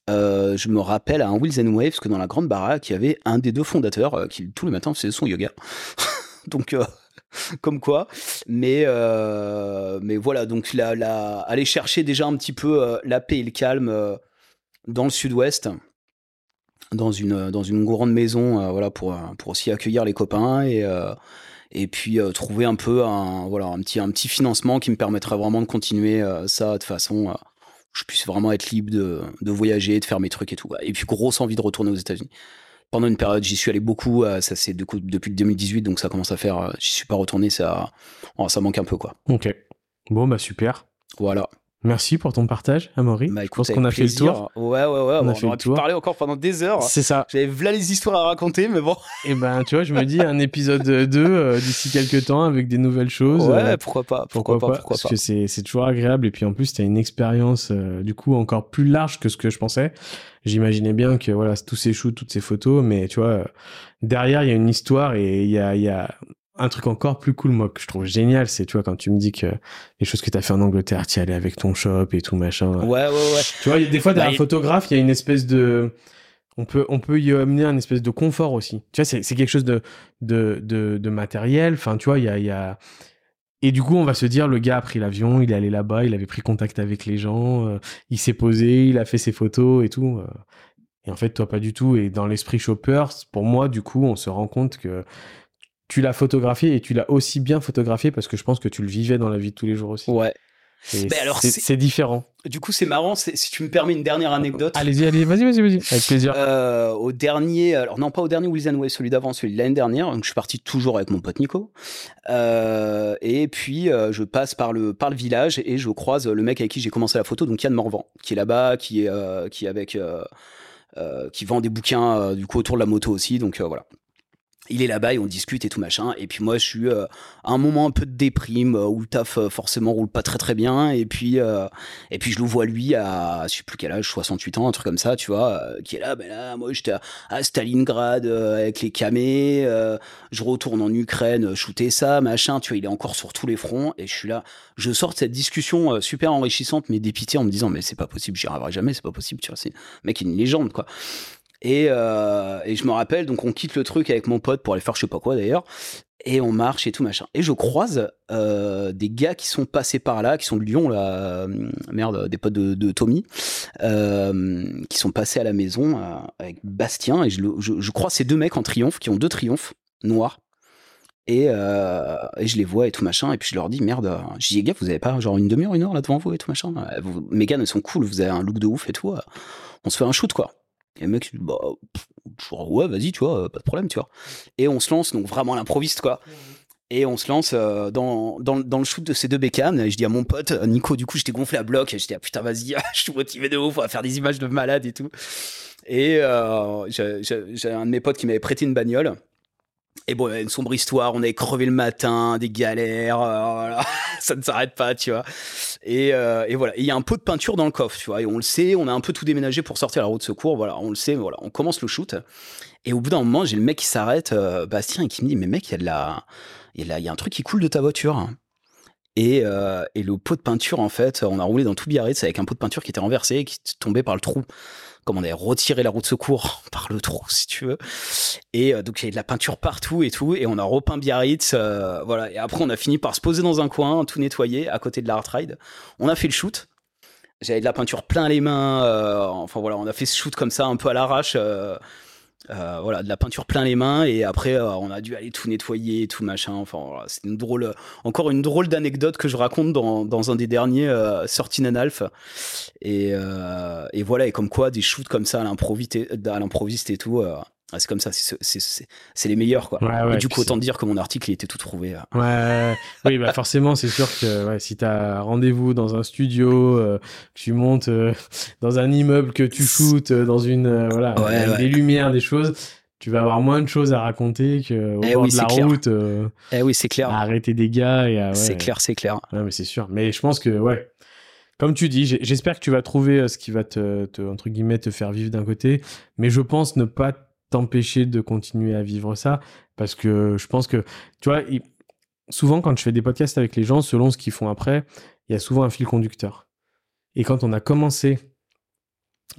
je me rappelle à un Wheels and Waves que dans la grande baraque il y avait un des deux fondateurs qui tous les matins faisait son yoga. [laughs] Donc [laughs] comme quoi. Mais, euh, mais voilà, donc la, aller chercher déjà un petit peu euh, la paix et le calme euh, dans le sud-ouest, dans une, dans une grande maison, voilà, pour, pour aussi accueillir les copains et, et puis trouver un peu un, voilà, un, petit, un petit financement qui me permettrait vraiment de continuer ça de façon je puisse vraiment être libre de, de voyager, de faire mes trucs et tout. Et puis grosse envie de retourner aux États-Unis pendant une période, j'y suis allé beaucoup. Euh, ça c'est depuis 2018, donc ça commence à faire. Euh, j'y suis pas retourné, ça, oh, ça manque un peu quoi. Ok. Bon bah super. Voilà. Merci pour ton partage, Amaury. Bah, je pense qu'on a fait le tour. Ouais, ouais, ouais. On, a fait aurait pu parler encore pendant des heures. C'est ça. J'avais là les histoires à raconter, mais bon. Et [laughs] eh ben, tu vois, je me dis un épisode 2 euh, d'ici quelques temps avec des nouvelles choses. Ouais, pourquoi pas. Pourquoi, pas, pourquoi Parce que c'est toujours agréable. Et puis en plus, tu as une expérience, du coup, encore plus large que ce que je pensais j'imaginais bien que voilà tous ces shoots, toutes ces photos, mais tu vois derrière il y a une histoire et il y a il y a un truc encore plus cool moi que je trouve génial c'est tu vois quand tu me dis que les choses que tu as fait en Angleterre tu y allais avec ton shop et tout machin ouais ouais ouais tu vois des fois derrière bah, photographe il y a une espèce de on peut on peut y amener un espèce de confort aussi tu vois c'est quelque chose de de de, de matériel enfin tu vois il y a il y a et du coup, on va se dire, le gars a pris l'avion, il est allé là-bas, il avait pris contact avec les gens, euh, il s'est posé, il a fait ses photos et tout. Euh. et en fait, toi, pas du tout. Et dans l'esprit shopper, pour moi, du coup, on se rend compte que tu l'as photographié et tu l'as aussi bien photographié parce que je pense que tu le vivais dans la vie de tous les jours aussi. Ouais. Ben c'est différent. Du coup, c'est marrant. Si tu me permets une dernière anecdote. Allez-y, allez, vas-y, vas-y, vas-y, avec plaisir. Euh, au dernier, alors non, pas au dernier Wilson Way, celui d'avant, celui de l'année dernière. Donc, je suis parti toujours avec mon pote Nico. Euh, et puis, euh, je passe par le, par le village et je croise le mec avec qui j'ai commencé la photo, donc Yann Morvan, qui est là-bas, qui est, qui est avec. qui vend des bouquins du coup autour de la moto aussi donc voilà il est là-bas et on discute et tout machin. Et puis moi, je suis euh, à un moment un peu de déprime euh, où le taf euh, forcément roule pas très très bien. Et puis et puis je le vois lui à je sais plus quel âge, 68 ans, un truc comme ça, tu vois, qui est là. Ben là, moi j'étais à, Stalingrad avec les camés. je retourne en Ukraine, shooter ça, machin. Tu vois, il est encore sur tous les fronts et je suis là. Je sors de cette discussion super enrichissante mais dépité en me disant mais c'est pas possible, j'y arriverai jamais, c'est pas possible. Tu vois, c'est mec, une légende quoi. Et, euh, et je me rappelle, donc on quitte le truc avec mon pote pour aller faire je sais pas quoi d'ailleurs, et on marche et tout machin. Et je croise euh, des gars qui sont passés par là, qui sont de Lyon, là, euh, merde, des potes de, Tommy, qui sont passés à la maison avec Bastien, et je, je, crois ces deux mecs en triomphe, qui ont deux triomphes noirs. Et, je les vois et tout machin, et puis je leur dis merde, je dis gars, vous avez pas genre une demi-heure, une heure là devant vous et tout machin. Vous, mes gars, ils sont cool, vous avez un look de ouf et tout. On se fait un shoot quoi. Et le mec, bah, ouais, vas-y, tu vois, pas de problème, tu vois. Et on se lance, donc vraiment à l'improviste, quoi. Et on se lance euh, dans, dans, le shoot de ces deux bécanes. Et je dis à mon pote, Nico, du coup, j'étais gonflé à bloc. Et je dis, ah putain, vas-y, [laughs] je suis motivé de ouf, on va faire des images de malade et tout. Et euh, j'ai un de mes potes qui m'avait prêté une bagnole. Et bon, une sombre histoire, on avait crevé le matin, des galères, euh, [laughs] ça ne s'arrête pas, tu vois. Et, euh, et voilà, il y a un pot de peinture dans le coffre, tu vois, et on le sait, on a un peu tout déménagé pour sortir à la route de secours, voilà, on le sait, voilà, on commence le shoot. Et au bout d'un moment, j'ai le mec qui s'arrête, euh, Bastien, et qui me dit, mais mec, il y a la, y, a, un truc qui coule de ta voiture. Et, et le pot de peinture, en fait, on a roulé dans tout Biarritz avec un pot de peinture qui était renversé et qui tombait par le trou on avait retiré la roue de secours [laughs] par le trou, si tu veux. Et euh, donc il y avait de la peinture partout et tout, et on a repeint Biarritz, euh, voilà. Et après on a fini par se poser dans un coin, tout nettoyer, à côté de la ride. On a fait le shoot. J'avais de la peinture plein les mains. Euh, enfin voilà, on a fait ce shoot comme ça, un peu à l'arrache. Euh, voilà, de la peinture plein les mains et après euh, on a dû aller tout nettoyer, tout machin. Enfin, voilà, c'est une drôle, encore une drôle d'anecdote que je raconte dans, dans un des derniers euh, sorties Nanalf. Et, euh, et voilà, et comme quoi des shoots comme ça à l'improviste, et tout, ah, c'est comme ça, c'est les meilleurs, quoi. et du coup, autant dire que mon article, il était tout trouvé. Ouais, oui, bah forcément, c'est sûr que ouais, si t'as rendez-vous dans un studio, euh, tu montes euh, dans un immeuble, que tu shootes euh, dans une, voilà, des lumières, des choses, tu vas avoir moins de choses à raconter que au eh bord de la route. eh oui, c'est clair. À arrêter des gars et C'est clair, c'est clair. Mais c'est sûr. Mais je pense que, ouais, comme tu dis, j'espère que tu vas trouver ce qui va te, te, entre guillemets, te faire vivre d'un côté, mais je pense ne pas t'empêcher de continuer à vivre ça parce que je pense que tu vois souvent quand je fais des podcasts avec les gens selon ce qu'ils font après il y a souvent un fil conducteur et quand on a commencé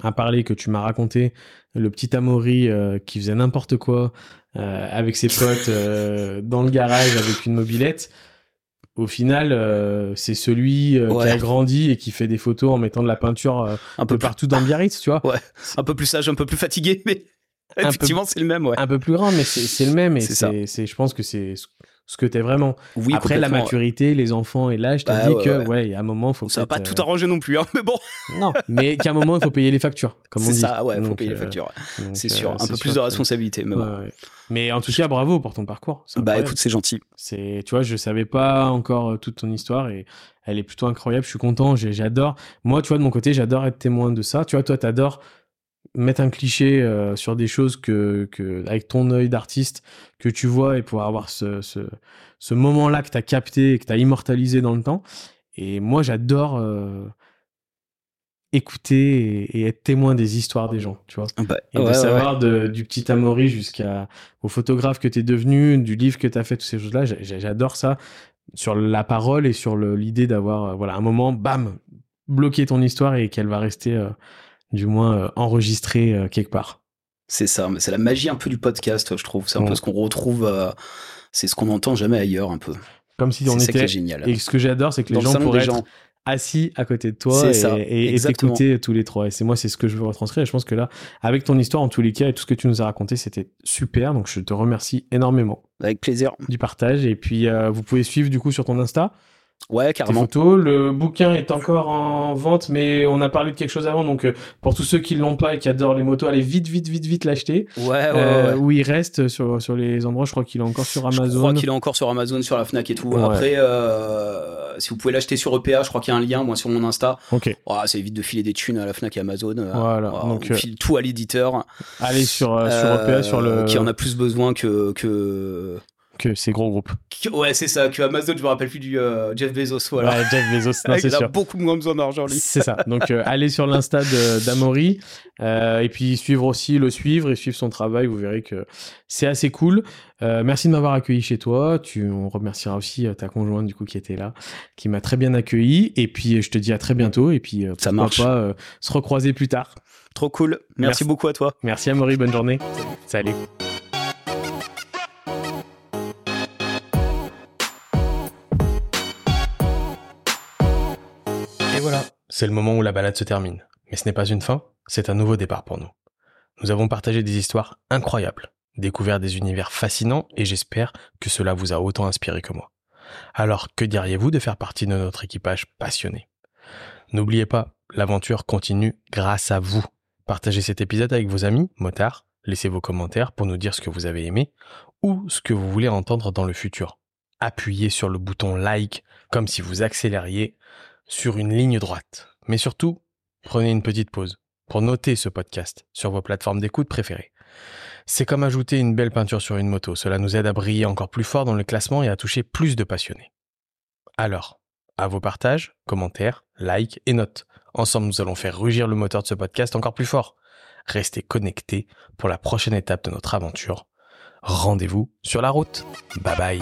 à parler que tu m'as raconté le petit Amaury euh, qui faisait n'importe quoi euh, avec ses potes euh, dans le garage avec une mobilette au final, c'est celui qui a grandi et qui fait des photos en mettant de la peinture un peu partout dans Biarritz, tu vois. [laughs] Ouais. Un peu plus sage, un peu plus fatigué, mais Effectivement, c'est le même, ouais. Un peu plus grand, mais c'est le même. Et c'est, je pense que c'est ce que t'es vraiment. Oui, Après la maturité, les enfants et l'âge, t'as bah, dit que, ouais, il y a un moment, faut. Ça va pas tout euh, arranger non plus, hein, [laughs] mais bon. non, mais qu'à un moment, il faut payer les factures, comme on dit. C'est ça, ouais, il faut payer les euh, factures. C'est sûr, un peu plus de responsabilité, mais bon. Mais en tout cas, bravo pour ton parcours. Bah écoute, c'est gentil. C'est, tu vois, je savais pas encore euh, toute ton histoire et elle est plutôt incroyable. Je suis content, j'adore. Moi, tu vois, de mon côté, j'adore être témoin de ça. Tu vois, toi, t'adores mettre un cliché euh, sur des choses que, que avec ton œil d'artiste que tu vois et pouvoir avoir ce, ce, ce moment-là que tu as capté et que tu as immortalisé dans le temps. Et moi, j'adore euh, écouter et, être témoin des histoires des gens, tu vois. Bah, et de savoir de, du petit Amaury jusqu'à au photographe que tu es devenu, du livre que tu as fait, toutes ces choses-là. J'adore ça sur la parole et sur l'idée d'avoir euh, voilà un moment, bam, bloquer ton histoire et qu'elle va rester du moins euh, enregistré euh, quelque part. C'est ça, mais c'est la magie un peu du podcast, je trouve. C'est un peu ce qu'on retrouve, euh, c'est ce qu'on n'entend jamais ailleurs, un peu. Comme si on était. génial. Et ce que j'adore, c'est que les gens pourraient être assis à côté de toi et, t'écouter tous les trois. Et c'est moi, c'est ce que je veux retranscrire. Et je pense que là, avec ton histoire, en tous les cas, et tout ce que tu nous as raconté, c'était super. Donc, je te remercie énormément. Avec plaisir. Du partage. Et puis, vous pouvez suivre du coup sur ton Insta. Ouais, carrément. photos. Le bouquin est encore en vente, mais on a parlé de quelque chose avant. Donc, euh, pour tous ceux qui l'ont pas et qui adorent les motos, allez vite, vite, vite, vite l'acheter. Ouais, ouais, Euh, ouais. Où il reste sur, sur les endroits, je crois qu'il est encore sur Je Amazon. crois qu'il est encore sur Amazon, sur la Fnac et tout. Ouais. Après, euh, si vous pouvez l'acheter sur EPA, je crois qu'il y a un lien, moi, sur mon Insta. Ok. Oh, ça évite de filer des thunes à la Fnac et Amazon. euh, Voilà, oh, donc, on euh, file tout à l'éditeur. Allez sur, sur EPA, sur le. Qui en a plus besoin que. que... Que ces gros groupes. Ouais, c'est ça, que Amazon, je me rappelle plus du euh, Jeff Bezos, voilà. Ouais, Jeff Bezos, [laughs] c'est il a sûr. beaucoup moins besoin d'argent, lui. C'est ça. Donc, euh, allez sur l'Insta d'Amaury euh, et puis suivre aussi, le suivre et suivre son travail. Vous verrez que c'est assez cool. Euh, merci de m'avoir accueilli chez toi. Tu, on remerciera aussi ta conjointe du coup qui était là, qui m'a très bien accueilli. Et puis, je te dis à très bientôt. Et puis, Ça marche. pas se recroiser plus tard. Trop cool. Merci, Merci. beaucoup à toi. Merci Amaury, bonne journée. Salut. C'est le moment où la balade se termine. Mais ce n'est pas une fin, c'est un nouveau départ pour nous. Nous avons partagé des histoires incroyables, découvert des univers fascinants et j'espère que cela vous a autant inspiré que moi. Alors, que diriez-vous de faire partie de notre équipage passionné? N'oubliez pas, l'aventure continue grâce à vous. Partagez cet épisode avec vos amis, motards, laissez vos commentaires pour nous dire ce que vous avez aimé ou ce que vous voulez entendre dans le futur. Appuyez sur le bouton like comme si vous accélériez sur une ligne droite. Mais surtout, prenez une petite pause pour noter ce podcast sur vos plateformes d'écoute préférées. C'est comme ajouter une belle peinture sur une moto. Cela nous aide à briller encore plus fort dans le classement et à toucher plus de passionnés. Alors, à vos partages, commentaires, likes et notes. Ensemble, nous allons faire rugir le moteur de ce podcast encore plus fort. Restez connectés pour la prochaine étape de notre aventure. Rendez-vous sur la route. Bye bye.